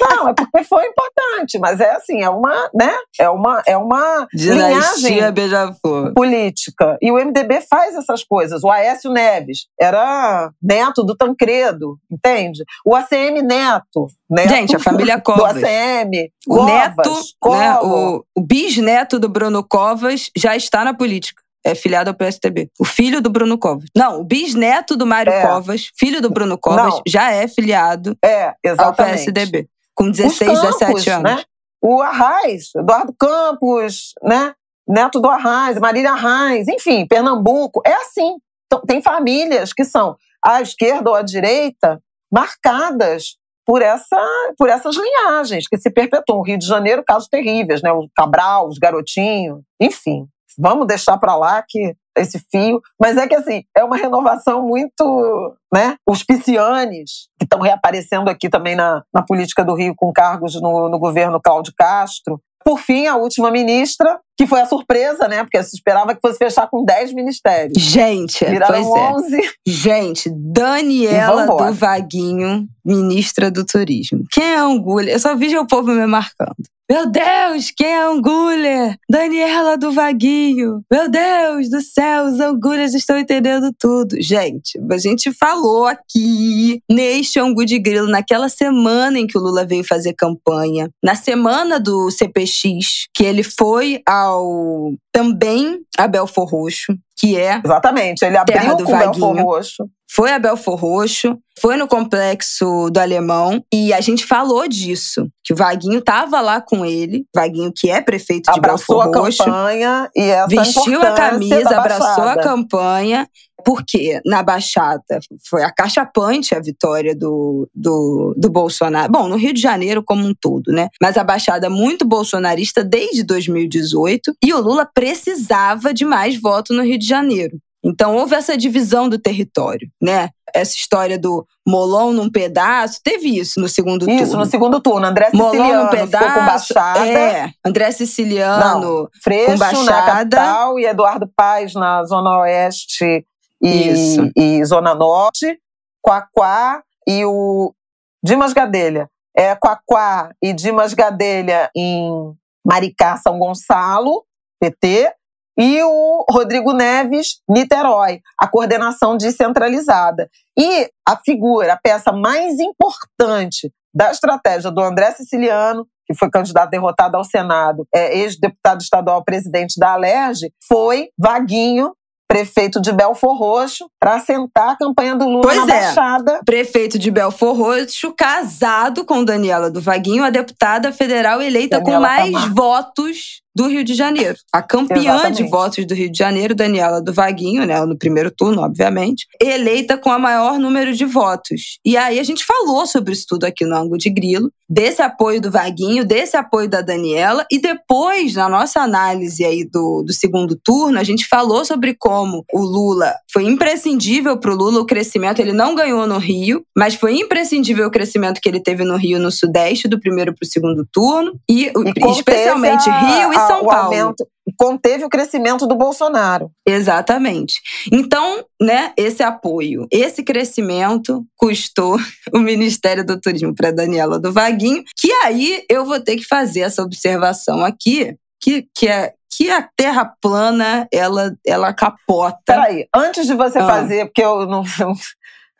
Não, é porque foi importante, mas é assim, é uma, né? É uma, é uma Dinastia beija-flor. política. E o MDB faz essas coisas. O Aécio Neves era neto do Tancredo, entende? O ACM Neto, neto Gente, a família Covas. Do ACM. O Covas, neto, né, o, o bisneto neto do Bruno Covas já está na política. É filiado ao PSDB. O filho do Bruno Covas. Não, o bisneto do Mário é. Covas, filho do Bruno Covas, Não. já é filiado é, ao PSDB. Com 16, Campos, 17 anos. Né? O Arraes, Eduardo Campos, né? Neto do Arraes, Marília Arraes, enfim, Pernambuco. É assim. Então, tem famílias que são à esquerda ou à direita marcadas por, essa, por essas linhagens que se perpetuam. Rio de Janeiro, casos terríveis, né? O Cabral, os garotinhos, enfim. Vamos deixar para lá que esse fio. Mas é que, assim, é uma renovação muito. Né? Os piscianes, que estão reaparecendo aqui também na, na política do Rio com cargos no, no governo Cláudio Castro. Por fim, a última ministra, que foi a surpresa, né? Porque se esperava que fosse fechar com 10 ministérios. Gente, Viraram pois 11. É. Gente, Daniela do Vaguinho, ministra do Turismo. Quem é Angulha? Eu só vi o povo me marcando. Meu Deus, quem é Anguler? Daniela do Vaguinho. Meu Deus do céu, os Angulhas estão entendendo tudo. Gente, a gente falou aqui neste Angu de Grilo, naquela semana em que o Lula veio fazer campanha, na semana do CPX, que ele foi ao também a Belfor Roxo, que é. Exatamente, ele abriu com. Belfor Roxo foi a Belfor Roxo, foi no complexo do Alemão e a gente falou disso, que o Vaguinho tava lá com ele, Vaguinho que é prefeito de abraçou Belfor Roxo, a campanha e essa vestiu a camisa, abraçou a campanha, porque na Baixada foi a cachapante a vitória do, do, do Bolsonaro. Bom, no Rio de Janeiro como um todo, né? Mas a Baixada muito bolsonarista desde 2018 e o Lula precisava de mais voto no Rio de Janeiro. Então houve essa divisão do território, né? Essa história do Molon num pedaço, teve isso no segundo isso, turno. Isso, no segundo turno. André Siciliano Molon num pedaço, com Baixada. É, André Siciliano Não, Freixo com Baixada. na capital e Eduardo Paes na Zona Oeste e, e Zona Norte. Quaquá e o Dimas Gadelha. É, Quaquá e Dimas Gadelha em Maricá, São Gonçalo, PT e o Rodrigo Neves, Niterói, a coordenação descentralizada. E a figura, a peça mais importante da estratégia do André Siciliano, que foi candidato derrotado ao Senado, é, ex-deputado estadual presidente da Alerj, foi Vaguinho, prefeito de Belfor Roxo, para assentar a campanha do Lula pois na é. Baixada. Prefeito de Belfor Roxo, casado com Daniela do Vaguinho, a deputada federal eleita Daniela com mais Tamar. votos do Rio de Janeiro. A campeã Exatamente. de votos do Rio de Janeiro, Daniela do Vaguinho, né, no primeiro turno, obviamente, eleita com a maior número de votos. E aí a gente falou sobre isso tudo aqui no Ângulo de Grilo, desse apoio do Vaguinho, desse apoio da Daniela, e depois, na nossa análise aí do, do segundo turno, a gente falou sobre como o Lula foi imprescindível para o Lula o crescimento. Ele não ganhou no Rio, mas foi imprescindível o crescimento que ele teve no Rio no Sudeste, do primeiro para o segundo turno, e, e especialmente a, Rio e são Paulo. Aumento, conteve o crescimento do Bolsonaro. Exatamente. Então, né, esse apoio, esse crescimento custou o Ministério do Turismo para Daniela do Vaguinho, que aí eu vou ter que fazer essa observação aqui, que, que é que a Terra plana, ela, ela capota. Peraí, antes de você ah. fazer, porque eu não,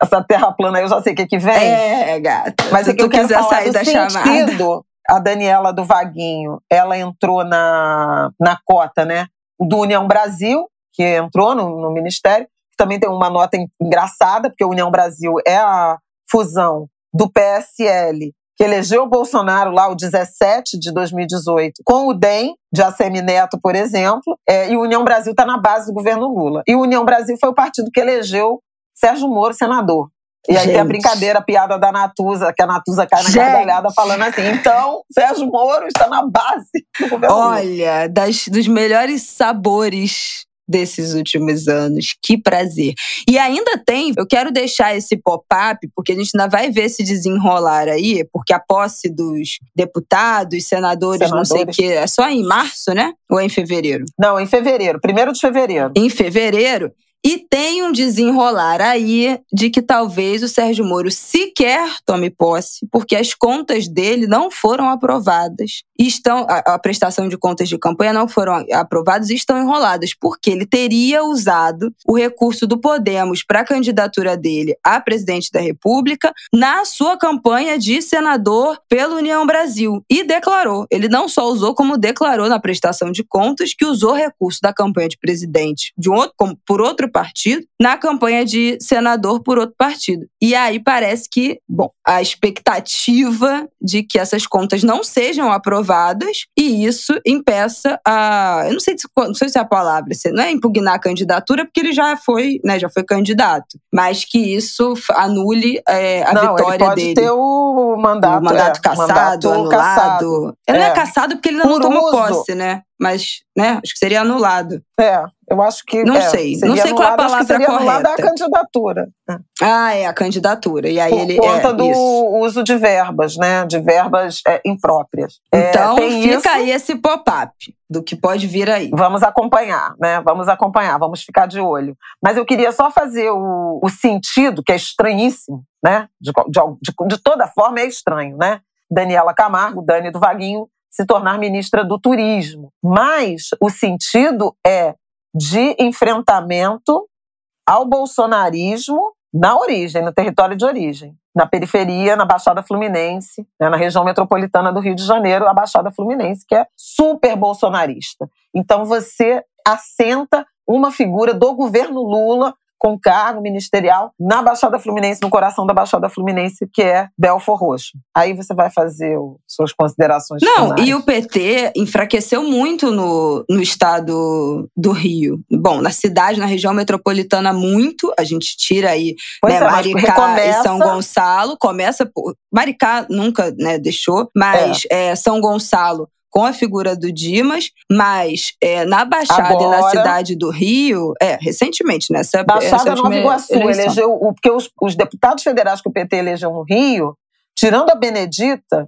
essa terra plana eu já sei o que, que vem. É, gata. Mas é que eu quero falar sair da sentido chamada a Daniela do Vaguinho, ela entrou na, na cota, né? Do União Brasil, que entrou no, no Ministério, também tem uma nota engraçada, porque a União Brasil é a fusão do PSL que elegeu o Bolsonaro lá o 17 de 2018, com o DEM, de ACM Neto, por exemplo, é, e o União Brasil está na base do governo Lula. E o União Brasil foi o partido que elegeu Sérgio Moro senador. E aí Gente. tem a brincadeira, a piada da Natuza, que a Natuza cai na Gente. gargalhada falando assim: então, Sérgio Moro está na base do governo. Olha, das, dos melhores sabores desses últimos anos. Que prazer. E ainda tem, eu quero deixar esse pop-up, porque a gente ainda vai ver se desenrolar aí, porque a posse dos deputados, senadores, senadores. não sei o quê, é só em março, né? Ou é em fevereiro? Não, em fevereiro, primeiro de fevereiro. Em fevereiro. E tem um desenrolar aí de que talvez o Sérgio Moro sequer tome posse, porque as contas dele não foram aprovadas. Estão, a, a, prestação de contas de campanha não foram aprovadas e estão enroladas, porque ele teria usado o recurso do Podemos para a candidatura dele a presidente da República na sua campanha de senador pela União Brasil. E declarou. Ele não só usou, como declarou na prestação de contas que usou recurso da campanha de presidente de um outro, por outro partido na campanha de senador por outro partido. E aí parece que, bom, a expectativa de que essas contas não sejam aprovadas e isso impeça a, eu não sei se, não sei se é a palavra, não é impugnar a candidatura porque ele já foi, né, já foi candidato, mas que isso anule é, a não, vitória ele pode dele. ter o mandato, o mandato é, cassado, mandato anulado. Cassado. Ele é. não é cassado porque ele ainda não tomou posse, né? Mas né, acho que seria anulado. É, eu acho que. Não é, sei, não sei anulado, qual é a palavra seria correta. a candidatura. Ah, é, a candidatura. E aí Por ele. conta é, do isso. uso de verbas, né? De verbas é, impróprias. É, então, fica isso. aí esse pop-up do que pode vir aí. Vamos acompanhar, né? Vamos acompanhar, vamos ficar de olho. Mas eu queria só fazer o, o sentido, que é estranhíssimo, né? De, de, de, de toda forma é estranho, né? Daniela Camargo, Dani do Vaguinho, se tornar ministra do turismo. Mas o sentido é de enfrentamento ao bolsonarismo na origem, no território de origem, na periferia, na Baixada Fluminense, né, na região metropolitana do Rio de Janeiro, a Baixada Fluminense, que é super bolsonarista. Então você assenta uma figura do governo Lula com cargo ministerial na Baixada Fluminense, no coração da Baixada Fluminense, que é Belfor Roxo. Aí você vai fazer o, suas considerações. Não, finais. e o PT enfraqueceu muito no, no estado do Rio. Bom, na cidade, na região metropolitana, muito. A gente tira aí né, é, Maricá recomeça... e São Gonçalo. Começa por. Maricá nunca né, deixou, mas é. É, São Gonçalo com a figura do Dimas, mas é, na Baixada Agora, e na cidade do Rio, é, recentemente, nessa Baixada Nova Iguaçu, eleição. elegeu, porque os, os deputados federais que o PT elegeu no Rio, tirando a Benedita,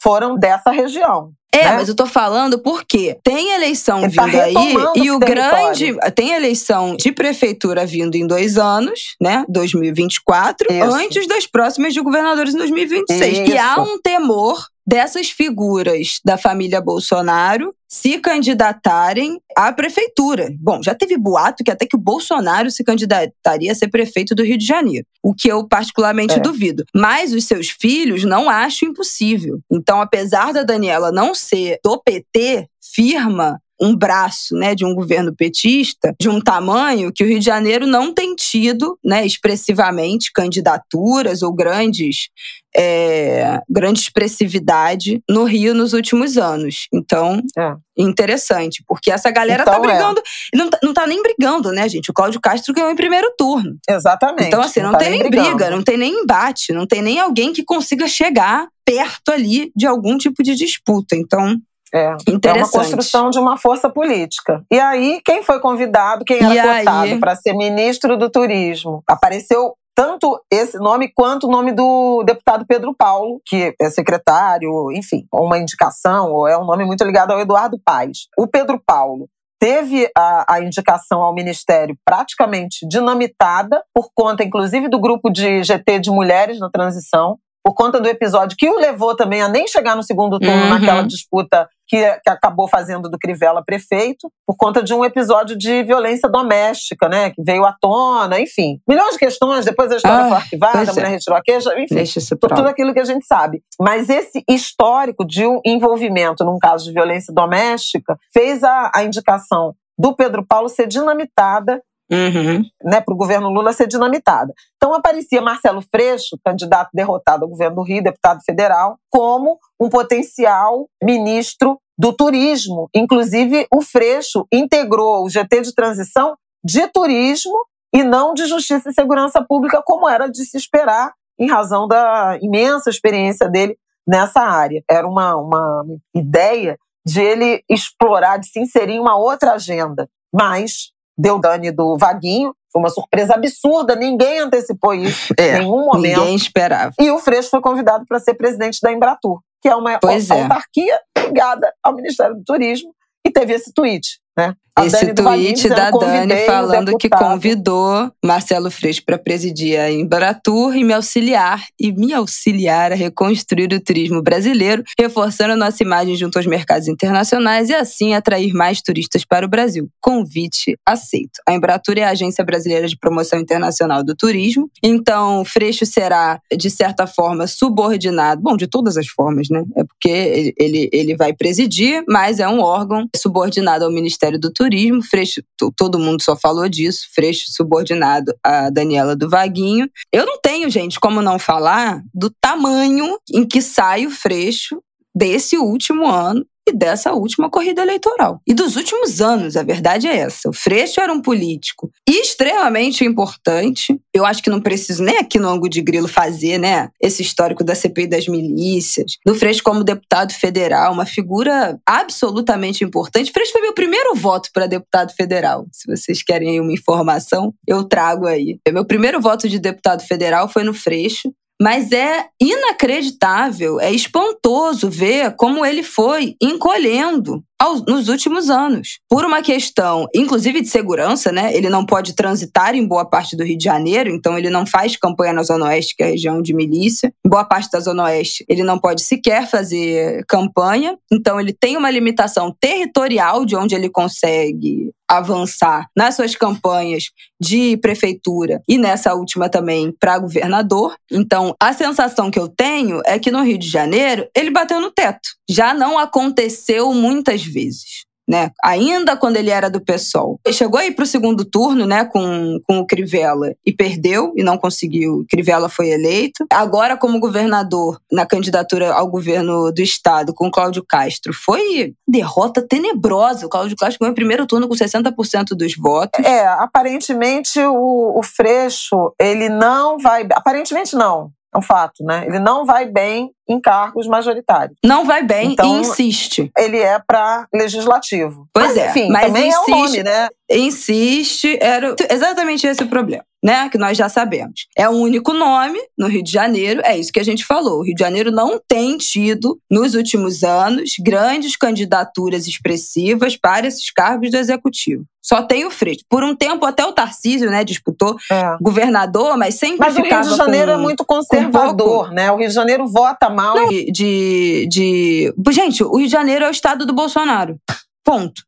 foram dessa região. É, né? mas eu tô falando porque tem eleição Ele vindo tá aí e o grande. Tem eleição de prefeitura vindo em dois anos, né? 2024, Isso. antes das próximas de governadores em 2026. Isso. E há um temor dessas figuras da família Bolsonaro se candidatarem à prefeitura. Bom, já teve boato que até que o Bolsonaro se candidataria a ser prefeito do Rio de Janeiro, o que eu particularmente é. duvido. Mas os seus filhos não acho impossível. Então, apesar da Daniela não ser do PT, firma um braço né, de um governo petista de um tamanho que o Rio de Janeiro não tem tido né, expressivamente candidaturas ou grandes é, grande expressividade no Rio nos últimos anos. Então, é. interessante, porque essa galera tá então, tá brigando. É. Não, tá, não tá nem brigando, né, gente? O Cláudio Castro ganhou em primeiro turno. Exatamente. Então, assim, não, não tá tem nem, nem briga, não tem nem embate, não tem nem alguém que consiga chegar perto ali de algum tipo de disputa. Então, é, é uma construção de uma força política. E aí, quem foi convidado, quem era cotado para ser ministro do turismo? Apareceu tanto esse nome quanto o nome do deputado Pedro Paulo, que é secretário, enfim, uma indicação, ou é um nome muito ligado ao Eduardo Paes. O Pedro Paulo teve a, a, indicação ao Ministério praticamente dinamitada, por conta, inclusive, do grupo de GT de mulheres na transição, por conta do episódio que o levou também a nem chegar no segundo turno uhum. naquela disputa que, que, acabou fazendo do Crivella prefeito, por conta de um episódio de violência doméstica, né? Que veio à tona, enfim. Milhões de questões, depois a história ah, foi arquivada, a mulher é. retirou a queixa, enfim. tudo aquilo que a gente sabe. Mas esse histórico de um envolvimento num caso de violência doméstica fez a, a indicação do Pedro Paulo ser dinamitada uhum. né, para o governo Lula ser dinamitada. Então aparecia Marcelo Freixo, candidato derrotado ao governo do Rio, deputado federal, como um potencial ministro do turismo. Inclusive, o Freixo integrou o GT de transição de turismo e não de justiça e segurança pública, como era de se esperar, em razão da imensa experiência dele nessa área. Era uma, uma ideia de ele explorar, de se inserir em uma outra agenda. Mas deu Dani do Vaguinho, foi uma surpresa absurda, ninguém antecipou isso é, em nenhum momento. Ninguém esperava. E o Freixo foi convidado para ser presidente da Embratur, que é uma pois é. autarquia é. ligada ao Ministério do Turismo, e teve esse tweet. Né? Esse tweet da Dani falando que convidou Marcelo Freixo para presidir a Embratur e me auxiliar e me auxiliar a reconstruir o turismo brasileiro, reforçando nossa imagem junto aos mercados internacionais e assim atrair mais turistas para o Brasil. Convite aceito. A Embratur é a agência brasileira de promoção internacional do turismo, então Freixo será de certa forma subordinado, bom, de todas as formas, né? É porque ele, ele vai presidir, mas é um órgão subordinado ao Ministério do Turismo turismo, Freixo, todo mundo só falou disso, Freixo subordinado a Daniela do Vaguinho. Eu não tenho, gente, como não falar do tamanho em que sai o Freixo desse último ano e dessa última corrida eleitoral. E dos últimos anos, a verdade é essa. O Freixo era um político extremamente importante. Eu acho que não preciso nem aqui no ângulo de grilo fazer, né? Esse histórico da CPI das milícias. Do Freixo como deputado federal, uma figura absolutamente importante. Freixo foi meu primeiro voto para deputado federal. Se vocês querem aí uma informação, eu trago aí. Meu primeiro voto de deputado federal foi no Freixo. Mas é inacreditável, é espantoso ver como ele foi encolhendo aos, nos últimos anos. Por uma questão, inclusive de segurança, né? Ele não pode transitar em boa parte do Rio de Janeiro, então ele não faz campanha na Zona Oeste, que é a região de milícia. Em boa parte da Zona Oeste, ele não pode sequer fazer campanha, então ele tem uma limitação territorial de onde ele consegue avançar nas suas campanhas de prefeitura e nessa última também para governador. Então, a sensação que eu tenho é que no Rio de Janeiro ele bateu no teto. Já não aconteceu muitas vezes né? Ainda quando ele era do PSOL. Ele chegou aí para o segundo turno, né, com, com o Crivella e perdeu e não conseguiu. Crivella foi eleito. Agora, como governador, na candidatura ao governo do estado com Cláudio Castro, foi derrota tenebrosa. O Cláudio Castro ganhou o primeiro turno com 60% dos votos. É, aparentemente o, o Freixo, ele não vai. Aparentemente não. É um fato, né? Ele não vai bem em cargos majoritários. Não vai bem então, e insiste. Ele é para legislativo. Pois mas, é, enfim, mas também insiste, é o nome, né? Insiste, era exatamente esse o problema né? Que nós já sabemos. É um único nome no Rio de Janeiro, é isso que a gente falou. O Rio de Janeiro não tem tido, nos últimos anos, grandes candidaturas expressivas para esses cargos do executivo. Só tem o Freixo. Por um tempo, até o Tarcísio, né, disputou é. governador, mas sempre mas ficava Mas o Rio de Janeiro com, é muito conservador, né? O Rio de Janeiro vota mal. Não, de, de, de... Gente, o Rio de Janeiro é o estado do Bolsonaro. Ponto.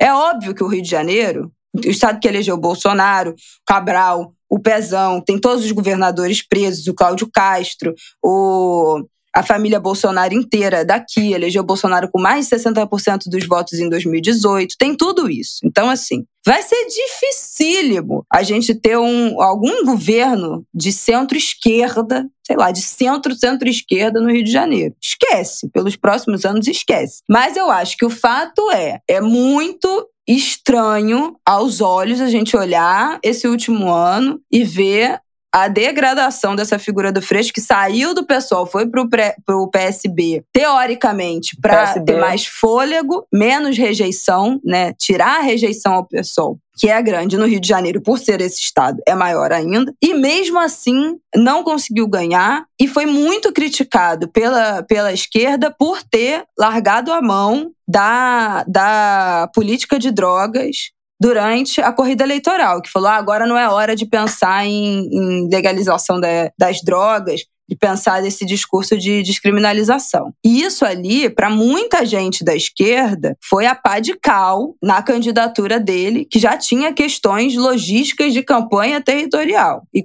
É óbvio que o Rio de Janeiro o estado que elegeu o Bolsonaro, Cabral, o Pezão, tem todos os governadores presos, o Cláudio Castro, o, a família Bolsonaro inteira daqui, elegeu Bolsonaro com mais de 60% dos votos em 2018, tem tudo isso. Então, assim, vai ser dificílimo a gente ter um, algum governo de centro-esquerda, sei lá, de centro-centro-esquerda no Rio de Janeiro. Esquece, pelos próximos anos esquece. Mas eu acho que o fato é, é muito estranho aos olhos a gente olhar esse último ano e ver a degradação dessa figura do Freixo, que saiu do pessoal, foi pro, pré, pro PSB, teoricamente, para ter mais fôlego, menos rejeição, né? Tirar a rejeição ao pessoal que é grande no Rio de Janeiro, por ser esse estado, é maior ainda. E mesmo assim, não conseguiu ganhar e foi muito criticado pela, pela esquerda por ter largado a mão da, da política de drogas durante a corrida eleitoral, que falou: ah, agora não é hora de pensar em, em legalização da, das drogas, de pensar nesse discurso de descriminalização. E isso ali, para muita gente da esquerda, foi a pá de cal na candidatura dele, que já tinha questões logísticas de campanha territorial e,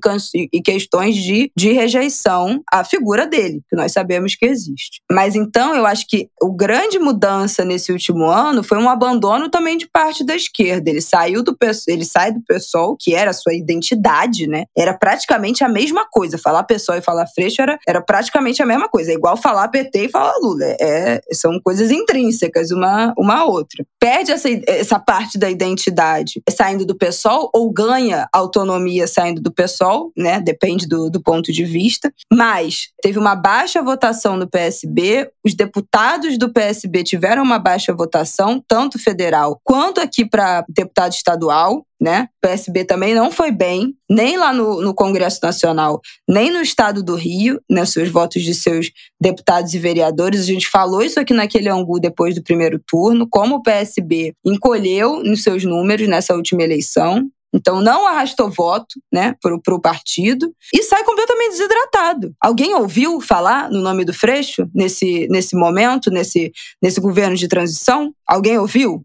e questões de, de rejeição à figura dele, que nós sabemos que existe. Mas então eu acho que o grande mudança nesse último ano foi um abandono também de parte da esquerda. Ele saiu do ele sai do PSOL, que era a sua identidade, né? Era praticamente a mesma coisa. Falar PSOL e falar Freixo era, era praticamente a mesma coisa. É igual falar PT e falar Lula. É, são coisas intrínsecas uma uma outra. Perde essa, essa parte da identidade saindo do PSOL ou ganha autonomia saindo do PSOL, né? Depende do, do ponto de vista. Mas teve uma baixa votação no PSB, os deputados do PSB tiveram uma baixa votação, tanto federal quanto aqui para deputado estadual né? O PSB também não foi bem, nem lá no, no, Congresso Nacional, nem no estado do Rio, né, seus votos de seus deputados e vereadores. A gente falou isso aqui naquele angu depois do primeiro turno, como o PSB encolheu nos seus números nessa última eleição. Então não arrastou voto, né, pro, pro partido e sai completamente desidratado. Alguém ouviu falar no nome do Freixo nesse, nesse momento, nesse, nesse governo de transição? Alguém ouviu?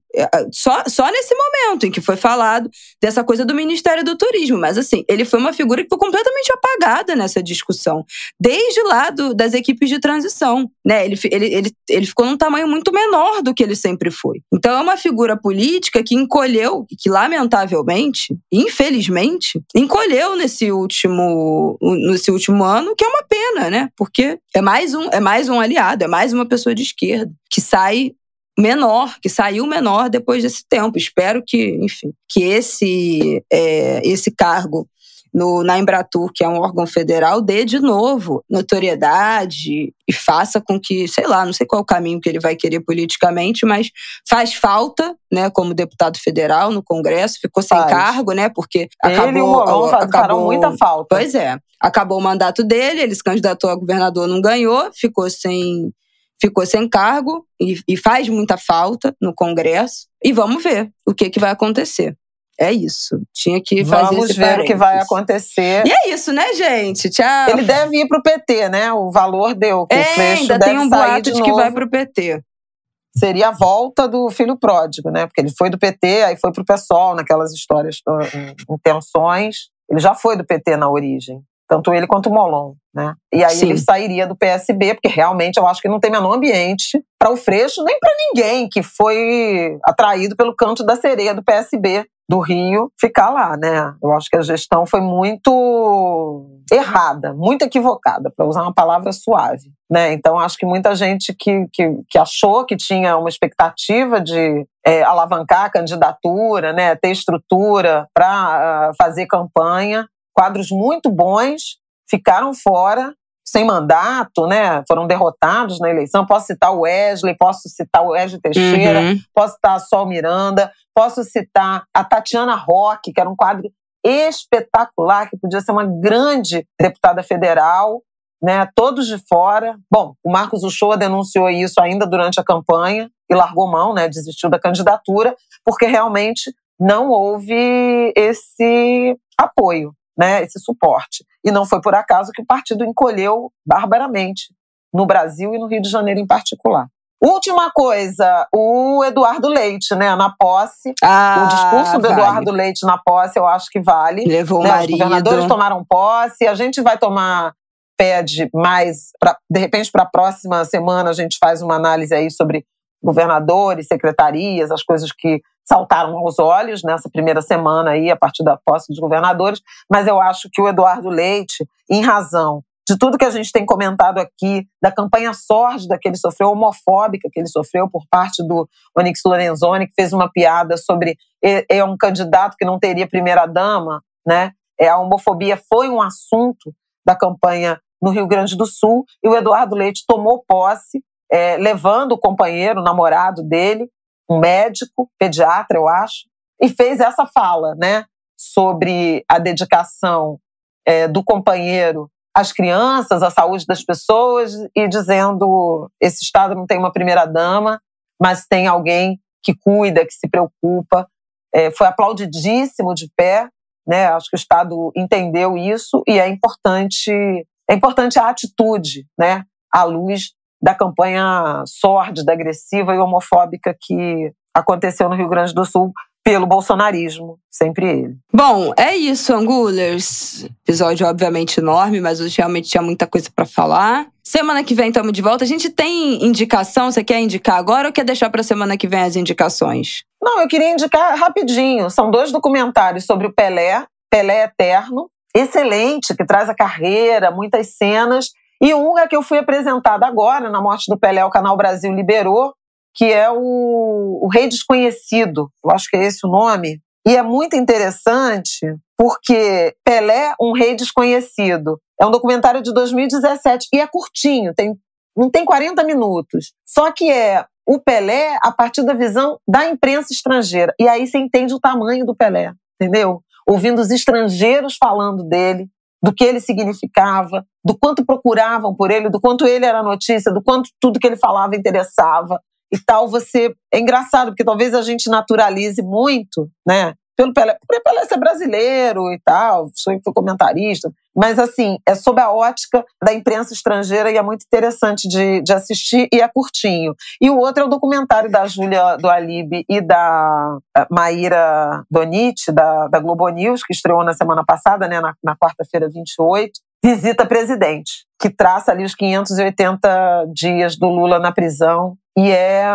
Só, só nesse momento em que foi falado dessa coisa do Ministério do Turismo. Mas, assim, ele foi uma figura que foi completamente apagada nessa discussão, desde lá do, das equipes de transição. Né? Ele, ele, ele, ele ficou num tamanho muito menor do que ele sempre foi. Então, é uma figura política que encolheu, que lamentavelmente, infelizmente, encolheu nesse último, nesse último ano, que é uma pena, né? Porque é mais um, é mais um aliado, é mais uma pessoa de esquerda que sai menor, que saiu menor depois desse tempo. Espero que, enfim, que esse, é, esse cargo no, na Embratur, que é um órgão federal, dê de novo notoriedade e faça com que, sei lá, não sei qual é o caminho que ele vai querer politicamente, mas faz falta, né, como deputado federal no Congresso, ficou sem faz. cargo, né, porque ele acabou, e o Molon acabou muita falta. Pois é, acabou o mandato dele, ele se candidatou a governador, não ganhou, ficou sem ficou sem cargo e, e faz muita falta no Congresso. E vamos ver o que, que vai acontecer. É isso. Tinha que fazer Vamos ver o que vai acontecer. E é isso, né, gente? Tchau. Ele deve ir pro PT, né? O valor deu. Que é, o Freixo ainda tem um boato de, de que vai pro PT. Seria a volta do filho pródigo, né? Porque ele foi do PT, aí foi pro PSOL, naquelas histórias, intenções. Ele já foi do PT na origem tanto ele quanto o Molon, né? E aí Sim. ele sairia do PSB, porque realmente eu acho que não tem menor ambiente para o Freixo, nem para ninguém que foi atraído pelo canto da sereia do PSB do Rio ficar lá, né? Eu acho que a gestão foi muito errada, muito equivocada, para usar uma palavra suave, né? Então acho que muita gente que, que, que achou que tinha uma expectativa de é, alavancar a candidatura, né, ter estrutura para uh, ah, fazer campanha, quadros muito bons ficaram fora, sem mandato, né? Foram derrotados na eleição. Posso citar o Wesley, posso citar o Wesley Teixeira, uhum. posso citar a Sol Miranda, posso citar a Tatiana Roque, que era um quadro espetacular, que podia ser uma grande deputada federal, né? Todos de fora. Bom, o Marcos Uchoa denunciou isso ainda durante a campanha e largou mão, né? Desistiu da candidatura, porque realmente não houve esse apoio né, esse suporte. E não foi por acaso que o partido encolheu barbaramente no Brasil e no Rio de Janeiro em particular. Última coisa, o Eduardo Leite, né, na posse. Ah, o discurso do vale. Eduardo Leite na posse, eu acho que vale. Levou né, o marido. Os governadores tomaram posse, a gente vai tomar pede mais, pra, de repente, para a próxima semana a gente faz uma análise aí sobre governadores, secretarias, as coisas que saltaram aos olhos nessa primeira semana aí, a partir da posse dos governadores, mas eu acho que o Eduardo Leite, em razão de tudo que a gente tem comentado aqui, da campanha sórdida que ele sofreu, homofóbica que ele sofreu por parte do Onyx Lorenzoni, que fez uma piada sobre é um candidato que não teria primeira-dama, né? É, a homofobia foi um assunto da campanha no Rio Grande do Sul, e o Eduardo Leite tomou posse, é, levando o companheiro, o namorado dele, um médico, pediatra, eu acho, e fez essa fala, né, sobre a dedicação é, do companheiro às crianças, à saúde das pessoas, e dizendo: esse Estado não tem uma primeira-dama, mas tem alguém que cuida, que se preocupa. É, foi aplaudidíssimo de pé, né? Acho que o Estado entendeu isso e é importante é importante a atitude, né? À luz da campanha sórdida, agressiva e homofóbica que aconteceu no Rio Grande do Sul pelo bolsonarismo, sempre ele. Bom, é isso, Angulers. Episódio obviamente enorme, mas hoje realmente tinha muita coisa para falar. Semana que vem estamos de volta. A gente tem indicação? Você quer indicar agora ou quer deixar para semana que vem as indicações? Não, eu queria indicar rapidinho. São dois documentários sobre o Pelé, Pelé Eterno, excelente, que traz a carreira, muitas cenas. E um é que eu fui apresentada agora, na morte do Pelé, o Canal Brasil liberou, que é o, o Rei Desconhecido, eu acho que é esse o nome. E é muito interessante porque Pelé, um rei desconhecido, é um documentário de 2017 e é curtinho, tem, não tem 40 minutos. Só que é o Pelé a partir da visão da imprensa estrangeira. E aí você entende o tamanho do Pelé, entendeu? Ouvindo os estrangeiros falando dele, do que ele significava, do quanto procuravam por ele, do quanto ele era notícia, do quanto tudo que ele falava interessava e tal, você. É engraçado, porque talvez a gente naturalize muito, né? Pelo Pelé, por Pelé ser brasileiro e tal, foi comentarista, mas assim, é sob a ótica da imprensa estrangeira e é muito interessante de, de assistir e é curtinho. E o outro é o documentário da Júlia do Alibe e da eh, Maíra Donite, da, da Globo News, que estreou na semana passada, né, na, na quarta-feira 28, Visita Presidente, que traça ali os 580 dias do Lula na prisão e é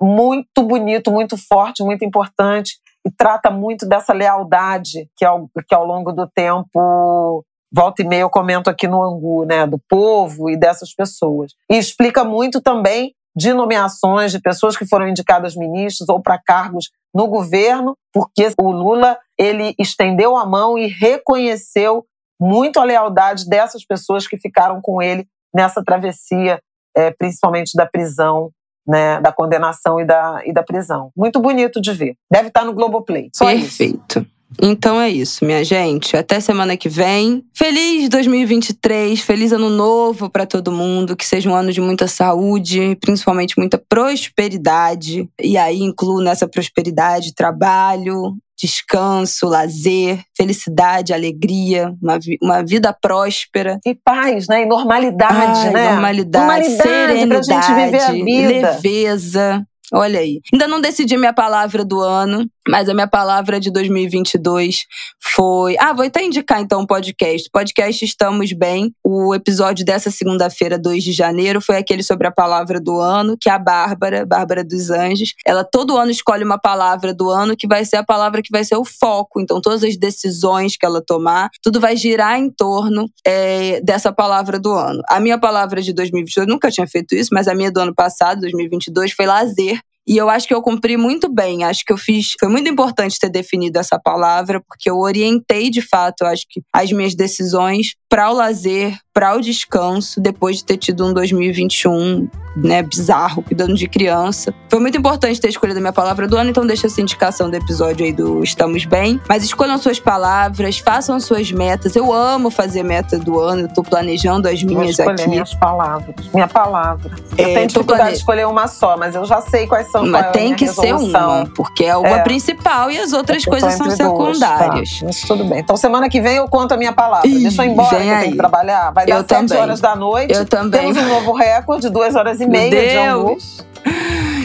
muito bonito, muito forte, muito importante trata muito dessa lealdade que ao, que ao longo do tempo volta e meia eu comento aqui no Angu, né, do povo e dessas pessoas. E explica muito também de nomeações de pessoas que foram indicadas ministros ou para cargos no governo, porque o Lula ele estendeu a mão e reconheceu muito a lealdade dessas pessoas que ficaram com ele nessa travessia, é, principalmente da prisão né, da condenação e da, e da prisão. Muito bonito de ver. Deve estar no Globoplay. Só Perfeito. Isso. Então é isso, minha gente. Até semana que vem. Feliz 2023, feliz ano novo para todo mundo. Que seja um ano de muita saúde, principalmente muita prosperidade. E aí incluo nessa prosperidade trabalho, descanso, lazer, felicidade, alegria, uma, vi uma vida próspera. E paz, né? E normalidade, Ai, né? Normalidade, normalidade serenidade, pra gente viver a vida. leveza. Olha aí. Ainda não decidi minha palavra do ano, mas a minha palavra de 2022 foi. Ah, vou até indicar então o um podcast. Podcast Estamos Bem. O episódio dessa segunda-feira, 2 de janeiro, foi aquele sobre a palavra do ano, que é a Bárbara, Bárbara dos Anjos. Ela todo ano escolhe uma palavra do ano que vai ser a palavra que vai ser o foco. Então, todas as decisões que ela tomar, tudo vai girar em torno é, dessa palavra do ano. A minha palavra de 2022, nunca tinha feito isso, mas a minha do ano passado, 2022, foi lazer. E eu acho que eu cumpri muito bem. Acho que eu fiz. Foi muito importante ter definido essa palavra, porque eu orientei de fato, acho que, as minhas decisões para o lazer, para o descanso, depois de ter tido um 2021 né, bizarro, cuidando de criança. Foi muito importante ter escolhido a minha palavra do ano, então deixa essa indicação do episódio aí do Estamos Bem. Mas escolham suas palavras, façam suas metas. Eu amo fazer meta do ano, eu tô planejando as minhas Vou aqui. minhas palavras. Minha palavra. Eu é, tenho dificuldade plane... de escolher uma só, mas eu já sei quais são. Mas é tem que resolução. ser uma, porque é uma é. principal e as outras coisas são secundárias. Tá. Isso tudo bem. Então semana que vem eu conto a minha palavra. Ih, Deixa eu ir embora, eu tenho que trabalhar. Vai dar sete horas da noite. Eu também. Temos um novo recorde, duas horas e meia Deus. de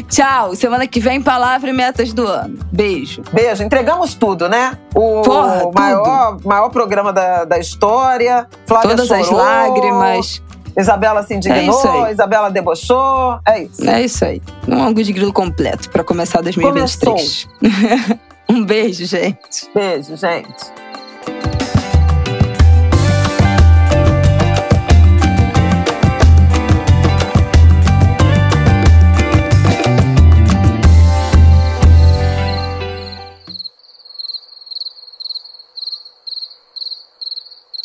Tchau. Semana que vem, palavra e metas do ano. Beijo. Beijo. Entregamos tudo, né? O Porra, maior, maior programa da, da história. Flávia Todas chorou. as lágrimas. Isabela se indignou, é Isabela debochou. É isso. É isso aí. Um ângulo de grilo completo para começar 2023. um beijo, gente. Beijo, gente.